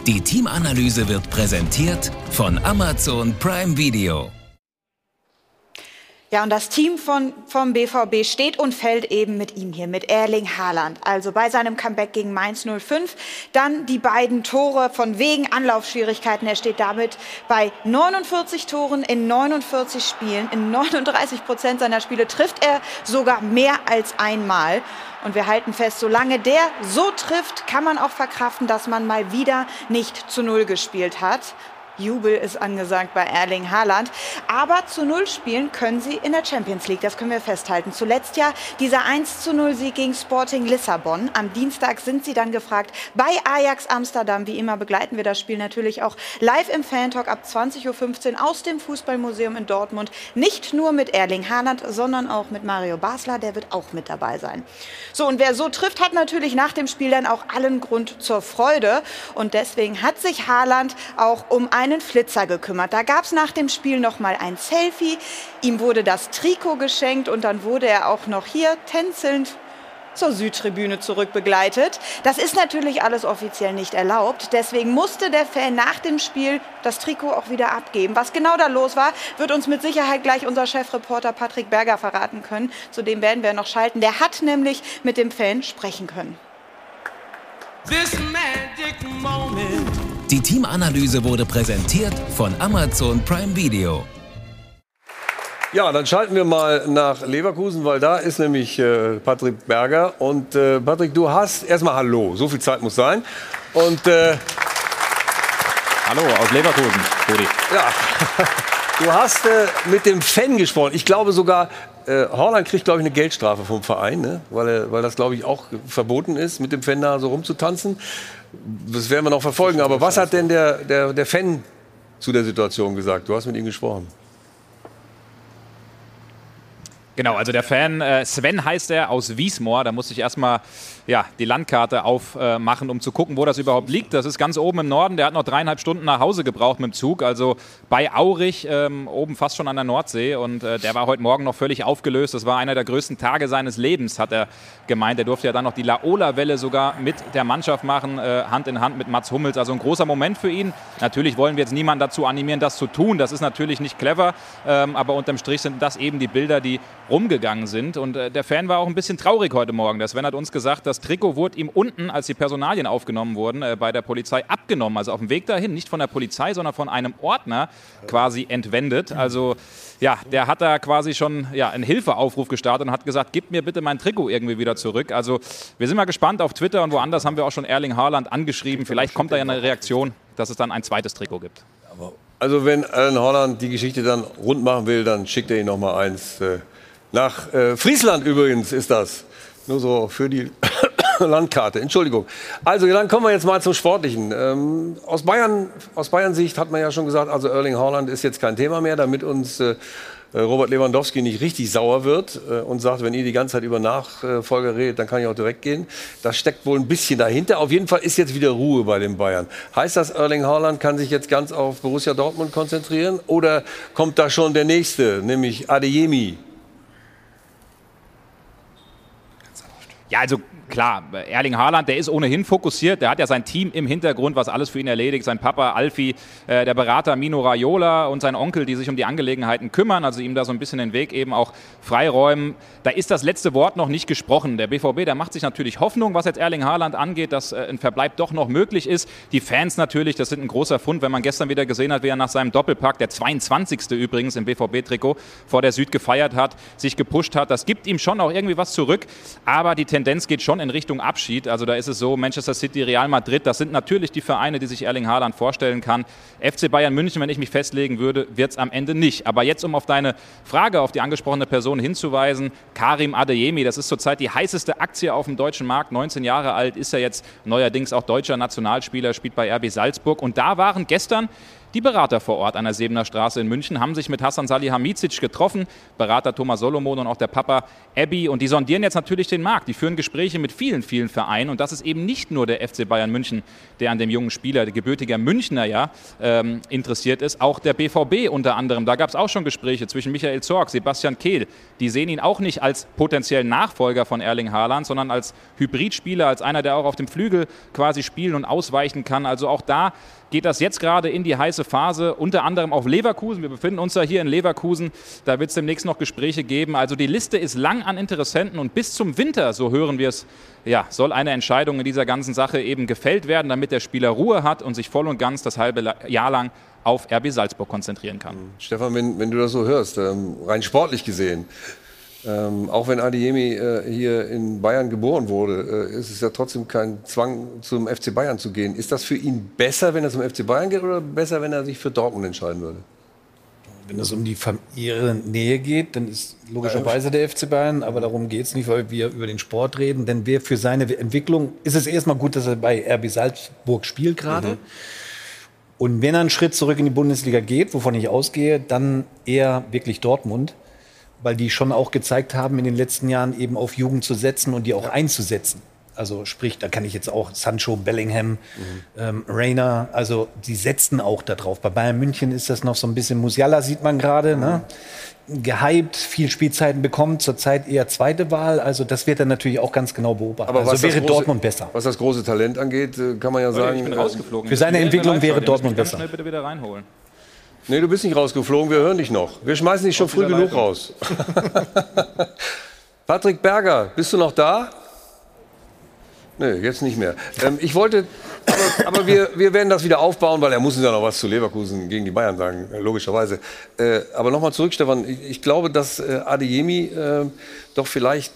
Die Teamanalyse wird präsentiert von Amazon Prime Video. Ja, und das Team von, vom BVB steht und fällt eben mit ihm hier, mit Erling Haaland. Also bei seinem Comeback gegen Mainz 05. Dann die beiden Tore von wegen Anlaufschwierigkeiten. Er steht damit bei 49 Toren in 49 Spielen. In 39 Prozent seiner Spiele trifft er sogar mehr als einmal. Und wir halten fest, solange der so trifft, kann man auch verkraften, dass man mal wieder nicht zu Null gespielt hat. Jubel ist angesagt bei Erling Haaland. Aber zu Null spielen können sie in der Champions League, das können wir festhalten. Zuletzt ja dieser 1 zu 0 Sieg gegen Sporting Lissabon. Am Dienstag sind sie dann gefragt bei Ajax Amsterdam. Wie immer begleiten wir das Spiel natürlich auch live im Fan-Talk ab 20.15 Uhr aus dem Fußballmuseum in Dortmund. Nicht nur mit Erling Haaland, sondern auch mit Mario Basler, der wird auch mit dabei sein. So, und wer so trifft, hat natürlich nach dem Spiel dann auch allen Grund zur Freude. Und deswegen hat sich Haaland auch um einen Flitzer gekümmert. Da gab es nach dem Spiel noch mal ein Selfie. Ihm wurde das Trikot geschenkt und dann wurde er auch noch hier tänzelnd zur Südtribüne zurückbegleitet. Das ist natürlich alles offiziell nicht erlaubt. Deswegen musste der Fan nach dem Spiel das Trikot auch wieder abgeben. Was genau da los war, wird uns mit Sicherheit gleich unser Chefreporter Patrick Berger verraten können. Zu dem werden wir noch schalten. Der hat nämlich mit dem Fan sprechen können. Die Teamanalyse wurde präsentiert von Amazon Prime Video. Ja, dann schalten wir mal nach Leverkusen, weil da ist nämlich äh, Patrick Berger. Und äh, Patrick, du hast erstmal Hallo, so viel Zeit muss sein. Und äh, Hallo aus Leverkusen, Rudi. ja, du hast äh, mit dem Fan gesprochen. Ich glaube sogar, äh, Holland kriegt, glaube ich, eine Geldstrafe vom Verein, ne? weil, weil das, glaube ich, auch verboten ist, mit dem Fan da so rumzutanzen. Das werden wir noch verfolgen. Aber was hat denn der, der, der Fan zu der Situation gesagt? Du hast mit ihm gesprochen. Genau, also der Fan, äh, Sven heißt er, aus Wiesmoor. Da musste ich erstmal ja, die Landkarte aufmachen, um zu gucken, wo das überhaupt liegt. Das ist ganz oben im Norden. Der hat noch dreieinhalb Stunden nach Hause gebraucht mit dem Zug. Also bei Aurich, ähm, oben fast schon an der Nordsee. Und äh, der war heute Morgen noch völlig aufgelöst. Das war einer der größten Tage seines Lebens, hat er gemeint. Er durfte ja dann noch die Laola-Welle sogar mit der Mannschaft machen, äh, Hand in Hand mit Mats Hummels. Also ein großer Moment für ihn. Natürlich wollen wir jetzt niemanden dazu animieren, das zu tun. Das ist natürlich nicht clever. Ähm, aber unterm Strich sind das eben die Bilder, die rumgegangen sind. Und äh, der Fan war auch ein bisschen traurig heute Morgen. Der Sven hat uns gesagt, das Trikot wurde ihm unten, als die Personalien aufgenommen wurden, äh, bei der Polizei abgenommen. Also auf dem Weg dahin, nicht von der Polizei, sondern von einem Ordner quasi entwendet. Also ja, der hat da quasi schon ja, einen Hilfeaufruf gestartet und hat gesagt, gib mir bitte mein Trikot irgendwie wieder zurück. Also wir sind mal gespannt auf Twitter und woanders haben wir auch schon Erling Haaland angeschrieben. Vielleicht kommt da ja eine Reaktion, dass es dann ein zweites Trikot gibt. Also wenn Alan Holland die Geschichte dann rund machen will, dann schickt er ihn noch mal eins. Äh, nach äh, Friesland übrigens ist das. Nur so für die Landkarte. Entschuldigung. Also dann kommen wir jetzt mal zum Sportlichen. Ähm, aus Bayern, aus Bayern Sicht hat man ja schon gesagt, also Erling Haaland ist jetzt kein Thema mehr, damit uns äh, Robert Lewandowski nicht richtig sauer wird äh, und sagt, wenn ihr die ganze Zeit über Nachfolger redet, dann kann ich auch direkt gehen. Das steckt wohl ein bisschen dahinter. Auf jeden Fall ist jetzt wieder Ruhe bei den Bayern. Heißt das, Erling Haaland kann sich jetzt ganz auf Borussia Dortmund konzentrieren? Oder kommt da schon der nächste, nämlich Adeyemi? Ja, also klar, Erling Haaland, der ist ohnehin fokussiert, der hat ja sein Team im Hintergrund, was alles für ihn erledigt. Sein Papa Alfie, äh, der Berater Mino Raiola und sein Onkel, die sich um die Angelegenheiten kümmern, also ihm da so ein bisschen den Weg eben auch freiräumen. Da ist das letzte Wort noch nicht gesprochen. Der BVB, der macht sich natürlich Hoffnung, was jetzt Erling Haaland angeht, dass äh, ein Verbleib doch noch möglich ist. Die Fans natürlich, das sind ein großer Fund, wenn man gestern wieder gesehen hat, wie er nach seinem Doppelpack, der 22. übrigens im BVB-Trikot, vor der Süd gefeiert hat, sich gepusht hat. Das gibt ihm schon auch irgendwie was zurück, aber die Tendenz geht schon in Richtung Abschied. Also da ist es so, Manchester City, Real Madrid, das sind natürlich die Vereine, die sich Erling Haaland vorstellen kann. FC Bayern München, wenn ich mich festlegen würde, wird es am Ende nicht. Aber jetzt, um auf deine Frage, auf die angesprochene Person hinzuweisen, Karim Adeyemi, das ist zurzeit die heißeste Aktie auf dem deutschen Markt, 19 Jahre alt, ist er jetzt neuerdings auch deutscher Nationalspieler, spielt bei RB Salzburg. Und da waren gestern die Berater vor Ort an der Sebener Straße in München haben sich mit Hassan Salihamidzic getroffen, Berater Thomas Solomon und auch der Papa Abby. Und die sondieren jetzt natürlich den Markt. Die führen Gespräche mit vielen, vielen Vereinen. Und das ist eben nicht nur der FC Bayern München, der an dem jungen Spieler, der gebürtiger Münchner ja, ähm, interessiert ist. Auch der BVB unter anderem. Da gab es auch schon Gespräche zwischen Michael Zorg, Sebastian Kehl. Die sehen ihn auch nicht als potenziellen Nachfolger von Erling Haaland, sondern als Hybridspieler, als einer, der auch auf dem Flügel quasi spielen und ausweichen kann. Also auch da geht das jetzt gerade in die heiße Phase, unter anderem auf Leverkusen. Wir befinden uns ja hier in Leverkusen. Da wird es demnächst noch Gespräche geben. Also die Liste ist lang an Interessenten und bis zum Winter, so hören wir es, ja, soll eine Entscheidung in dieser ganzen Sache eben gefällt werden, damit der Spieler Ruhe hat und sich voll und ganz das halbe Jahr lang auf RB Salzburg konzentrieren kann. Stefan, wenn, wenn du das so hörst, ähm, rein sportlich gesehen, ähm, auch wenn Adeyemi äh, hier in Bayern geboren wurde, äh, ist es ja trotzdem kein Zwang, zum FC Bayern zu gehen. Ist das für ihn besser, wenn er zum FC Bayern geht oder besser, wenn er sich für Dortmund entscheiden würde? Wenn es um die familiäre Nähe geht, dann ist logischerweise der FC Bayern, aber darum geht es nicht, weil wir über den Sport reden. Denn wer für seine Entwicklung ist es erstmal gut, dass er bei RB Salzburg spielt gerade. Mhm. Und wenn er einen Schritt zurück in die Bundesliga geht, wovon ich ausgehe, dann eher wirklich Dortmund weil die schon auch gezeigt haben, in den letzten Jahren eben auf Jugend zu setzen und die auch einzusetzen. Also sprich, da kann ich jetzt auch Sancho, Bellingham, mhm. ähm, Rainer, also die setzen auch darauf. Bei Bayern München ist das noch so ein bisschen, Musiala sieht man gerade, mhm. ne? gehypt, viel Spielzeiten bekommt, zurzeit eher zweite Wahl. Also das wird er natürlich auch ganz genau beobachten. Aber also wäre große, Dortmund besser. Was das große Talent angeht, äh, kann man ja sagen. Ich bin äh, rausgeflogen. Für seine Entwicklung wäre Dortmund besser. Schnell bitte wieder reinholen. Nee, du bist nicht rausgeflogen, wir hören dich noch. Wir schmeißen dich schon früh genug raus. Patrick Berger, bist du noch da? Nee, jetzt nicht mehr. Ähm, ich wollte, aber, aber, wir, wir werden das wieder aufbauen, weil er muss uns ja noch was zu Leverkusen gegen die Bayern sagen, äh, logischerweise. Äh, aber nochmal zurück, Stefan. Ich, ich glaube, dass äh, Adeyemi äh, doch vielleicht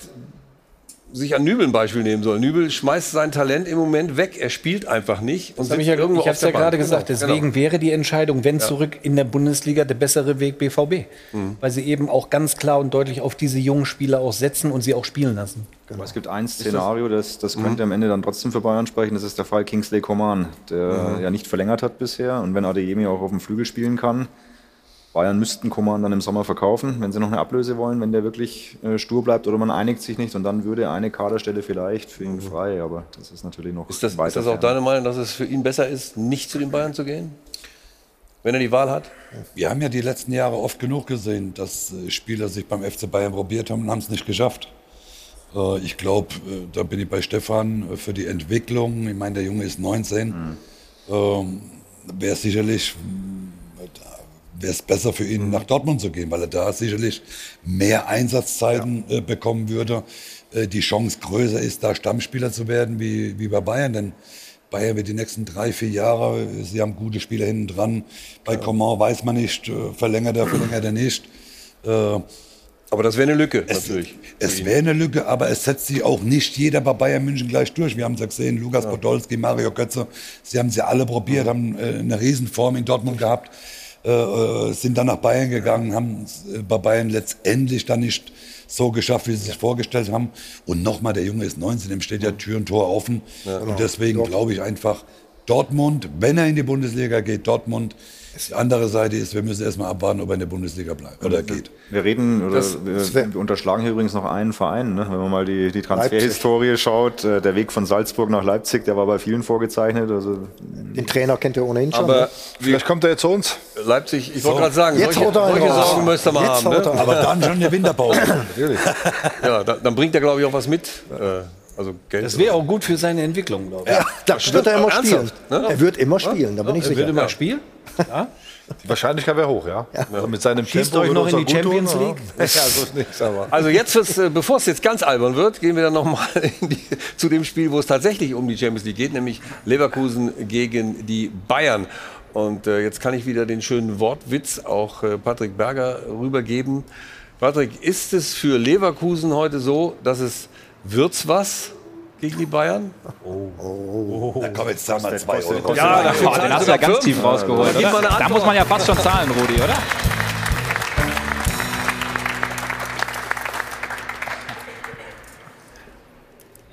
sich an Nübel ein Beispiel nehmen soll. Nübel schmeißt sein Talent im Moment weg. Er spielt einfach nicht. Und das ich ja, irgendwo ich habe es ja gerade gesagt. Genau. Deswegen genau. wäre die Entscheidung, wenn ja. zurück in der Bundesliga, der bessere Weg BVB. Mhm. Weil sie eben auch ganz klar und deutlich auf diese jungen Spieler auch setzen und sie auch spielen lassen. Genau. Es gibt ein Szenario, das, das könnte mhm. am Ende dann trotzdem für Bayern sprechen. Das ist der Fall Kingsley Coman, der mhm. ja nicht verlängert hat bisher. Und wenn Adeyemi auch auf dem Flügel spielen kann, Bayern müssten Coman dann im Sommer verkaufen, wenn sie noch eine Ablöse wollen, wenn der wirklich äh, stur bleibt oder man einigt sich nicht und dann würde eine Kaderstelle vielleicht für ihn frei, aber das ist natürlich noch ist das, weiter. Ist das auch deine Meinung, dass es für ihn besser ist, nicht zu den Bayern zu gehen? Wenn er die Wahl hat? Wir haben ja die letzten Jahre oft genug gesehen, dass äh, Spieler sich beim FC Bayern probiert haben und haben es nicht geschafft. Äh, ich glaube, äh, da bin ich bei Stefan für die Entwicklung. Ich meine, der Junge ist 19. Mhm. Ähm, Wäre sicherlich wäre es besser für ihn, nach Dortmund zu gehen, weil er da sicherlich mehr Einsatzzeiten ja. äh, bekommen würde. Äh, die Chance größer ist, da Stammspieler zu werden, wie, wie bei Bayern. Denn Bayern wird die nächsten drei, vier Jahre, sie haben gute Spieler hinten dran. Bei ja. Coman weiß man nicht, äh, verlängert er, verlängert er nicht. Äh, aber das wäre eine Lücke, es, natürlich. Es wäre eine Lücke, aber es setzt sich auch nicht jeder bei Bayern München gleich durch. Wir haben es ja gesehen, Lukas ja. Podolski, Mario Götze, sie haben sie alle probiert, haben äh, eine Riesenform in Dortmund gehabt. Äh, äh, sind dann nach Bayern gegangen, haben äh, bei Bayern letztendlich dann nicht so geschafft, wie sie sich vorgestellt haben. Und nochmal, der Junge ist 19, dem steht ja Tür und Tor offen. Ja, und deswegen glaube ich einfach, Dortmund, wenn er in die Bundesliga geht, Dortmund die andere Seite ist, wir müssen erstmal abwarten, ob er in der Bundesliga bleibt oder geht. Wir reden, oder das, wir, wir, unterschlagen hier übrigens noch einen Verein. Ne? Wenn man mal die, die Transferhistorie schaut, äh, der Weg von Salzburg nach Leipzig, der war bei vielen vorgezeichnet. Also, Den Trainer kennt ihr ohnehin schon. Aber ne? vielleicht kommt er jetzt zu uns. Leipzig, ich so. wollte gerade sagen, jetzt solche, solche Sorgen müsste jetzt haben. Ne? Aber dann schon eine Winterpause. Natürlich. ja, dann, dann bringt er, glaube ich, auch was mit. Äh, Also Geld. Das wäre auch gut für seine Entwicklung, glaube ich. Ja, das wird er immer spielen. Ne? Er wird immer spielen, da bin ich Er sicher. würde mal spielen. Ja. Die Wahrscheinlichkeit wäre hoch, ja. Also mit seinem Schießt Tempo euch noch in die tun, Champions League? Ja, so ist nichts, aber. Also jetzt, äh, bevor es jetzt ganz albern wird, gehen wir dann nochmal zu dem Spiel, wo es tatsächlich um die Champions League geht, nämlich Leverkusen gegen die Bayern. Und äh, jetzt kann ich wieder den schönen Wortwitz auch äh, Patrick Berger rübergeben. Patrick, ist es für Leverkusen heute so, dass es wird's was gegen die Bayern? Da kommen jetzt wir zwei Euro. Ja, Ja, oh, den hast du ja ganz tief rausgeholt. Oder? Da muss man ja fast schon zahlen, Rudi, oder?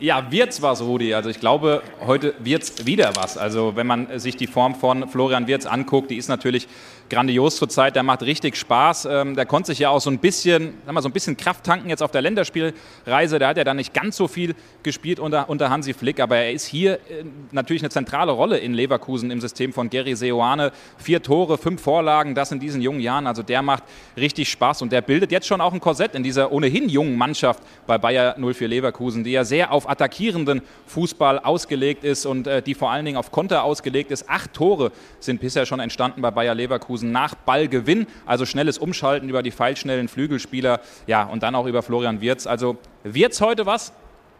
Ja, wird's was, Rudi? Also ich glaube, heute wird's wieder was. Also wenn man sich die Form von Florian Wirtz anguckt, die ist natürlich grandios zurzeit. Der macht richtig Spaß. Ähm, der konnte sich ja auch so ein bisschen, sag mal, so ein bisschen Kraft tanken jetzt auf der Länderspielreise. Der hat ja dann nicht ganz so viel gespielt unter, unter Hansi Flick, aber er ist hier äh, natürlich eine zentrale Rolle in Leverkusen im System von Gary Seoane. Vier Tore, fünf Vorlagen, das in diesen jungen Jahren. Also der macht richtig Spaß und der bildet jetzt schon auch ein Korsett in dieser ohnehin jungen Mannschaft bei Bayer 04 Leverkusen, die ja sehr auf attackierenden Fußball ausgelegt ist und äh, die vor allen Dingen auf Konter ausgelegt ist. Acht Tore sind bisher schon entstanden bei Bayer Leverkusen nach Ballgewinn, also schnelles Umschalten über die feilschnellen Flügelspieler, ja, und dann auch über Florian Wirtz. Also wird's heute was?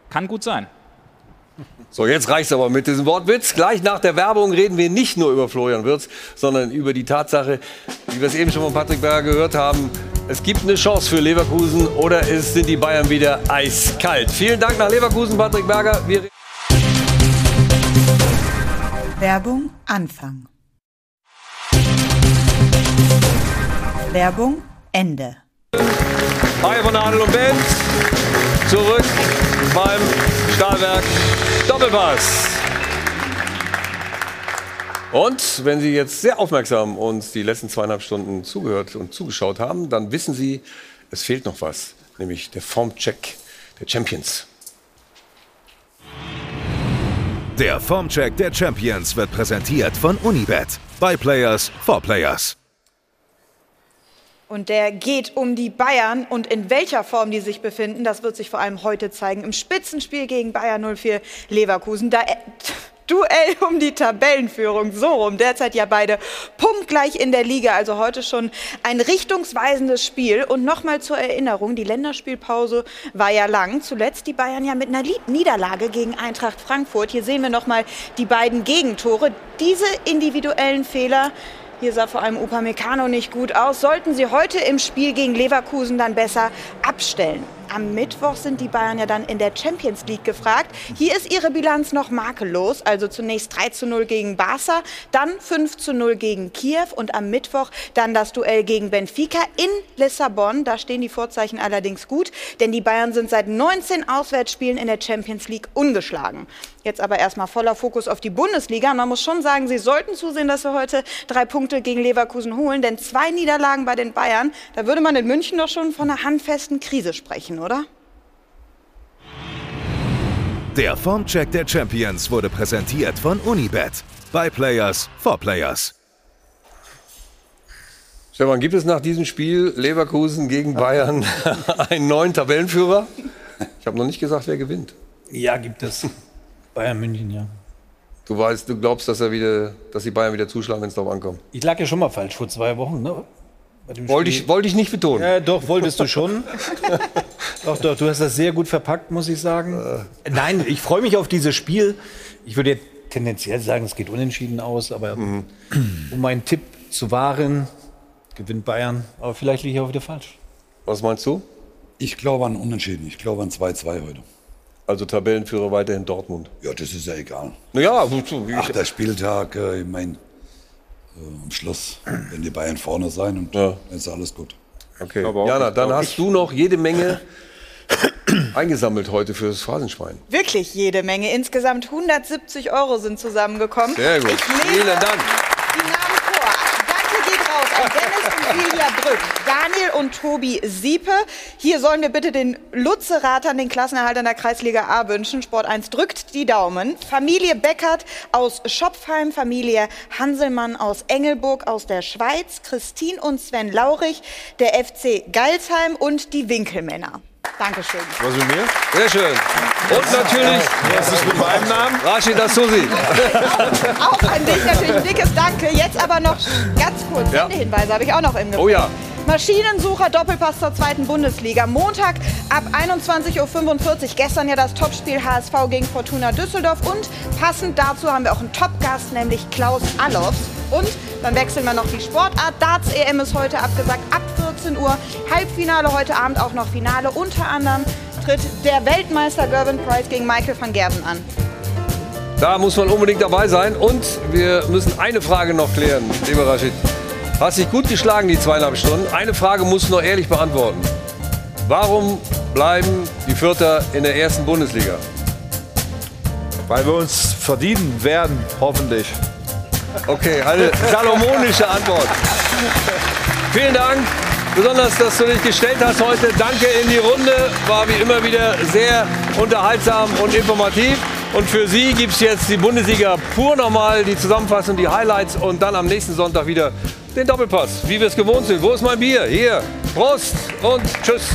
Kann gut sein. So, jetzt reicht's aber mit diesem Wortwitz. Gleich nach der Werbung reden wir nicht nur über Florian Wirtz, sondern über die Tatsache, wie wir es eben schon von Patrick Berger gehört haben, es gibt eine Chance für Leverkusen oder es sind die Bayern wieder eiskalt. Vielen Dank nach Leverkusen, Patrick Berger. Wir Werbung Anfang. Werbung Ende. Hi von Adel und Band. Zurück beim Stahlwerk Doppelpass. Und wenn Sie jetzt sehr aufmerksam uns die letzten zweieinhalb Stunden zugehört und zugeschaut haben, dann wissen Sie, es fehlt noch was, nämlich der Formcheck der Champions. Der Formcheck der Champions wird präsentiert von Unibet. By Players for Players. Und der geht um die Bayern und in welcher Form die sich befinden, das wird sich vor allem heute zeigen im Spitzenspiel gegen Bayern 04 Leverkusen. Da äh, Duell um die Tabellenführung, so rum. Derzeit ja beide punktgleich in der Liga, also heute schon ein richtungsweisendes Spiel. Und nochmal zur Erinnerung, die Länderspielpause war ja lang. Zuletzt die Bayern ja mit einer Niederlage gegen Eintracht Frankfurt. Hier sehen wir nochmal die beiden Gegentore. Diese individuellen Fehler hier sah vor allem Upamecano nicht gut aus. Sollten sie heute im Spiel gegen Leverkusen dann besser abstellen. Am Mittwoch sind die Bayern ja dann in der Champions League gefragt. Hier ist ihre Bilanz noch makellos. Also zunächst 3 zu 0 gegen Barca, dann 5 zu 0 gegen Kiew und am Mittwoch dann das Duell gegen Benfica in Lissabon. Da stehen die Vorzeichen allerdings gut, denn die Bayern sind seit 19 Auswärtsspielen in der Champions League ungeschlagen. Jetzt aber erstmal voller Fokus auf die Bundesliga. Und man muss schon sagen, sie sollten zusehen, dass sie heute drei Punkte gegen Leverkusen holen, denn zwei Niederlagen bei den Bayern, da würde man in München doch schon von einer handfesten Krise sprechen, oder? Der Formcheck der Champions wurde präsentiert von Unibet. By Players for Players. Stefan, gibt es nach diesem Spiel Leverkusen gegen Bayern einen neuen Tabellenführer? Ich habe noch nicht gesagt, wer gewinnt. Ja, gibt es. Bayern München, ja. Du weißt, du glaubst, dass er wieder, dass die Bayern wieder zuschlagen, wenn es darauf ankommt. Ich lag ja schon mal falsch vor zwei Wochen, ne? Wollte ich, wollte ich nicht betonen. Ja, doch, wolltest du schon. doch, doch, du hast das sehr gut verpackt, muss ich sagen. Nein, ich freue mich auf dieses Spiel. Ich würde jetzt tendenziell sagen, es geht unentschieden aus, aber um meinen Tipp zu wahren, gewinnt Bayern. Aber vielleicht liege ich auch wieder falsch. Was meinst du? Ich glaube an Unentschieden. Ich glaube an 2-2 heute. Also Tabellenführer weiterhin Dortmund. Ja, das ist ja egal. Naja, wozu? Achter Spieltag, äh, ich meine, äh, am Schluss, wenn die Bayern vorne sein und dann ist alles gut. Okay. Jana, dann hast du noch jede Menge eingesammelt heute fürs Phrasenschwein. Wirklich jede Menge. Insgesamt 170 Euro sind zusammengekommen. Sehr gut. Vielen Dank. die Namen vor. Danke geht raus an Dennis und Julia Brück, Daniel und Tobi Siepe. Hier sollen wir bitte den Lutzeratern den Klassenerhalt in der Kreisliga A wünschen. Sport 1 drückt die Daumen. Familie Beckert aus Schopfheim, Familie Hanselmann aus Engelburg aus der Schweiz, Christine und Sven Laurich, der FC Geilsheim und die Winkelmänner. Dankeschön. Was mit mir? Sehr schön. Und natürlich, Was ist mit meinem Namen? Rashid Susi. Auch an dich natürlich ein dickes Danke. Jetzt aber noch ganz kurz Ja. Sendehinweise habe ich auch noch im Gepäck. Oh ja. Maschinensucher Doppelpass zur zweiten Bundesliga. Montag ab 21.45 Uhr. Gestern ja das Topspiel HSV gegen Fortuna Düsseldorf. Und passend dazu haben wir auch einen Topgast, nämlich Klaus Allofs. Und dann wechseln wir noch die Sportart. Darts EM ist heute abgesagt ab 14 Uhr. Halbfinale heute Abend auch noch Finale. Unter anderem tritt der Weltmeister Gervin Price gegen Michael van Gerven an. Da muss man unbedingt dabei sein. Und wir müssen eine Frage noch klären, lieber Rashid. Hast dich gut geschlagen, die zweieinhalb Stunden. Eine Frage musst du noch ehrlich beantworten. Warum bleiben die Vierter in der ersten Bundesliga? Weil wir uns verdienen werden, hoffentlich. Okay, eine salomonische Antwort. Vielen Dank. Besonders, dass du dich gestellt hast heute. Danke in die Runde. War wie immer wieder sehr unterhaltsam und informativ. Und für Sie gibt es jetzt die Bundesliga pur nochmal, die Zusammenfassung, die Highlights und dann am nächsten Sonntag wieder den Doppelpass, wie wir es gewohnt sind. Wo ist mein Bier? Hier. Prost und tschüss.